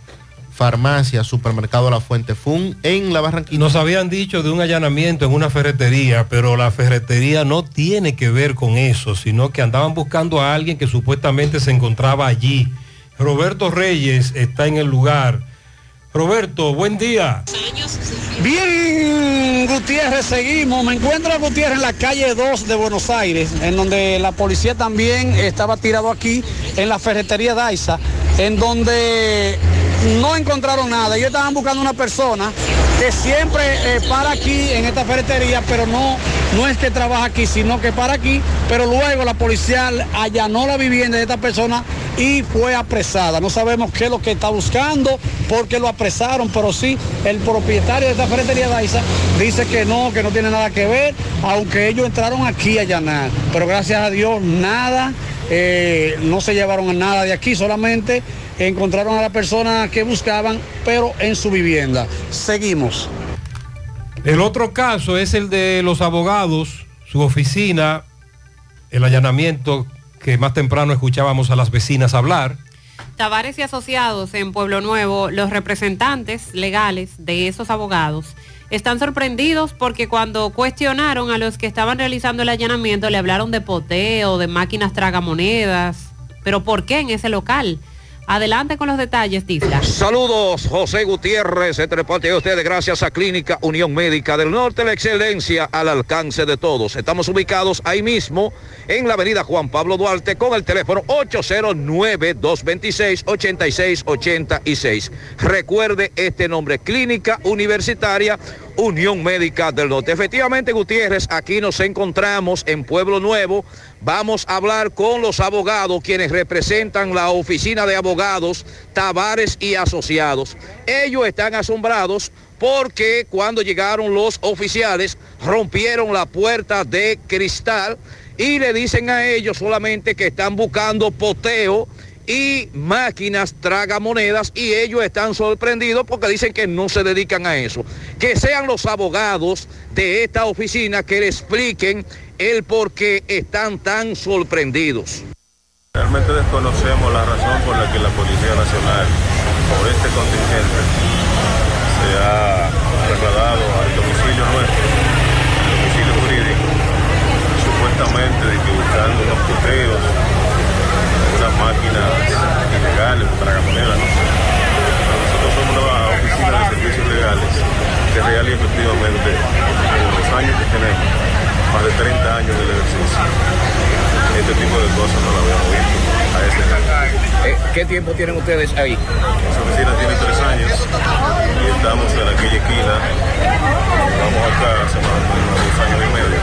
S20: Farmacia, Supermercado La Fuente Fun en La Barranquilla.
S6: Nos habían dicho de un allanamiento en una ferretería, pero la ferretería no tiene que ver con eso, sino que andaban buscando a alguien que supuestamente se encontraba allí. Roberto Reyes está en el lugar. Roberto, buen día.
S57: Bien, Gutiérrez, seguimos. Me encuentro a Gutiérrez en la calle 2 de Buenos Aires, en donde la policía también estaba tirado aquí, en la ferretería Daisa, en donde no encontraron nada. Ellos estaban buscando una persona que siempre eh, para aquí en esta ferretería, pero no, no es que trabaja aquí, sino que para aquí, pero luego la policía allanó la vivienda de esta persona y fue apresada. No sabemos qué es lo que está buscando, por qué lo apresaron, pero sí, el propietario de esta ferretería Daisa dice que no, que no tiene nada que ver, aunque ellos entraron aquí a allanar. Pero gracias a Dios, nada, eh, no se llevaron nada de aquí, solamente encontraron a la persona que buscaban, pero en su vivienda. Seguimos.
S6: El otro caso es el de los abogados, su oficina, el allanamiento que más temprano escuchábamos a las vecinas hablar.
S19: Tavares y Asociados en Pueblo Nuevo, los representantes legales de esos abogados están sorprendidos porque cuando cuestionaron a los que estaban realizando el allanamiento le hablaron de poteo, de máquinas tragamonedas. ¿Pero por qué en ese local? Adelante con los detalles, Tisla.
S46: Saludos, José Gutiérrez, entre parte de ustedes, gracias a Clínica Unión Médica del Norte, la excelencia al alcance de todos. Estamos ubicados ahí mismo en la avenida Juan Pablo Duarte con el teléfono 809-226-8686. Recuerde este nombre, Clínica Universitaria Unión Médica del Norte. Efectivamente, Gutiérrez, aquí nos encontramos en Pueblo Nuevo. Vamos a hablar con los abogados quienes representan la oficina de abogados Tavares y Asociados. Ellos están asombrados porque cuando llegaron los oficiales rompieron la puerta de cristal y le dicen a ellos solamente que están buscando poteo y máquinas tragamonedas y ellos están sorprendidos porque dicen que no se dedican a eso. Que sean los abogados de esta oficina que le expliquen el por qué están tan sorprendidos.
S58: Realmente desconocemos la razón por la que la Policía Nacional, por este contingente, se ha trasladado al domicilio nuestro, al domicilio jurídico, supuestamente de que buscando unos puteos, máquinas ilegales, tragamonedas, no sé. Nosotros somos una oficina de servicios legales que real y efectivamente en los años que tenemos, más de 30 años del ejercicio, este tipo de cosas no lo habíamos visto a ese
S46: Eh, ¿Qué tiempo tienen ustedes ahí?
S58: Esa oficina tiene tres años y estamos en aquella esquina. Vamos acá hace más o menos dos años y medio.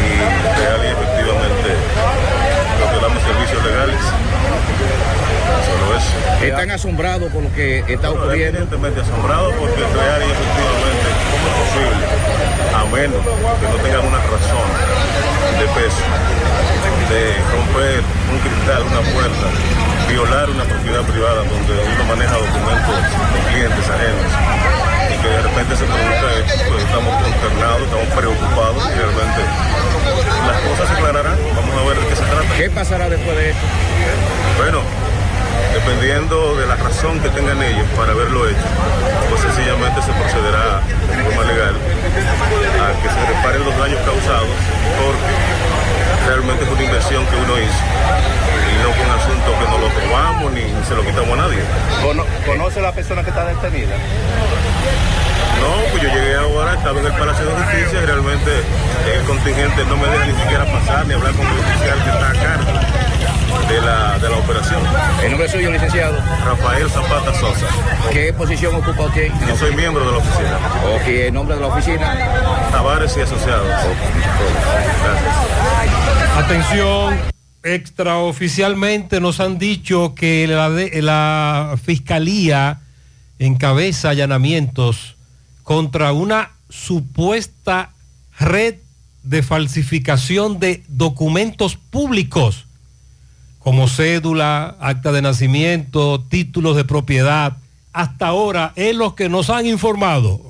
S58: Y real y efectivamente damos servicios legales. Solo eso.
S46: ¿Están asombrados con lo que está ocurriendo?
S58: Evidentemente asombrados porque real y efectivamente, ¿cómo es posible? A menos que no tengan una razón de peso de romper un cristal, una puerta, violar una propiedad privada donde uno maneja documentos de clientes ajenos y que de repente se produzca esto, pues estamos consternados, estamos preocupados y realmente las cosas se aclararán. Vamos a ver de qué se trata.
S46: ¿Qué pasará después de esto?
S58: Bueno, dependiendo de la razón que tengan ellos para haberlo hecho, pues sencillamente se procederá de forma legal a que se reparen los daños causados porque realmente es una inversión que uno hizo y no fue un asunto que nos lo robamos ni se lo quitamos a nadie.
S46: ¿Conoce la persona que está detenida?
S58: No, pues yo llegué ahora, estaba en el Palacio de Justicia y realmente el contingente no me deja ni siquiera pasar ni hablar con el oficial que está a cargo de la, de la operación.
S46: ¿El nombre suyo, licenciado?
S58: Rafael Zapata Sosa.
S46: ¿Qué posición ocupa usted?
S58: Yo soy miembro de la oficina.
S46: Ok, ¿el nombre de la oficina?
S58: Tavares y Asociados. Gracias.
S6: Atención, extraoficialmente nos han dicho que la, fiscalía encabeza allanamientos contra una supuesta red de falsificación de documentos públicos como cédula, acta de nacimiento, títulos de propiedad. Hasta ahora es lo que nos han informado.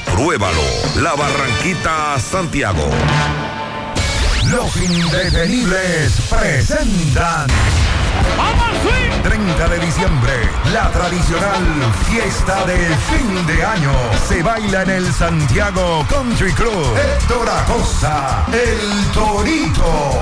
S59: Compruébalo. La Barranquita Santiago.
S60: Los indetenibles presentan. 30 de diciembre, la tradicional fiesta de fin de año se baila en el Santiago Country Club. Héctor Acosta, el Torito.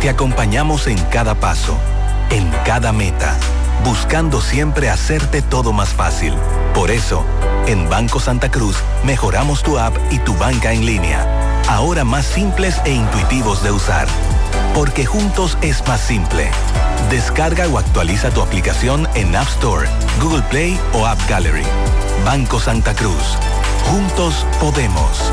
S14: Te acompañamos en cada paso, en cada meta, buscando siempre hacerte todo más fácil. Por eso, en Banco Santa Cruz mejoramos tu app y tu banca en línea, ahora más simples e intuitivos de usar. Porque juntos es más simple. Descarga o actualiza tu aplicación en App Store, Google Play o App Gallery. Banco Santa Cruz. Juntos podemos.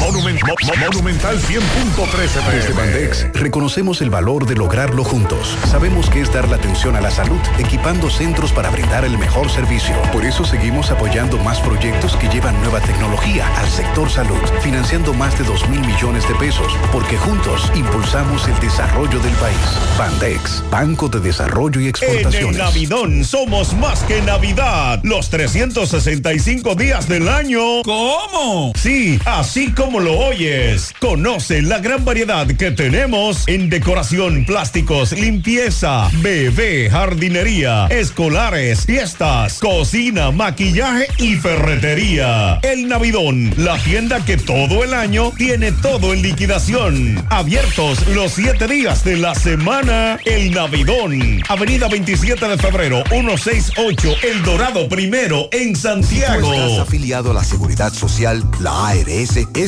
S61: Monument- Mo- Mo- Monumental 100.13
S58: Desde Bandex reconocemos el valor de lograrlo juntos. Sabemos que es dar la atención a la salud, equipando centros para brindar el mejor servicio. Por eso seguimos apoyando más proyectos que llevan nueva tecnología al sector salud, financiando más de 2 mil millones de pesos, porque juntos impulsamos el desarrollo del país. Bandex, Banco de Desarrollo y
S13: En el
S58: Exportaciones.
S13: Navidón somos más que Navidad. Los 365 días del año. ¿Cómo? Sí, así como lo oyes. Conoce la gran variedad que tenemos en decoración, plásticos, limpieza, bebé, jardinería, escolares, fiestas, cocina, maquillaje y ferretería. El Navidón, la tienda que todo el año tiene todo en liquidación. Abiertos los siete días de la semana. El Navidón. Avenida 27 de febrero, 168, El Dorado Primero, en Santiago.
S62: Estás afiliado a la Seguridad Social, la ARS es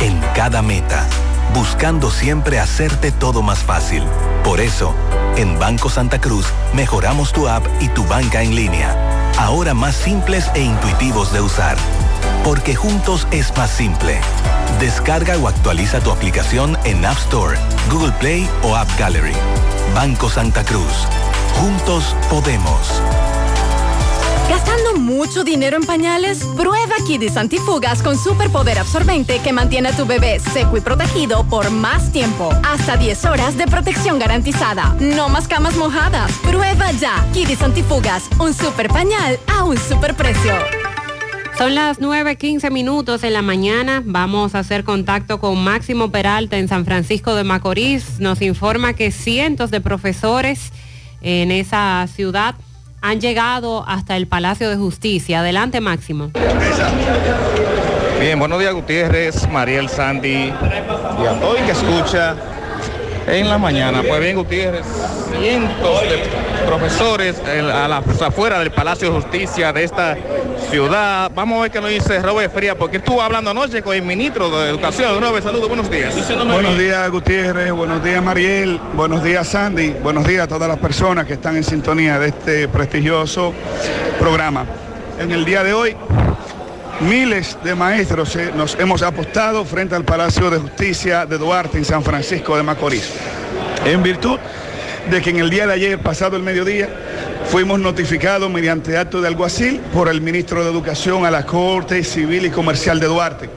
S14: en cada meta, buscando siempre hacerte todo más fácil. Por eso, en Banco Santa Cruz mejoramos tu app y tu banca en línea, ahora más simples e intuitivos de usar. Porque juntos es más simple. Descarga o actualiza tu aplicación en App Store, Google Play o App Gallery. Banco Santa Cruz. Juntos podemos.
S63: ¿Gastando mucho dinero en pañales? Prueba Kidis Antifugas con superpoder absorbente que mantiene a tu bebé seco y protegido por más tiempo. Hasta 10 horas de protección garantizada. No más camas mojadas. Prueba ya Kidis Antifugas, un super pañal a un super precio.
S19: Son las 9.15 minutos en la mañana. Vamos a hacer contacto con Máximo Peralta en San Francisco de Macorís. Nos informa que cientos de profesores en esa ciudad han llegado hasta el Palacio de Justicia. Adelante, Máximo.
S64: Bien, buenos días Gutiérrez, Mariel Sandy y que escucha
S65: en la mañana. Pues bien, Gutiérrez, cientos de profesores en- a las afuera del Palacio de Justicia de esta ciudad. Vamos a ver qué nos dice Robert Fría, porque estuvo hablando anoche con el ministro de Educación. Nuevo, saludos, buenos días.
S66: Buenos días Gutiérrez, buenos días Mariel, buenos días Sandy, buenos días a todas las personas que están en sintonía de este prestigioso programa. En el día de hoy, miles de maestros eh, nos hemos apostado frente al Palacio de Justicia de Duarte en San Francisco de Macorís, en virtud de que en el día de ayer, pasado el mediodía, fuimos notificados mediante acto de alguacil por el ministro de Educación a la Corte Civil y Comercial de Duarte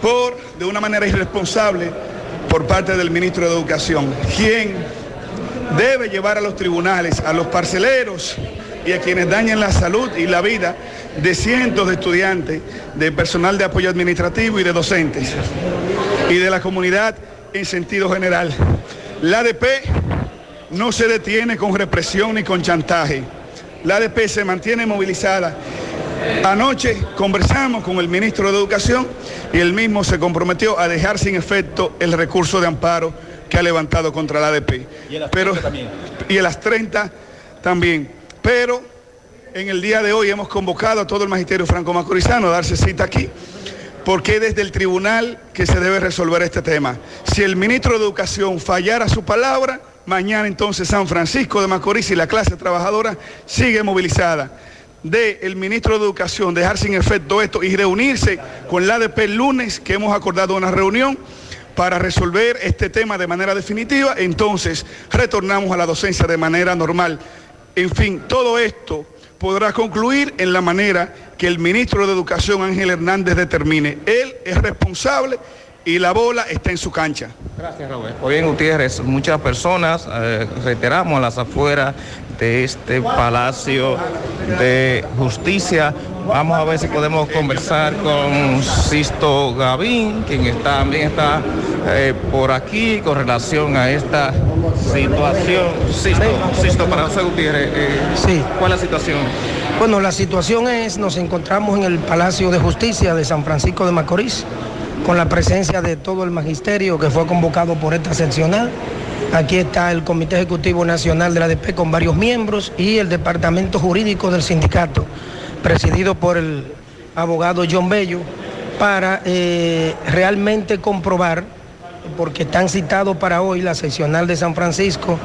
S66: por, de una manera irresponsable, por parte del ministro de Educación, quien debe llevar a los tribunales, a los parceleros y a quienes dañan la salud y la vida de cientos de estudiantes, de personal de apoyo administrativo y de docentes, y de la comunidad en sentido general. La ADP no se detiene con represión ni con chantaje. La ADP se mantiene movilizada Anoche conversamos con el ministro de Educación y él mismo se comprometió a dejar sin efecto el recurso de amparo que ha levantado contra la ADP.
S65: Y a las
S66: Pero,
S65: 30 también.
S66: y las 30 también. Pero en el día de hoy hemos convocado a todo el magisterio franco-macorizano a darse cita aquí, porque es desde el tribunal que se debe resolver este tema. Si el ministro de Educación fallara su palabra, mañana entonces San Francisco de Macorís y la clase trabajadora sigue movilizada de el ministro de Educación dejar sin efecto esto y reunirse con la ADP el lunes, que hemos acordado una reunión para resolver este tema de manera definitiva, entonces retornamos a la docencia de manera normal. En fin, todo esto podrá concluir en la manera que el ministro de Educación, Ángel Hernández, determine. Él es responsable y la bola está en su cancha.
S65: Gracias, Robert. Pues bien, Gutiérrez, muchas personas, eh, reiteramos, a las afueras de este Palacio de Justicia. Vamos a ver si podemos conversar con Sisto Gavín, quien está- también está eh, por aquí con relación a esta situación. Sisto, Sisto para José Gutiérrez, eh, ¿cuál es la situación?
S67: Bueno, la situación es, nos encontramos en el Palacio de Justicia de San Francisco de Macorís, con la presencia de todo el magisterio que fue convocado por esta seccional. Aquí está el Comité Ejecutivo Nacional de la ADP con varios miembros y el Departamento Jurídico del Sindicato, presidido por el abogado John Bello, para eh, realmente comprobar, porque están citados para hoy la seccional de San Francisco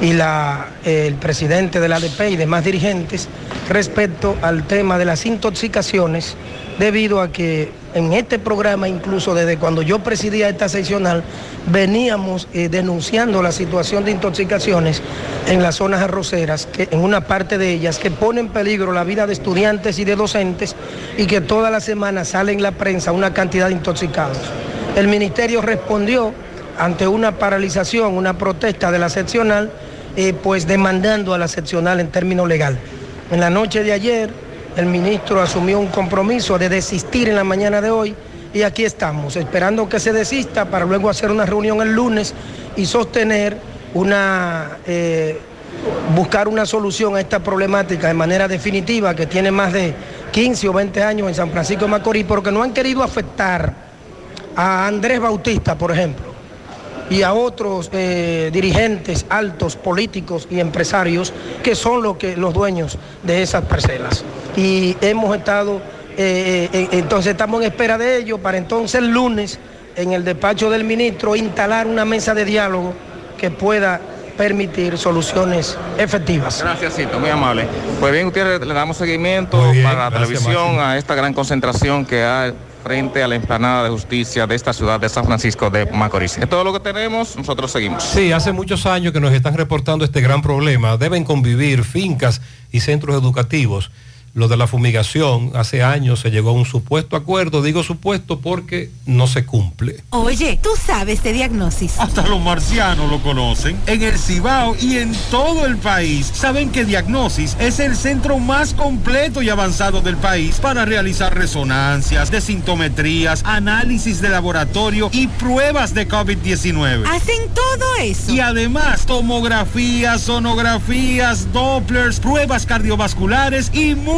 S67: y la, eh, el presidente de la ADP y demás dirigentes respecto al tema de las intoxicaciones, debido a que en este programa, incluso desde cuando yo presidía esta seccional, veníamos eh, denunciando la situación de intoxicaciones en las zonas arroceras, que en una parte de ellas que pone en peligro la vida de estudiantes y de docentes y que toda la semana sale en la prensa una cantidad de intoxicados. El ministerio respondió ante una paralización, una protesta de la seccional, eh, pues demandando a la seccional en términos legal. En la noche de ayer, el ministro asumió un compromiso de desistir en la mañana de hoy y aquí estamos, esperando que se desista para luego hacer una reunión el lunes y sostener una, eh, buscar una solución a esta problemática de manera definitiva que tiene más de 15 o 20 años en San Francisco de Macorís, porque no han querido afectar a Andrés Bautista, por ejemplo, y a otros eh, dirigentes altos, políticos y empresarios que son lo que, los dueños de esas parcelas. Y hemos estado, eh, eh, entonces estamos en espera de ello para entonces el lunes en el despacho del ministro instalar una mesa de diálogo que pueda permitir soluciones efectivas.
S65: Gracias, Cito, muy amable. Pues bien, Gutiérrez, le damos seguimiento para la televisión
S6: Máximo.
S65: a esta gran concentración que hay frente a la emplanada de justicia de esta ciudad de San Francisco de Macorís. Es todo lo que tenemos, nosotros seguimos.
S6: Sí, hace muchos años que nos están reportando este gran problema. Deben convivir fincas y centros educativos. Lo de la fumigación, hace años se llegó a un supuesto acuerdo. Digo supuesto porque no se cumple.
S68: Oye, tú sabes de diagnosis.
S69: Hasta los marcianos lo conocen. En el Cibao y en todo el país saben que Diagnosis es el centro más completo y avanzado del país para realizar resonancias, desintometrías, análisis de laboratorio y pruebas de COVID-19.
S68: Hacen todo eso.
S69: Y además, tomografías, sonografías, dopplers, pruebas cardiovasculares y mucho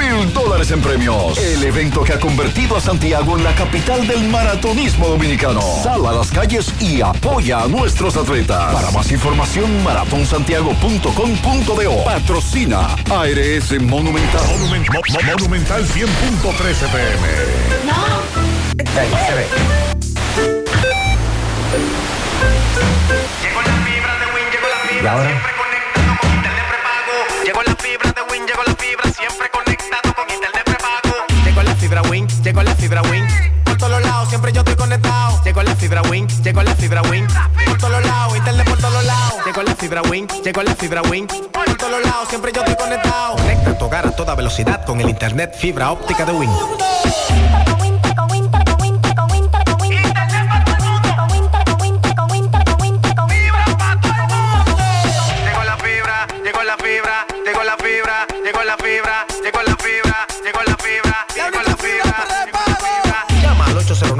S30: mil dólares en premios. El evento que ha convertido a Santiago en la capital del maratonismo dominicano. Sal a las calles y apoya a nuestros atletas. Para más información, maratonsantiago.com.do. Patrocina ARS Monumental.
S13: Monumental 100.13 pm.
S3: Y ahora. Fibra Win, llegó la fibra Win. Por todos lados, siempre yo estoy conectado. Llegó la fibra Win, llegó la fibra Win. Por todos lados, internet por todos lados. Llegó la fibra Win, llegó la fibra Win. Por todos lados, siempre yo estoy conectado. Conecta tu hogar a toda velocidad con el internet fibra óptica de Win.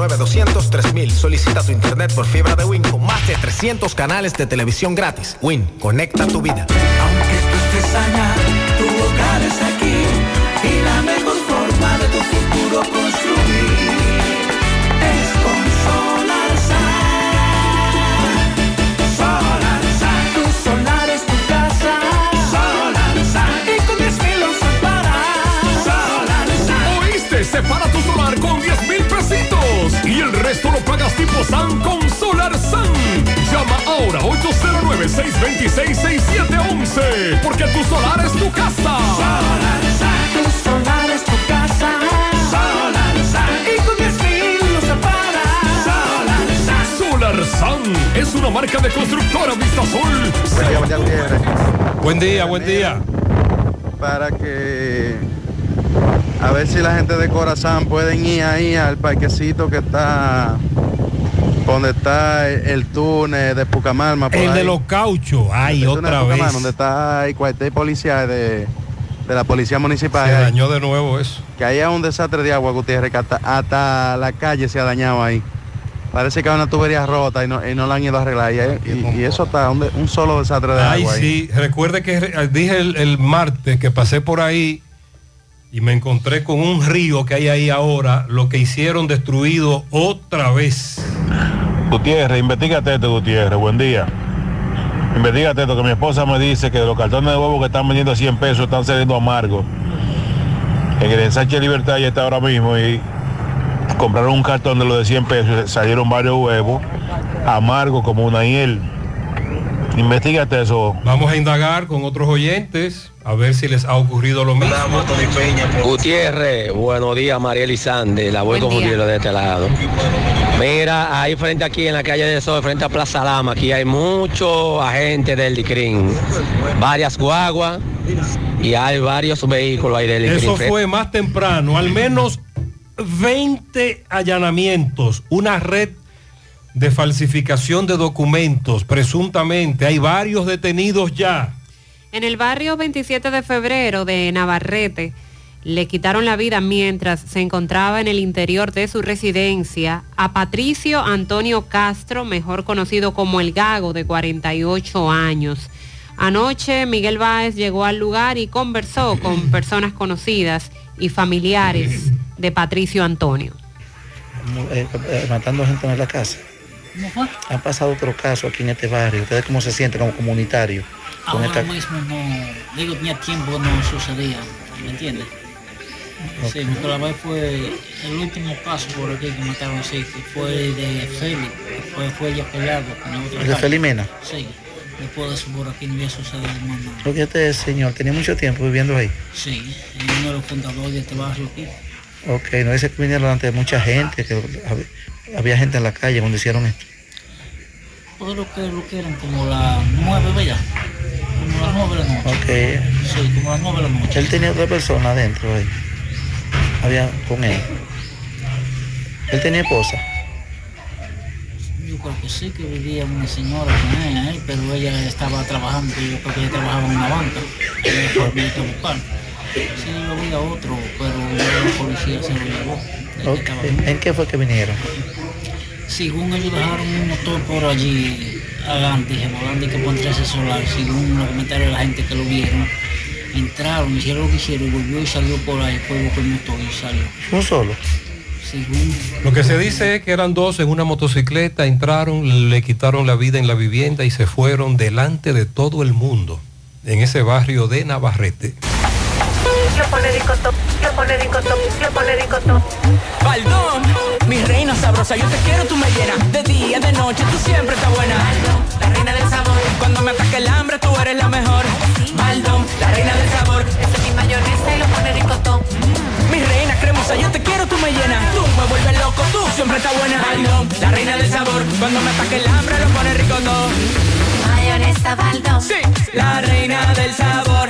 S3: 809-200-3000. Solicita tu internet por fibra de Win con más de 300 canales de televisión gratis. Win, conecta tu vida.
S17: estés allá, tu hogar es aquí y la mejor forma de tu futuro construir
S13: SAN con Solar SAN. Llama ahora 809-626-6711 porque tu solar es tu casa.
S17: Solarsa, tu solar es tu casa. Solarsa, y con 10 mil lo separas. Solarsa.
S13: Solar SAN es una marca de constructora Vistasol.
S6: Buen día, buen día.
S70: Para que a ver si la gente de Corazán pueden ir ahí al parquecito que está donde está el, el túnel de Pucamalma. por
S6: El de
S70: ahí.
S6: los cauchos. Ay, otra
S70: Pucamalma,
S6: vez.
S70: Donde está el cuartel policial de, de la policía municipal.
S6: Se
S70: ahí.
S6: dañó de nuevo eso.
S70: Que haya un desastre de agua, Gutiérrez, que hasta, hasta la calle se ha dañado ahí. Parece que hay una tubería rota y no, y no la han ido a arreglar. Y, y- y eso está, un, un solo desastre de
S6: Ay,
S70: agua. ahí.
S6: sí. Recuerde que dije el, el martes que pasé por ahí y me encontré con un río que hay ahí ahora, lo que hicieron destruido otra vez.
S71: Gutiérrez, investigate esto, Gutiérrez, buen día. Investigate esto, que mi esposa me dice que los cartones de huevo que están vendiendo a 100 pesos están saliendo amargos. En el ensanche Libertad ya está ahora mismo y compraron un cartón de los de 100 pesos, salieron varios huevos amargos como una hiel. Investigate eso.
S6: Vamos a indagar con otros oyentes a ver si les ha ocurrido lo mismo.
S72: Gutiérrez, buenos días, María Elizande, la voy
S6: Buen
S72: confundiendo de este lado. Mira, ahí frente aquí en la calle de Sol, frente a Plaza Lama, aquí hay muchos agentes del DICRIN, varias guaguas y hay varios vehículos ahí del DICRIN.
S6: Eso fue más temprano, al menos 20 allanamientos, una red de falsificación de documentos, presuntamente. Hay varios detenidos ya.
S19: En el barrio 27 de febrero de Navarrete le quitaron la vida mientras se encontraba en el interior de su residencia a Patricio Antonio Castro, mejor conocido como el Gago, de 48 años. Anoche Miguel Báez llegó al lugar y conversó con personas conocidas y familiares de Patricio Antonio.
S73: eh, eh, matando gente en la casa.
S9: ¿Cómo fue?
S73: Han pasado otros casos aquí en este barrio. ¿Ustedes cómo se sienten como comunitarios? con
S9: Ahora
S73: esta-
S9: mismo no, digo, tenía tiempo no sucedía, ¿me entiendes?
S74: Sí, Nicolás fue el último caso por aquí que mataron sí, que fue de Félix, que fue, fue ya peleado con la otra
S73: ¿El de
S74: calle.
S73: Felimena?
S74: Sí, después de eso por aquí no había sucedido más nada.
S73: Porque este señor tenía mucho tiempo viviendo ahí.
S74: Sí, es uno de los fundadores de este barrio aquí.
S73: Ok, no dice que vinieron delante de mucha gente, que había gente en la calle cuando hicieron esto.
S74: Todo lo que, lo que eran como las nueve, ¿verdad? Como las nueve de la noche.
S73: Ok.
S74: Sí, como las nueve de la noche.
S73: Él tenía otra persona adentro ahí. Había con él. Él tenía esposa.
S74: Yo creo que sí, que vivía una señora con él, ahí, pero ella estaba trabajando, yo creo que ella trabajaba en una banca. Ella fue a buscar. Sí, yo vi a otro, pero la policía se lo llevó.
S73: ¿En qué fue que vinieron?
S74: Según ellos dejaron un motor por allí adelante, volando que por ese solar, según los comentarios de la gente que lo vieron, entraron, hicieron lo que hicieron, y volvió y salió por ahí, fue con el motor y salió.
S73: ¿Un solo?
S74: Según
S6: Lo que se dice es que eran dos en una motocicleta, entraron, le quitaron la vida en la vivienda y se fueron delante de todo el mundo en ese barrio de Navarrete.
S75: Lo pone ricotón, lo pone ricotón, lo pone ricotón.
S76: Baldón, mi reina sabrosa, yo te quiero, tú me llenas de día, de noche, tú siempre estás buena. la reina del sabor. Cuando me ataque el hambre, tú eres la mejor. Baldón, la reina del sabor.
S75: Esa es mi mayonesa y lo pone ricotón.
S76: Mi reina cremosa, yo te quiero, tú me llenas. Tú me vuelves loco, tú siempre estás buena. Baldón, la reina del sabor. Cuando me ataque el hambre, lo pone rico todo.
S75: Mayonesa Baldón.
S76: Sí, la reina del sabor.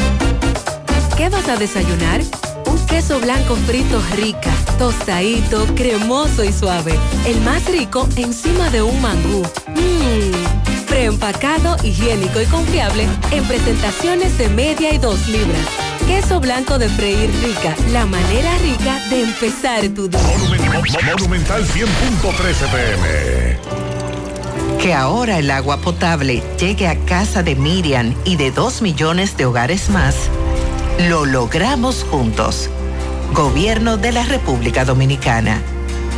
S9: ¿Qué vas a desayunar? Un queso blanco frito rica, tostadito, cremoso y suave. El más rico encima de un mangú. Mmm. Preempacado, higiénico y confiable en presentaciones de media y dos libras. Queso blanco de freír rica, la manera rica de empezar tu día.
S13: Monumental 100.13 pm.
S77: Que ahora el agua potable llegue a casa de Miriam y de dos millones de hogares más, lo logramos juntos. Gobierno de la República Dominicana.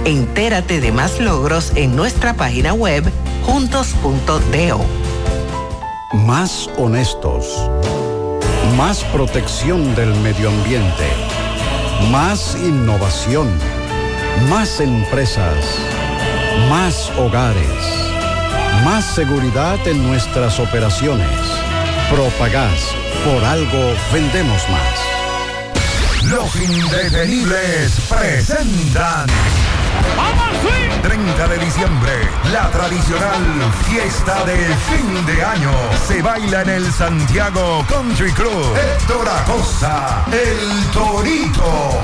S77: Entérate de más logros en nuestra página web juntos.do.
S78: Más honestos. Más protección del medio ambiente. Más innovación. Más empresas. Más hogares. Más seguridad en nuestras operaciones. Propagás. Por algo vendemos más.
S1: Los indetenibles presentan. 30 de diciembre, la tradicional fiesta de fin de año se baila en el Santiago Country Club. Héctor Acosta, el Torito.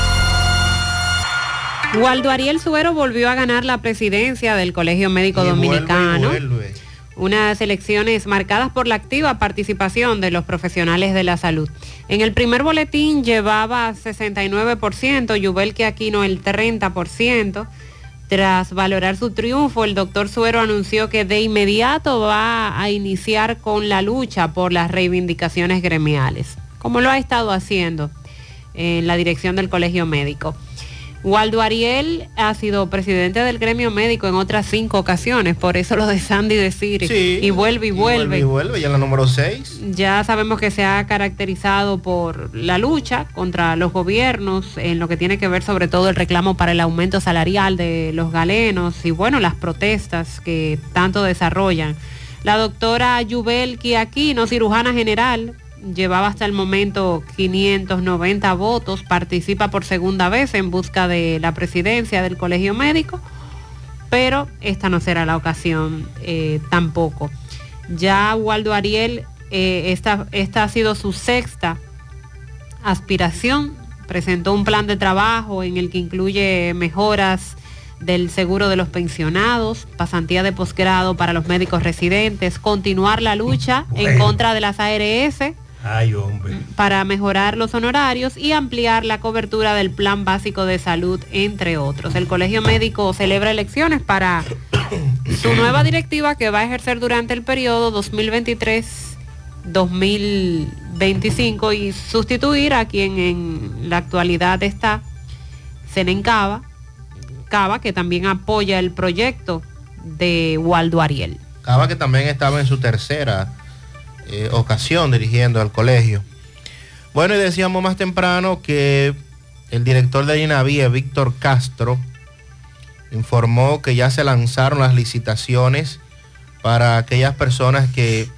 S19: Waldo Ariel Suero volvió a ganar la presidencia del Colegio Médico Dominicano. Unas elecciones marcadas por la activa participación de los profesionales de la salud. En el primer boletín llevaba 69%, Yubelque Aquino el 30%. Tras valorar su triunfo, el doctor Suero anunció que de inmediato va a iniciar con la lucha por las reivindicaciones gremiales, como lo ha estado haciendo en la dirección del Colegio Médico. Waldo Ariel ha sido presidente del gremio médico en otras cinco ocasiones, por eso lo de Sandy decir
S20: Sí,
S19: y vuelve y vuelve.
S20: Y vuelve, ya en la número 6.
S19: Ya sabemos que se ha caracterizado por la lucha contra los gobiernos en lo que tiene que ver sobre todo el reclamo para el aumento salarial de los galenos y bueno, las protestas que tanto desarrollan. La doctora Yubel Aquino, cirujana general, llevaba hasta el momento 590 votos, participa por segunda vez en busca de la presidencia del Colegio Médico, pero esta no será la ocasión eh, tampoco. Ya Waldo Ariel, eh, esta, esta ha sido su sexta aspiración, presentó un plan de trabajo en el que incluye mejoras del seguro de los pensionados, pasantía de posgrado para los médicos residentes, continuar la lucha en contra de las ARS
S6: Ay, hombre.
S19: para mejorar los honorarios y ampliar la cobertura del plan básico de salud, entre otros. El Colegio Médico celebra elecciones para su nueva directiva que va a ejercer durante el periodo 2023-2025 y sustituir a quien en la actualidad está, Senen Cava, Cava, que también apoya el proyecto de Waldo Ariel.
S20: Cava que también estaba en su tercera eh, ocasión dirigiendo al colegio. Bueno, y decíamos más temprano que el director de INAVIE, Víctor Castro, informó que ya se lanzaron las licitaciones para aquellas personas que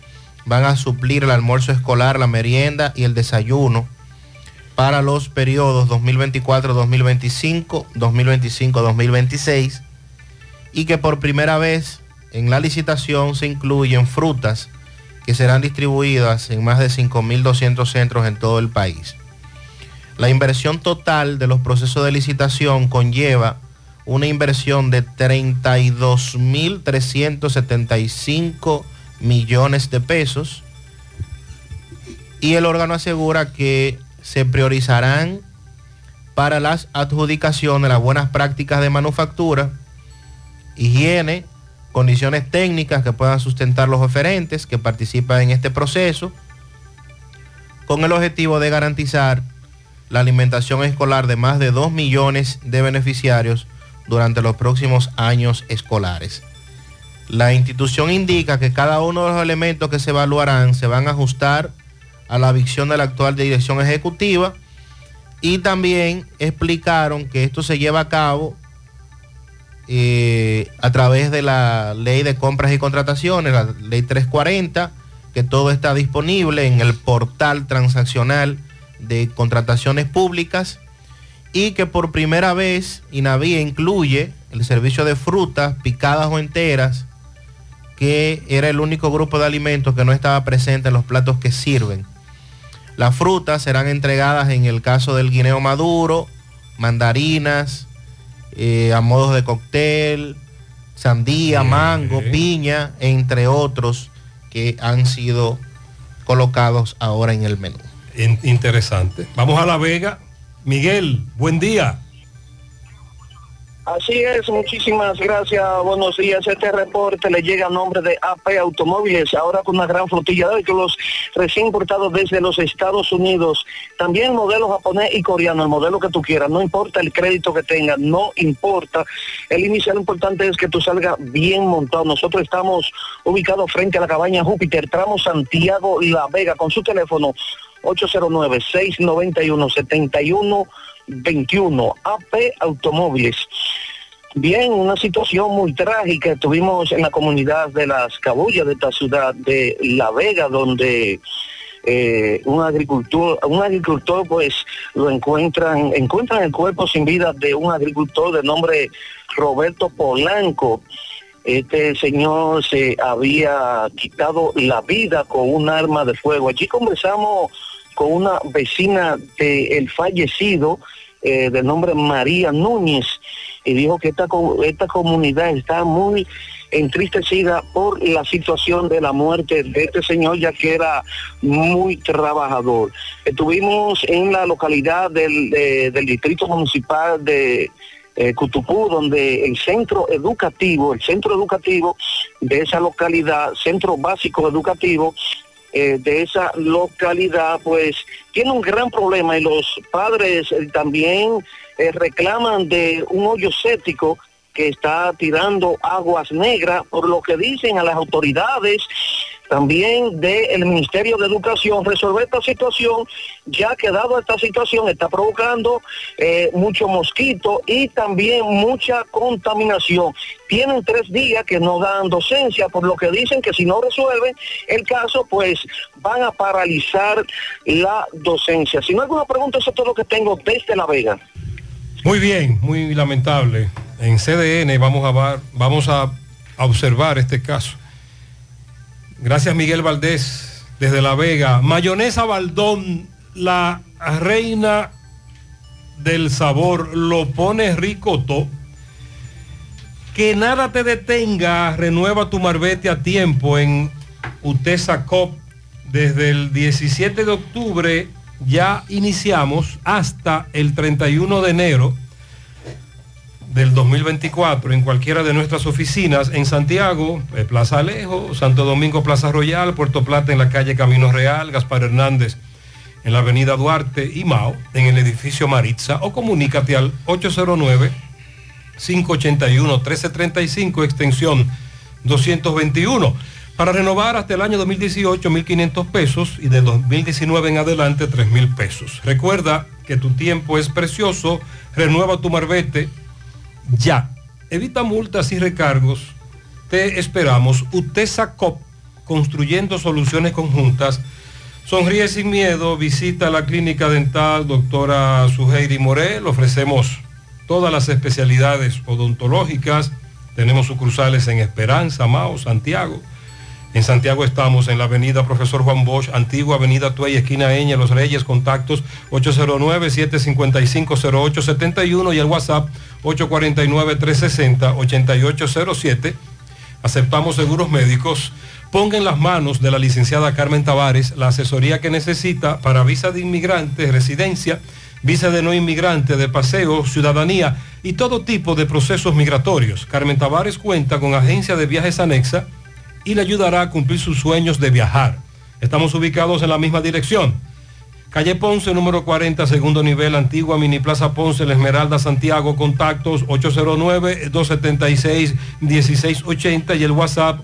S20: van a suplir el almuerzo escolar, la merienda y el desayuno para los periodos 2024-2025, 2025-2026 y que por primera vez en la licitación se incluyen frutas que serán distribuidas en más de 5.200 centros en todo el país. La inversión total de los procesos de licitación conlleva una inversión de 32.375 millones de pesos y el órgano asegura que se priorizarán para las adjudicaciones las buenas prácticas de manufactura, higiene, condiciones técnicas que puedan sustentar los oferentes que participan en este proceso, con el objetivo de garantizar la alimentación escolar de más de 2 millones de beneficiarios durante los próximos años escolares. La institución indica que cada uno de los elementos que se evaluarán se van a ajustar a la visión de la actual dirección ejecutiva y también explicaron que esto se lleva a cabo a través de la ley de compras y contrataciones, la ley 340, que todo está disponible en el portal transaccional de contrataciones públicas y que por primera vez INAVIE incluye el servicio de frutas picadas o enteras, que era el único grupo de alimentos que no estaba presente en los platos que sirven. Las frutas serán entregadas en el caso del guineo maduro, mandarinas, eh, a modos de cóctel, sandía, mango, piña, entre otros que han sido colocados ahora en el menú.
S6: In- interesante. Vamos a La Vega. Miguel, buen día.
S79: Así es, muchísimas gracias, buenos días. Este reporte le llega a nombre de AP Automóviles, ahora con una gran flotilla de vehículos recién importados desde los Estados Unidos. También modelo japonés y coreano, el modelo que tú quieras, no importa el crédito que tengas, no importa. El inicial importante es que tú salgas bien montado. Nosotros estamos ubicados frente a la cabaña Júpiter, tramo Santiago La Vega, con su teléfono 809-691-7121, AP Automóviles. Bien, una situación muy trágica tuvimos en la comunidad de las Cabullas de esta ciudad de La Vega, donde eh, un agricultor, un agricultor pues lo encuentran, encuentran el cuerpo sin vida de un agricultor de nombre Roberto Polanco. Este señor se había quitado la vida con un arma de fuego. Allí conversamos con una vecina del fallecido eh, de nombre María Núñez y dijo que esta, esta comunidad está muy entristecida por la situación de la muerte de este señor, ya que era muy trabajador. Estuvimos en la localidad del, de- del distrito municipal de eh, Cutupú, donde el centro educativo, el centro educativo de esa localidad, centro básico educativo, eh, de esa localidad, pues tiene un gran problema y los padres también eh, reclaman de un hoyo séptico que está tirando aguas negras, por lo que dicen a las autoridades, también del Ministerio de Educación resolver esta situación, ya que dado esta situación está provocando eh, mucho mosquito y también mucha contaminación. Tienen tres días que no dan docencia, por lo que dicen que si no resuelven el caso, pues van a paralizar la docencia. Si no hay alguna pregunta, eso es todo lo que tengo desde La Vega.
S6: Muy bien, muy lamentable. En CDN vamos a, va- vamos a observar este caso. Gracias Miguel Valdés desde La Vega. Mayonesa Baldón, la reina del sabor, lo pone ricoto. Que nada te detenga, renueva tu marbete a tiempo en Utesa Cop. Desde el 17 de octubre ya iniciamos hasta el 31 de enero del 2024 en cualquiera de nuestras oficinas en Santiago, eh, Plaza Alejo, Santo Domingo, Plaza Royal, Puerto Plata en la calle Camino Real, Gaspar Hernández en la avenida Duarte y Mao en el edificio Maritza o comunícate al 809-581-1335 extensión 221. Para renovar hasta el año 2018 1.500 pesos y de 2019 en adelante 3.000 pesos. Recuerda que tu tiempo es precioso, renueva tu marbete ya. Evita multas y recargos. Te esperamos. UTESA COP, construyendo soluciones conjuntas. Sonríe sin miedo, visita la clínica dental doctora Suheiri Morel. Ofrecemos todas las especialidades odontológicas. Tenemos sucursales en Esperanza, Mao, Santiago. En Santiago estamos en la avenida Profesor Juan Bosch, antigua avenida Tuey, esquina Eña, Los Reyes, contactos 809-755-0871 y el WhatsApp 849-360-8807. Aceptamos seguros médicos. Ponga en las manos de la licenciada Carmen Tavares la asesoría que necesita para visa de inmigrante, residencia, visa de no inmigrante, de paseo, ciudadanía y todo tipo de procesos migratorios. Carmen Tavares cuenta con agencia de viajes anexa y le ayudará a cumplir sus sueños de viajar. Estamos ubicados en la misma dirección. Calle Ponce, número 40, segundo nivel, antigua Mini Plaza Ponce, La Esmeralda, Santiago, contactos 809-276-1680 y el WhatsApp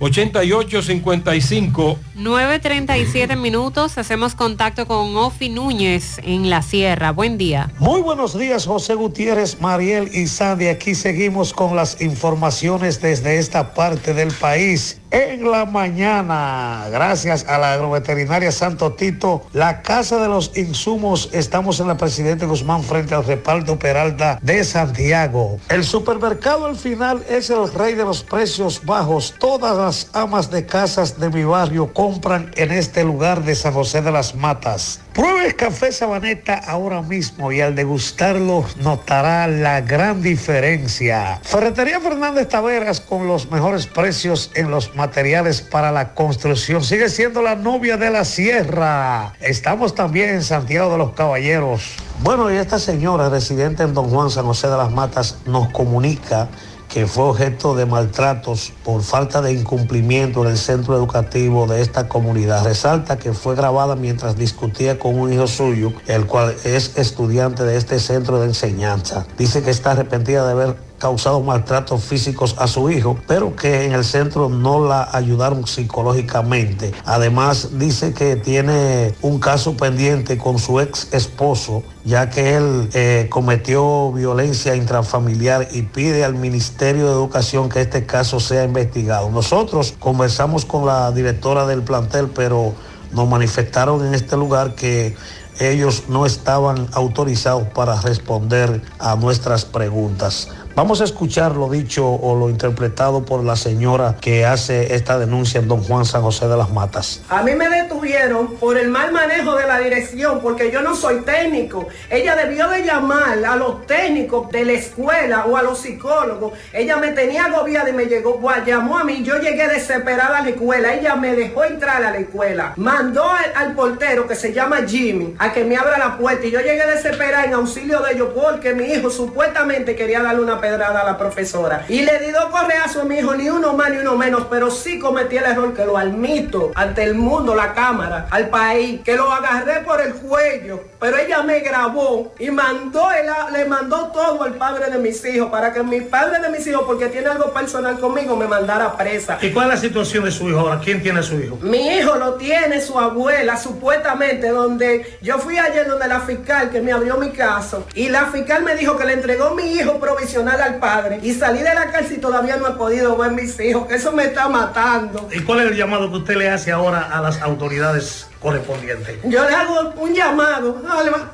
S6: 829-440-8855.
S19: 9.37 minutos, hacemos contacto con Ofi Núñez en La Sierra. Buen día.
S73: Muy buenos días, José Gutiérrez, Mariel y Sandy. Aquí seguimos con las informaciones desde esta parte del país. En la mañana, gracias a la agroveterinaria Santo Tito, la Casa de los Insumos, estamos en la Presidente Guzmán frente al reparto Peralta de Santiago. El supermercado al final es el rey de los precios bajos. Todas las amas de casas de mi barrio compran en este lugar de San José de las Matas. Pruebe café Sabaneta ahora mismo y al degustarlo notará la gran diferencia. Ferretería Fernández Taveras con los mejores precios en los materiales para la construcción. Sigue siendo la novia de la sierra. Estamos también en Santiago de los Caballeros. Bueno, y esta señora residente en Don Juan San José de las Matas nos comunica que fue objeto de maltratos por falta de incumplimiento en el centro educativo de esta comunidad. Resalta que fue grabada mientras discutía con un hijo suyo, el cual es estudiante de este centro de enseñanza. Dice que está arrepentida de haber causado maltratos físicos a su hijo, pero que en el centro no la ayudaron psicológicamente. Además, dice que tiene un caso pendiente con su ex esposo, ya que él eh, cometió violencia intrafamiliar y pide al Ministerio de Educación que este caso sea investigado. Nosotros conversamos con la directora del plantel, pero nos manifestaron en este lugar que ellos no estaban autorizados para responder a nuestras preguntas. Vamos a escuchar lo dicho o lo interpretado por la señora que hace esta denuncia en Don Juan San José de las Matas.
S80: A mí me detuvieron por el mal manejo de la dirección, porque yo no soy técnico. Ella debió de llamar a los técnicos de la escuela o a los psicólogos. Ella me tenía agobiada y me llegó, llamó a mí. Yo llegué desesperada a la escuela. Ella me dejó entrar a la escuela. Mandó al, al portero que se llama Jimmy a que me abra la puerta. Y yo llegué desesperada en auxilio de ellos porque mi hijo supuestamente quería darle una pedrada a la profesora. Y le di dos correazos a mi hijo, ni uno más ni uno menos, pero sí cometí el error que lo admito ante el mundo, la cámara
S67: al país, que lo agarré por el cuello, pero ella me grabó y mandó el a- le mandó todo al padre de mis hijos para que mi padre de mis hijos, porque tiene algo personal conmigo, me mandara presa.
S81: ¿Y cuál es la situación de su hijo ahora? ¿Quién tiene a su hijo?
S67: Mi hijo lo tiene su abuela, supuestamente, donde yo fui ayer donde la fiscal que me abrió mi caso y la fiscal me dijo que le entregó mi hijo provisional al padre y salí de la cárcel y todavía no he podido ver mis hijos, eso me está matando.
S81: ¿Y cuál es el llamado que usted le hace ahora a las autoridades correspondientes?
S67: Yo le hago un llamado al,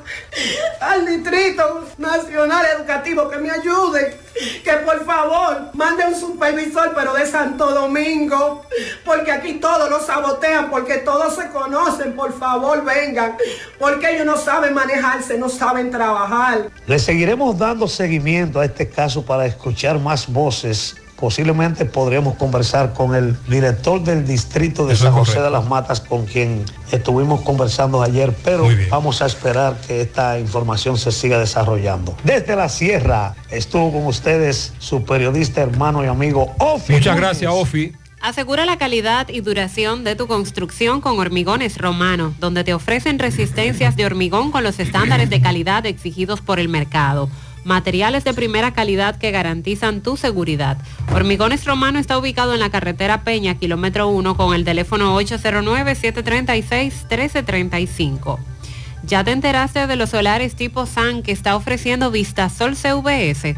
S67: al Distrito Nacional Educativo que me ayude, que por favor mande un supervisor, pero de Santo Domingo, porque aquí todos lo sabotean, porque todos se conocen, por favor vengan, porque ellos no saben manejarse, no saben trabajar.
S81: Le seguiremos dando seguimiento a este caso para escuchar más voces. Posiblemente podremos conversar con el director del distrito de
S6: Eso
S81: San José de las Matas, con quien estuvimos conversando ayer, pero vamos a esperar que esta información se siga desarrollando. Desde la sierra estuvo con ustedes su periodista, hermano y amigo Ofi.
S6: Muchas
S81: Núñez.
S6: gracias, Ofi.
S19: Asegura la calidad y duración de tu construcción con Hormigones Romano, donde te ofrecen resistencias de hormigón con los estándares de calidad exigidos por el mercado. Materiales de primera calidad que garantizan tu seguridad. Hormigones Romano está ubicado en la carretera Peña, kilómetro 1, con el teléfono 809-736-1335. ¿Ya te enteraste de los solares tipo SAN que está ofreciendo Vistasol CVS?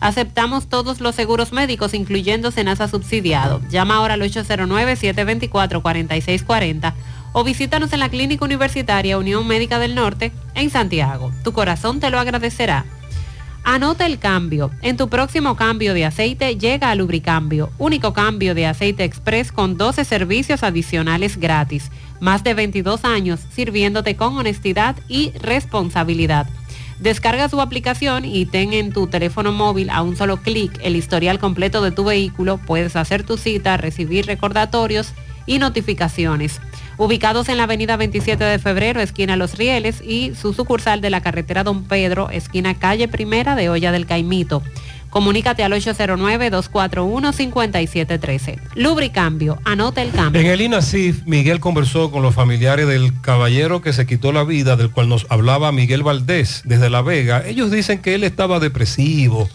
S19: Aceptamos todos los seguros médicos, incluyendo Senasa subsidiado. Llama ahora al 809-724-4640 o visítanos en la Clínica Universitaria Unión Médica del Norte en Santiago. Tu corazón te lo agradecerá. Anota el cambio. En tu próximo cambio de aceite llega a Lubricambio, único cambio de aceite express con 12 servicios adicionales gratis. Más de 22 años sirviéndote con honestidad y responsabilidad. Descarga su aplicación y ten en tu teléfono móvil a un solo clic el historial completo de tu vehículo. Puedes hacer tu cita, recibir recordatorios y notificaciones. Ubicados en la avenida 27 de febrero, esquina Los Rieles, y su sucursal de la carretera Don Pedro, esquina calle Primera de Olla del Caimito. Comunícate al 809-241-5713. Lubricambio, anota el cambio.
S6: En el INASIF, Miguel conversó con los familiares del caballero que se quitó la vida, del cual nos hablaba Miguel Valdés desde La Vega. Ellos dicen que él estaba depresivo,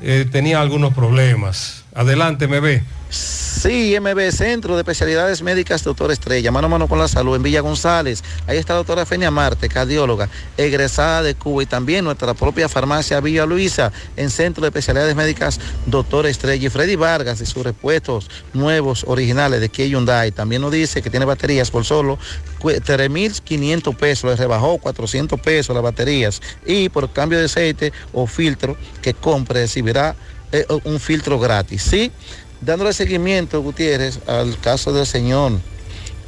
S6: eh, tenía algunos problemas. Adelante, ve.
S73: Sí, MB, Centro de Especialidades Médicas Doctor Estrella, mano a mano con la salud en Villa González. Ahí está la doctora Fenia Marte, cardióloga, egresada de Cuba y también nuestra propia farmacia Villa Luisa en Centro de Especialidades Médicas Doctor Estrella y Freddy Vargas y sus repuestos nuevos, originales de Kia Hyundai. También nos dice que tiene baterías por solo cu- 3.500 pesos, le rebajó 400 pesos las baterías y por cambio de aceite o filtro que compre recibirá eh, un filtro gratis, ¿sí? dándole seguimiento, Gutiérrez, al caso del señor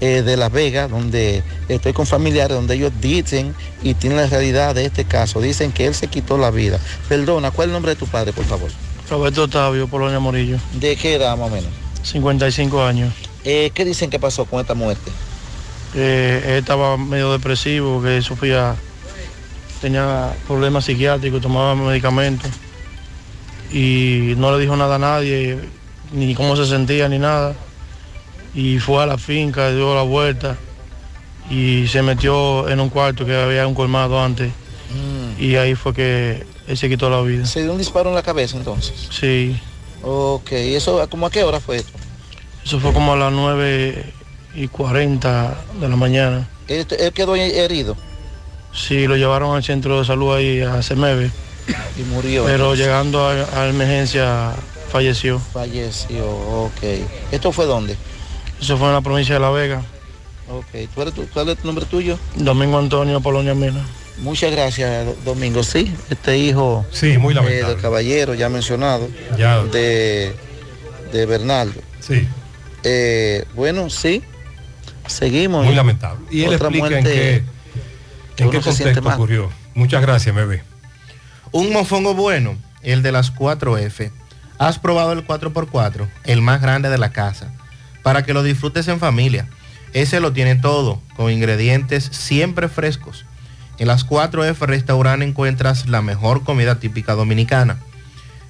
S73: eh, de Las Vegas, donde estoy con familiares, donde ellos dicen y tienen la realidad de este caso, dicen que él se quitó la vida. Perdona, ¿cuál es el nombre de tu padre, por favor?
S82: Roberto Octavio, Polonia Morillo.
S73: ¿De qué edad más o menos?
S82: 55 años.
S73: Eh, ¿Qué dicen que pasó con esta muerte?
S82: Eh, él estaba medio depresivo, que sufría, tenía problemas psiquiátricos, tomaba medicamentos y no le dijo nada a nadie, ni cómo se sentía ni nada. Y fue a la finca, dio la vuelta y se metió en un cuarto que había un colmado antes y ahí fue que él se quitó la vida.
S73: ¿Se dio un disparo en la cabeza entonces?
S82: Sí,
S73: Ok, ¿y eso como a qué hora fue esto?
S82: eso fue como a las 9 y 40 de la mañana.
S73: Él, él quedó herido.
S82: Sí, lo llevaron al centro de salud ahí a CEMEVE
S73: Y murió.
S82: Pero llegando a, a emergencia falleció.
S73: Falleció, ok. ¿Esto fue dónde?
S82: Eso fue en la provincia de La Vega.
S73: Ok. ¿Tú eres tu- ¿Cuál es tu nombre tuyo?
S82: Domingo Antonio Polonia Mina.
S73: Muchas gracias, Do- Domingo. Sí, este hijo
S6: Sí, muy
S73: eh,
S6: lamentable.
S73: del caballero ya mencionado,
S6: Ya.
S73: de, de Bernardo.
S6: Sí.
S73: Eh, bueno, sí, seguimos.
S6: Muy lamentable. Y él
S73: Otra
S6: explica en
S73: muerte
S6: qué,
S73: que
S6: en qué
S73: uno se siente
S6: contexto
S73: mal.
S6: ocurrió. Muchas gracias, bebé.
S20: Un mofongo bueno, el de las 4F. Has probado el 4x4, el más grande de la casa, para que lo disfrutes en familia. Ese lo tiene todo, con ingredientes siempre frescos. En las 4F Restaurant encuentras la mejor comida típica dominicana.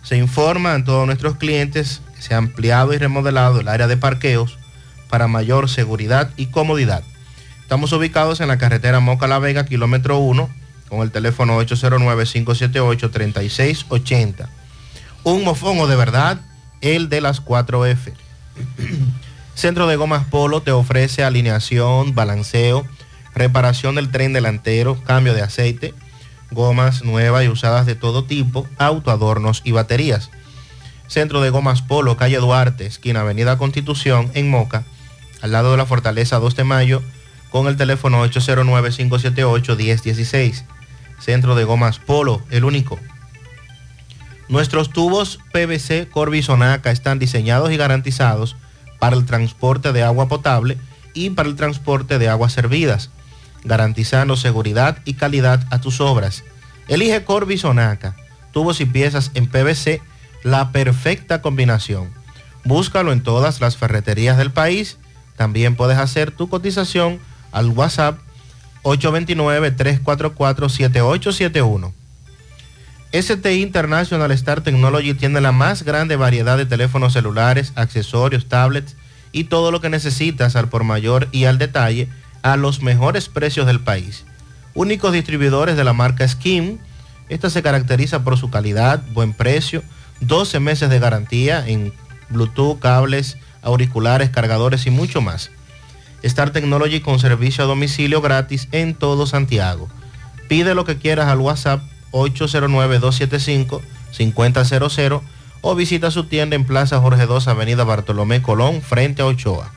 S20: Se informa a todos nuestros clientes que se ha ampliado y remodelado el área de parqueos para mayor seguridad y comodidad. Estamos ubicados en la carretera Moca La Vega, kilómetro 1, con el teléfono 809-578-3680. Un mofongo de verdad, el de las 4F. Centro de Gomas Polo te ofrece alineación, balanceo, reparación del tren delantero, cambio de aceite, gomas nuevas y usadas de todo tipo, autoadornos y baterías. Centro de Gomas Polo, calle Duarte, esquina Avenida Constitución, en Moca, al lado de la Fortaleza 2 de Mayo, con el teléfono 809-578-1016. Centro de Gomas Polo, el único. Nuestros tubos PVC Corbisonaca están diseñados y garantizados para el transporte de agua potable y para el transporte de aguas servidas, garantizando seguridad y calidad a tus obras. Elige Corbisonaca, tubos y piezas en PVC, la perfecta combinación. Búscalo en todas las ferreterías del país. También puedes hacer tu cotización al WhatsApp 829-344-7871. STI International Star Technology tiene la más grande variedad de teléfonos celulares, accesorios, tablets y todo lo que necesitas al por mayor y al detalle a los mejores precios del país. Únicos distribuidores de la marca Skim. Esta se caracteriza por su calidad, buen precio, 12 meses de garantía en Bluetooth, cables, auriculares, cargadores y mucho más. Star Technology con servicio a domicilio gratis en todo Santiago. Pide lo que quieras al WhatsApp 809-275-5000 o visita su tienda en Plaza Jorge II, Avenida Bartolomé Colón, frente a Ochoa.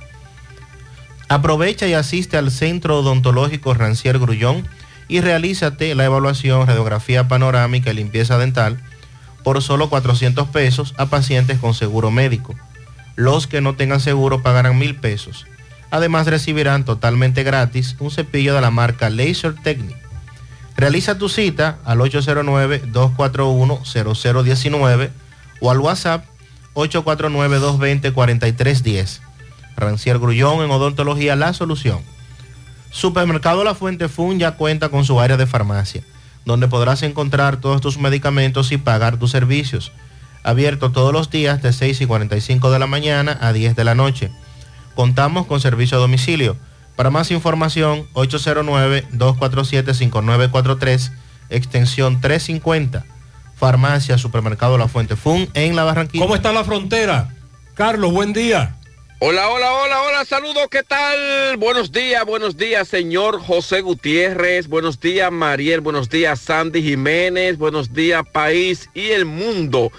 S20: Aprovecha y asiste al Centro Odontológico Rancier Grullón y realízate la evaluación, radiografía panorámica y limpieza dental por solo 400 pesos a pacientes con seguro médico. Los que no tengan seguro pagarán mil pesos. Además recibirán totalmente gratis un cepillo de la marca Laser Technic. Realiza tu cita al 809-241-0019 o al WhatsApp 849-220-4310. Rancier Grullón en Odontología La Solución. Supermercado La Fuente Fun ya cuenta con su área de farmacia, donde podrás encontrar todos tus medicamentos y pagar tus servicios. Abierto todos los días de 6 y 45 de la mañana a 10 de la noche. Contamos con servicio a domicilio. Para más información, 809-247-5943, extensión 350. Farmacia Supermercado La Fuente Fun en La Barranquilla.
S6: ¿Cómo está la frontera? Carlos, buen día.
S83: Hola, hola, hola, hola, saludos, ¿qué tal? Buenos días, buenos días, señor José Gutiérrez, buenos días, Mariel, buenos días, Sandy Jiménez, buenos días, país y el mundo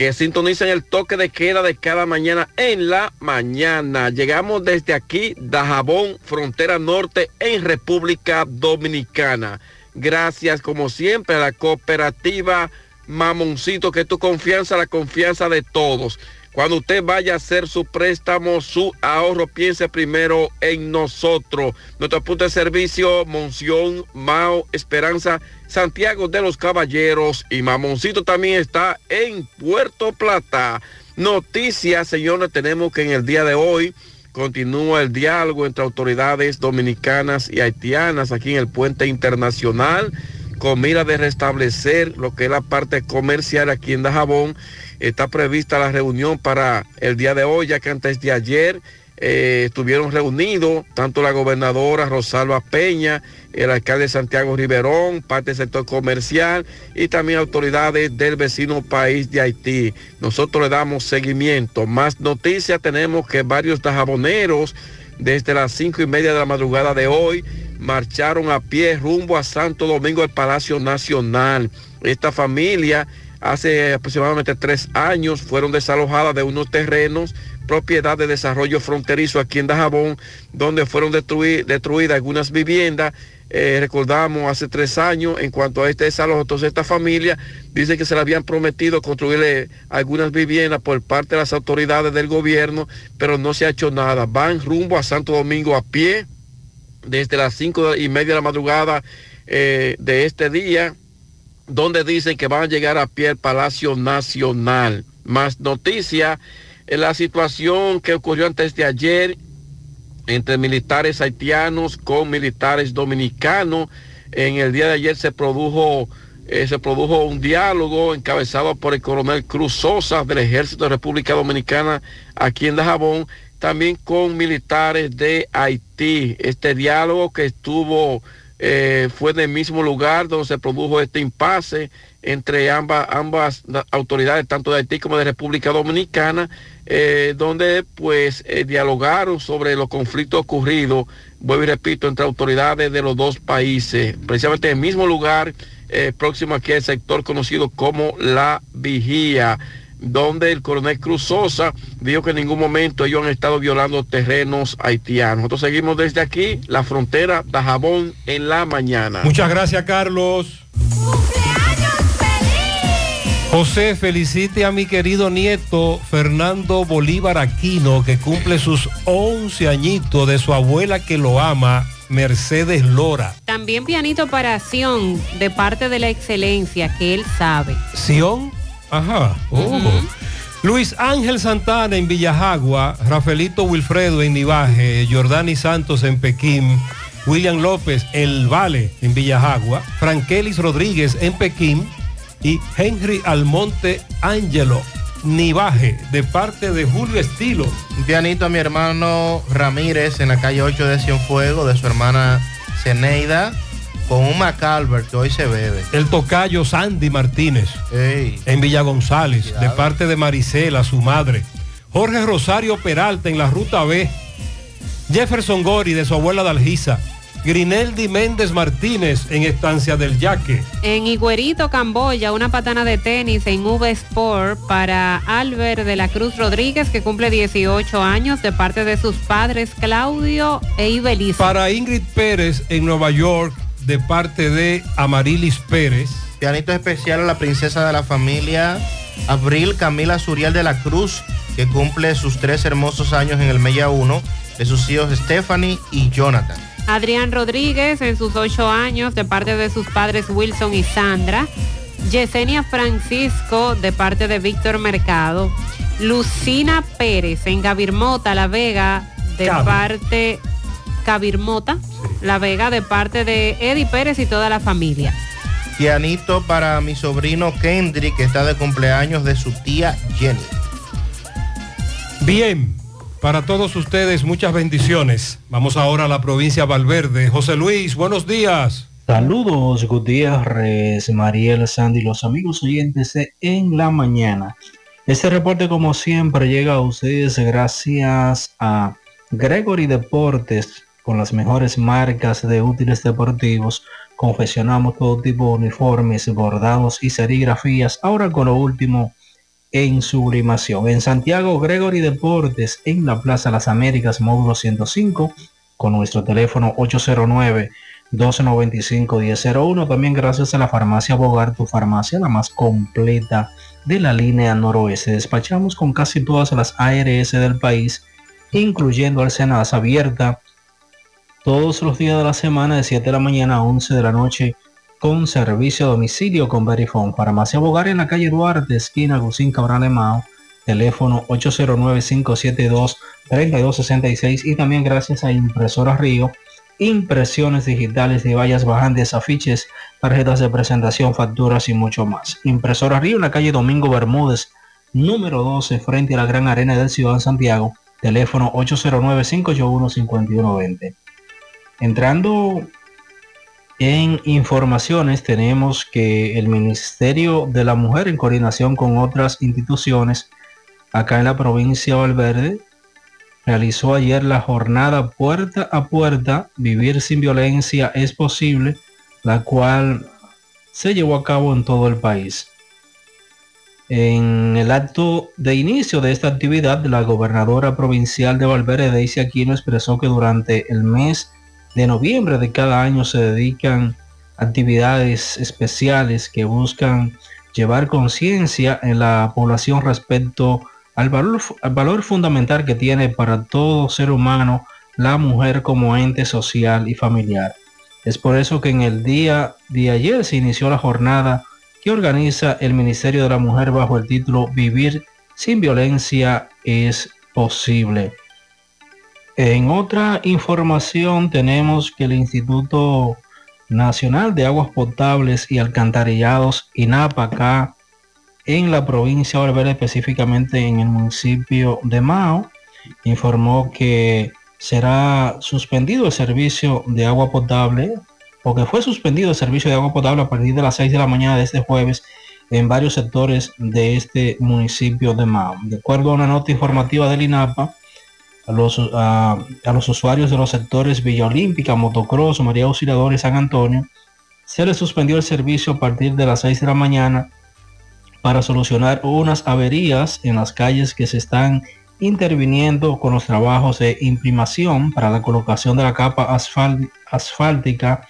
S83: que sintonizan el toque de queda de cada mañana en la mañana. Llegamos desde aquí, Dajabón, frontera norte, en República Dominicana. Gracias, como siempre, a la cooperativa Mamoncito, que tu confianza, la confianza de todos. Cuando usted vaya a hacer su préstamo, su ahorro, piense primero en nosotros. Nuestro punto de servicio, Monción, Mao, Esperanza, Santiago de los Caballeros y Mamoncito también está en Puerto Plata. Noticias, señores, tenemos que en el día de hoy continúa el diálogo entre autoridades dominicanas y haitianas aquí en el puente internacional con mira de restablecer lo que es la parte comercial aquí en Dajabón. Está prevista la reunión para el día de hoy, ya que antes de ayer eh, estuvieron reunidos tanto la gobernadora Rosalba Peña, el alcalde Santiago Riverón, parte del sector comercial y también autoridades del vecino país de Haití. Nosotros le damos seguimiento. Más noticias tenemos que varios dajaboneros desde las cinco y media de la madrugada de hoy marcharon a pie rumbo a Santo Domingo al Palacio Nacional. Esta familia hace aproximadamente tres años fueron desalojadas de unos terrenos propiedad de desarrollo fronterizo aquí en Dajabón, donde fueron destruidas algunas viviendas. Eh, recordamos hace tres años en cuanto a este desalojo, entonces esta familia dice que se le habían prometido construirle algunas viviendas por parte de las autoridades del gobierno, pero no se ha hecho nada. Van rumbo a Santo Domingo a pie desde las cinco y media de la madrugada eh, de este día, donde dicen que van a llegar a pie al Palacio Nacional. Más noticia, en la situación que ocurrió antes de ayer entre militares haitianos con militares dominicanos. En el día de ayer se produjo, eh, se produjo un diálogo encabezado por el coronel Cruz Sosa del Ejército de República Dominicana aquí en Dajabón, también con militares de Haití. Este diálogo que estuvo, eh, fue en el mismo lugar donde se produjo este impasse entre ambas, ambas autoridades, tanto de Haití como de República Dominicana, eh, donde pues eh, dialogaron sobre los conflictos ocurridos, vuelvo y repito, entre autoridades de los dos países, precisamente en el mismo lugar, próximo aquí al sector conocido como La Vigía, donde el coronel Cruz Sosa dijo que en ningún momento ellos han estado violando terrenos haitianos. Nosotros seguimos desde aquí, la frontera de Jabón en la mañana.
S6: Muchas gracias, Carlos. José, felicite a mi querido nieto Fernando Bolívar Aquino, que cumple sus 11 añitos de su abuela que lo ama, Mercedes Lora.
S19: También pianito para Sion, de parte de la excelencia, que él sabe.
S6: Sion, ajá. oh. Luis Ángel Santana en Villajagua, Rafaelito Wilfredo en Nivaje, Jordani Santos en Pekín, William López El Vale en Villajagua, Frankelis Rodríguez en Pekín y Henry Almonte Ángelo Nivaje de parte de Julio Estilo.
S84: Un pianito a mi hermano Ramírez en la calle 8 de Cienfuego, de su hermana Ceneida, con un Macalver que hoy se bebe.
S6: El tocayo Sandy Martínez
S84: Ey.
S6: en Villa González, de parte de Marisela, su madre. Jorge Rosario Peralta en la Ruta B. Jefferson Gori de su abuela Dalgisa. Grineldi Méndez Martínez en Estancia del Yaque.
S19: En Higuerito, Camboya, una patana de tenis en V Sport para Albert de la Cruz Rodríguez, que cumple 18 años, de parte de sus padres Claudio e Ibeliz.
S6: Para Ingrid Pérez en Nueva York, de parte de Amarilis Pérez.
S84: Pianito especial a la princesa de la familia, Abril Camila Suriel de la Cruz, que cumple sus tres hermosos años en el Mella 1, de sus hijos Stephanie y Jonathan.
S19: Adrián Rodríguez en sus 8 años, de parte de sus padres Wilson y Sandra. Yesenia Francisco, de parte de Víctor Mercado. Lucina Pérez en Gavirmota, La Vega, de parte Cabirmota, La Vega, de parte de Eddie Pérez y toda la familia.
S84: Pianito para mi sobrino Kendrick, que está de cumpleaños de su tía Jenny.
S6: Bien, para todos ustedes muchas bendiciones. Vamos ahora a la provincia Valverde. José Luis, buenos días.
S85: Saludos Gutiérrez, Mariel, Sandy, los amigos oyentes En la Mañana. Este reporte como siempre llega a ustedes gracias a Gregory Deportes con las mejores marcas de útiles deportivos. Confeccionamos todo tipo de uniformes, bordados y serigrafías. Ahora con lo último en sublimación. En Santiago, Gregory Deportes, en la Plaza Las Américas, módulo 105, con nuestro teléfono 809-295-1001. También gracias a la farmacia Bogar, tu farmacia, la más completa de la línea noroeste. Despachamos con casi todas las ARS del país, incluyendo Alcenas abierta todos los días de la semana de 7 de la mañana a 11 de la noche con servicio a domicilio con Verifone. Farmacia Bogar en la calle Duarte, esquina Gusín Cabral Emao, teléfono 809-572-3266 y también gracias a Impresora Río, impresiones digitales de vallas bajantes, afiches, tarjetas de presentación, facturas y mucho más. Impresora Río en la calle Domingo Bermúdez, número 12, frente a la Gran Arena del Ciudad Santiago, teléfono 809-581-5120. Entrando en informaciones tenemos que el Ministerio de la Mujer en coordinación con otras instituciones acá en la provincia de Valverde realizó ayer la jornada puerta a puerta Vivir sin violencia es posible, la cual se llevó a cabo en todo el país. En el acto de inicio de esta actividad, la gobernadora provincial de Valverde, Daisy Aquino, expresó que durante el mes de noviembre de cada año se dedican actividades especiales que buscan llevar conciencia en la población respecto al valor, al valor fundamental que tiene para todo ser humano la mujer como ente social y familiar. Es por eso que en el día de ayer se inició la jornada que organiza el Ministerio de la Mujer bajo el título Vivir sin violencia es posible. En otra información tenemos que el Instituto Nacional de Aguas Potables y Alcantarillados, INAPA, acá en la provincia de Valverde, específicamente en el municipio de Mao, informó que será suspendido el servicio de agua potable porque fue suspendido el servicio de agua potable a partir de las 6 de la mañana de este jueves en varios sectores de este municipio de Mao. De acuerdo a una nota informativa del INAPA, a los, a, los usuarios de los sectores Villa Olímpica, Motocross, María Auxiliadora y San Antonio, se les suspendió el servicio a partir de las 6 de la mañana para solucionar unas averías en las calles que se están interviniendo con los trabajos de imprimación para la colocación de la capa asfáltica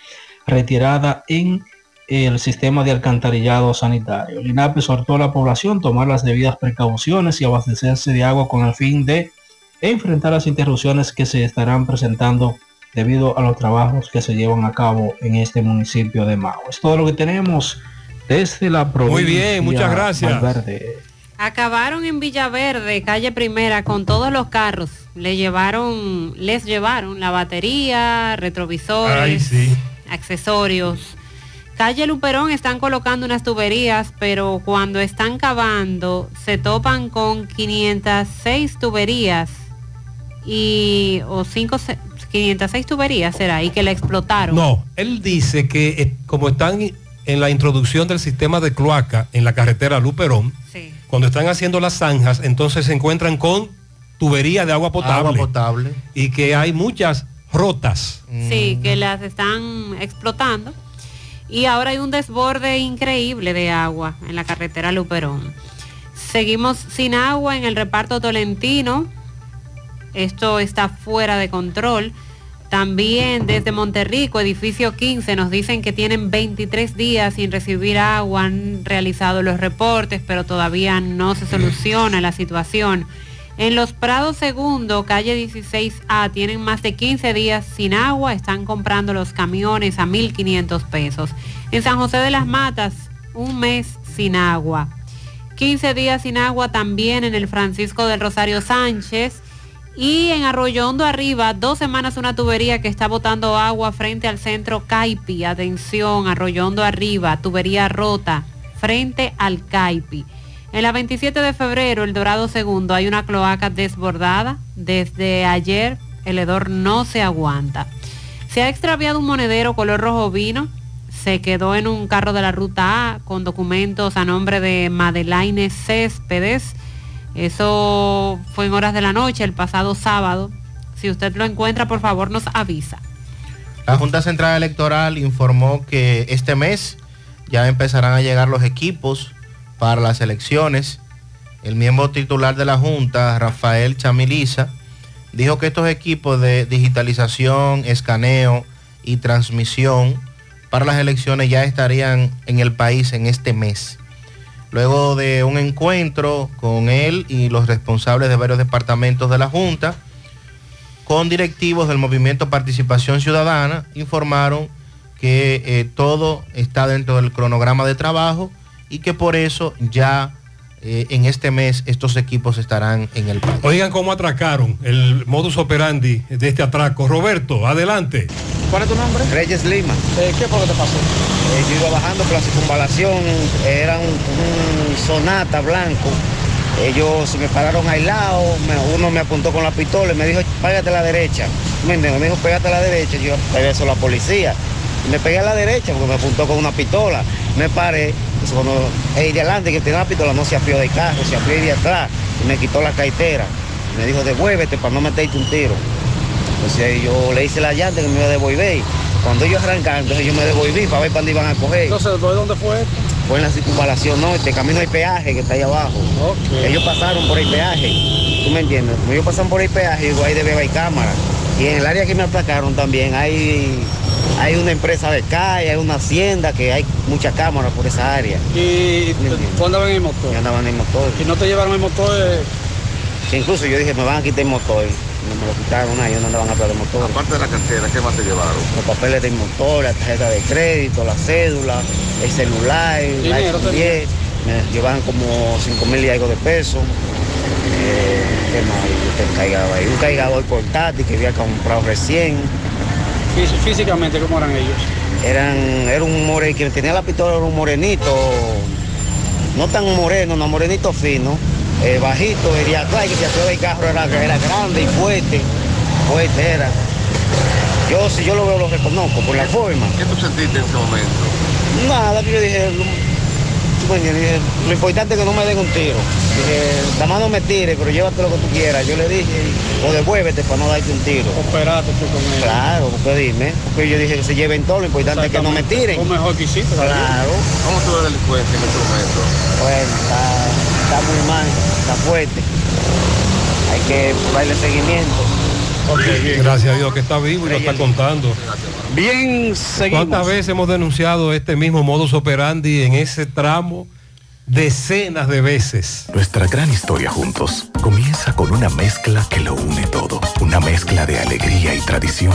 S85: retirada en el sistema de alcantarillado sanitario. El INAP exhortó a la población tomar las debidas precauciones y abastecerse de agua con el fin de enfrentar las interrupciones que se estarán presentando debido a los trabajos que se llevan a cabo en este municipio de Mao. Es todo lo que tenemos desde la provincia.
S6: Muy bien, muchas gracias.
S85: Valverde.
S19: Acabaron en Villaverde, calle Primera, con todos los carros. Le llevaron, les llevaron la batería, retrovisores,
S6: Ay, sí.
S19: accesorios. Calle Luperón están colocando unas tuberías, pero cuando están cavando se topan con 506 tuberías y o cinco, se- 506 tuberías será y que le explotaron.
S6: No, él dice que eh, como están en la introducción del sistema de cloaca en la carretera Luperón, cuando están haciendo las zanjas, entonces se encuentran con tubería de agua potable.
S84: Agua potable.
S6: Y que hay muchas rotas.
S19: Sí, que las están explotando. Y ahora hay un desborde increíble de agua en la carretera Luperón. Seguimos sin agua en el reparto tolentino. Esto está fuera de control. También desde Monterrico, edificio 15, nos dicen que tienen 23 días sin recibir agua. Han realizado los reportes, pero todavía no se soluciona la situación. En Los Prados Segundo, calle 16A, tienen más de 15 días sin agua, están comprando los camiones a 1.500 pesos. En San José de las Matas, un mes sin agua. 15 días sin agua también en el Francisco del Rosario Sánchez. Y en Arroyondo Arriba, dos semanas una tubería que está botando agua frente al centro Caipi. Atención, Arroyondo Arriba, tubería rota frente al Caipi. En la 27 de febrero, el Dorado Segundo, hay una cloaca desbordada. Desde ayer, el hedor no se aguanta. Se ha extraviado un monedero color rojo vino. Se quedó en un carro de la ruta A con documentos a nombre de Madelaine Céspedes. Eso fue en horas de la noche, el pasado sábado. Si usted lo encuentra, por favor, nos avisa.
S84: La Junta Central Electoral informó que este mes ya empezarán a llegar los equipos para las elecciones. El miembro titular de la Junta, Rafael Chamiliza, dijo que estos equipos de digitalización, escaneo y transmisión para las elecciones ya estarían en el país en este mes. Luego de un encuentro con él y los responsables de varios departamentos de la Junta, con directivos del movimiento Participación Ciudadana, informaron que eh, todo está dentro del cronograma de trabajo y que por eso ya eh, en este mes estos equipos estarán en el país.
S6: Oigan cómo atracaron el modus operandi de este atraco. Roberto, adelante.
S86: ¿Cuál es tu nombre? Reyes Lima. ¿Qué fue lo que te pasó? Eh, yo iba bajando por la circunvalación, era un, un sonata blanco. Ellos me pararon al lado, me- uno me apuntó con la pistola y me dijo, pégate a la derecha. ¿Me dijo, pégate a la derecha. Yo pegué eso a la policía. Y me pegué a la derecha porque me apuntó con una pistola. Me paré, pues, cuando el de adelante que tenía la pistola no se apió del carro, se apió el de atrás y me quitó la cartera. Me dijo, devuélvete para no meterte un tiro. Entonces yo le hice la llanta que me iba a devolver Cuando ellos arrancaron, entonces yo me devolví para ver para dónde iban a coger.
S57: Entonces, ¿por dónde fue?
S86: Fue en la circunvalación norte, camino al peaje que está ahí abajo. Ellos pasaron por el peaje, ¿tú me entiendes? Como ellos pasan por el peaje, digo, ahí debe haber cámara. Y en el área que me atacaron también hay, hay una empresa de calle, hay una hacienda que hay muchas cámaras por esa área.
S57: ¿Y tú andabas en el motor?
S86: Yo andaba en el motor.
S57: ¿Y no te llevaron el motor? eh?
S86: Sí, incluso yo dije, me van a quitar el motor. No me lo quitaron, ahí no andaban a del motor.
S87: Aparte de la cartera, ¿qué más te llevaron?
S86: Los papeles del motor, la tarjeta de crédito, la cédula, el celular, el iPhone 10. Me llevaban como 5 mil y algo de pesos. Eh, ¿Qué más? Ahí. Un cargador portátil que había comprado recién.
S57: Fí- Físicamente, ¿cómo eran ellos?
S86: Eran, era un more, quien tenía la pistola era un morenito, no tan moreno, no morenito fino, eh, bajito, diría, claro, que si hacía el carro era, era grande y fuerte, fuerte era. Yo si yo lo veo lo reconozco por la forma.
S87: ¿Qué tú sentiste en ese momento?
S86: Nada, que yo dije, lo, dije, importante es que no me den un tiro. Dije, nada más no me tires, pero llévate lo que tú quieras. Yo le dije, o devuélvete para no darte un tiro.
S57: Operaste tú con él.
S86: Claro, porque dime, porque yo dije que se lleven todo, lo importante es que no me tiren.
S57: Lo mejor que hiciste.
S86: Claro.
S87: ¿Cómo tú ves delincuencia en este momento?
S86: Bueno, está, está muy mal, está fuerte. Hay que darle seguimiento.
S6: Gracias a Dios que está vivo y lo está contando.
S57: Bien,
S6: ¿Cuántas veces hemos denunciado este mismo modus operandi en ese tramo? Decenas de veces.
S14: Nuestra gran historia juntos comienza con una mezcla que lo une todo. Una mezcla de alegría y tradición.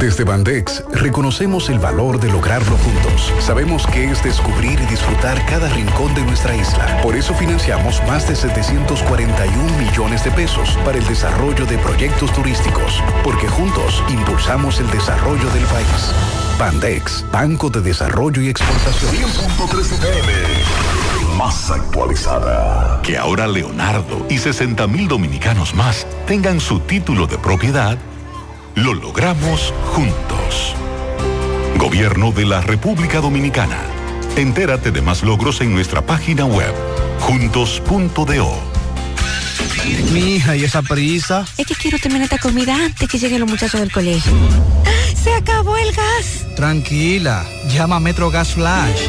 S88: Desde Bandex reconocemos el valor de lograrlo juntos. Sabemos que es descubrir y disfrutar cada rincón de nuestra isla. Por eso financiamos más de 741 millones de pesos para el desarrollo de proyectos turísticos, porque juntos impulsamos el desarrollo del país. Bandex, Banco de Desarrollo y Exportación.
S13: 100.3 FM. Más actualizada. Que ahora Leonardo y 60 mil dominicanos más tengan su título de propiedad, lo logramos juntos. Gobierno de la República Dominicana. Entérate de más logros en nuestra página web, juntos.do.
S89: Mi hija, ¿y esa prisa?
S90: Es que quiero terminar esta comida antes que lleguen los muchachos del colegio. ¡Se acabó el gas!
S89: Tranquila, llama a Metro Gas Flash.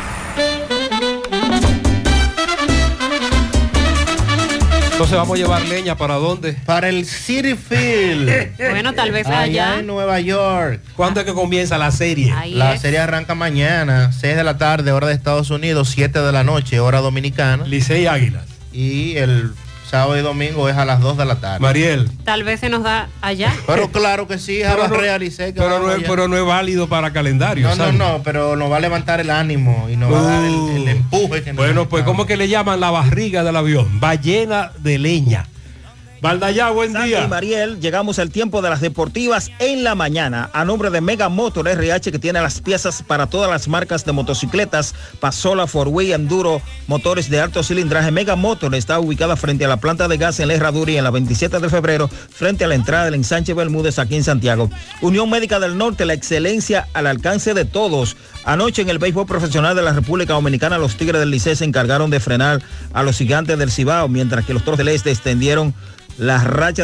S6: Entonces vamos a llevar leña para dónde?
S20: Para el City Field.
S19: Bueno, tal vez allá.
S20: en Nueva York.
S6: ¿Cuándo es que comienza la serie?
S19: Ahí
S20: la
S19: es.
S20: serie arranca mañana, 6 de la tarde, hora de Estados Unidos, 7 de la noche, hora dominicana.
S6: Licey Águilas.
S20: Y el sábado y domingo es a las 2 de la tarde.
S6: Mariel.
S19: Tal vez se nos da allá.
S20: Pero claro que sí,
S6: Pero no-
S20: realicé que
S6: Pero no, es, pero no es válido para calendario.
S20: No, no,
S6: ¿sabes?
S20: no, pero nos va a levantar el ánimo y nos va a dar el, el empuje que
S6: Bueno, pues ¿cómo que le llaman la barriga del avión? Ballena de leña. Valdallá, buen
S91: Sandy
S6: día.
S91: y Mariel, llegamos al tiempo de las deportivas en la mañana. A nombre de Mega Motor RH, que tiene las piezas para todas las marcas de motocicletas, Pasola, Forway, Enduro, motores de alto cilindraje. Mega Motor está ubicada frente a la planta de gas en la Herradura y en la 27 de febrero, frente a la entrada del ensanche Bermúdez aquí en Santiago. Unión Médica del Norte, la excelencia al alcance de todos. Anoche en el béisbol profesional de la República Dominicana, los Tigres del Liceo se encargaron de frenar a los gigantes del Cibao, mientras que los Toros del Este extendieron las rachas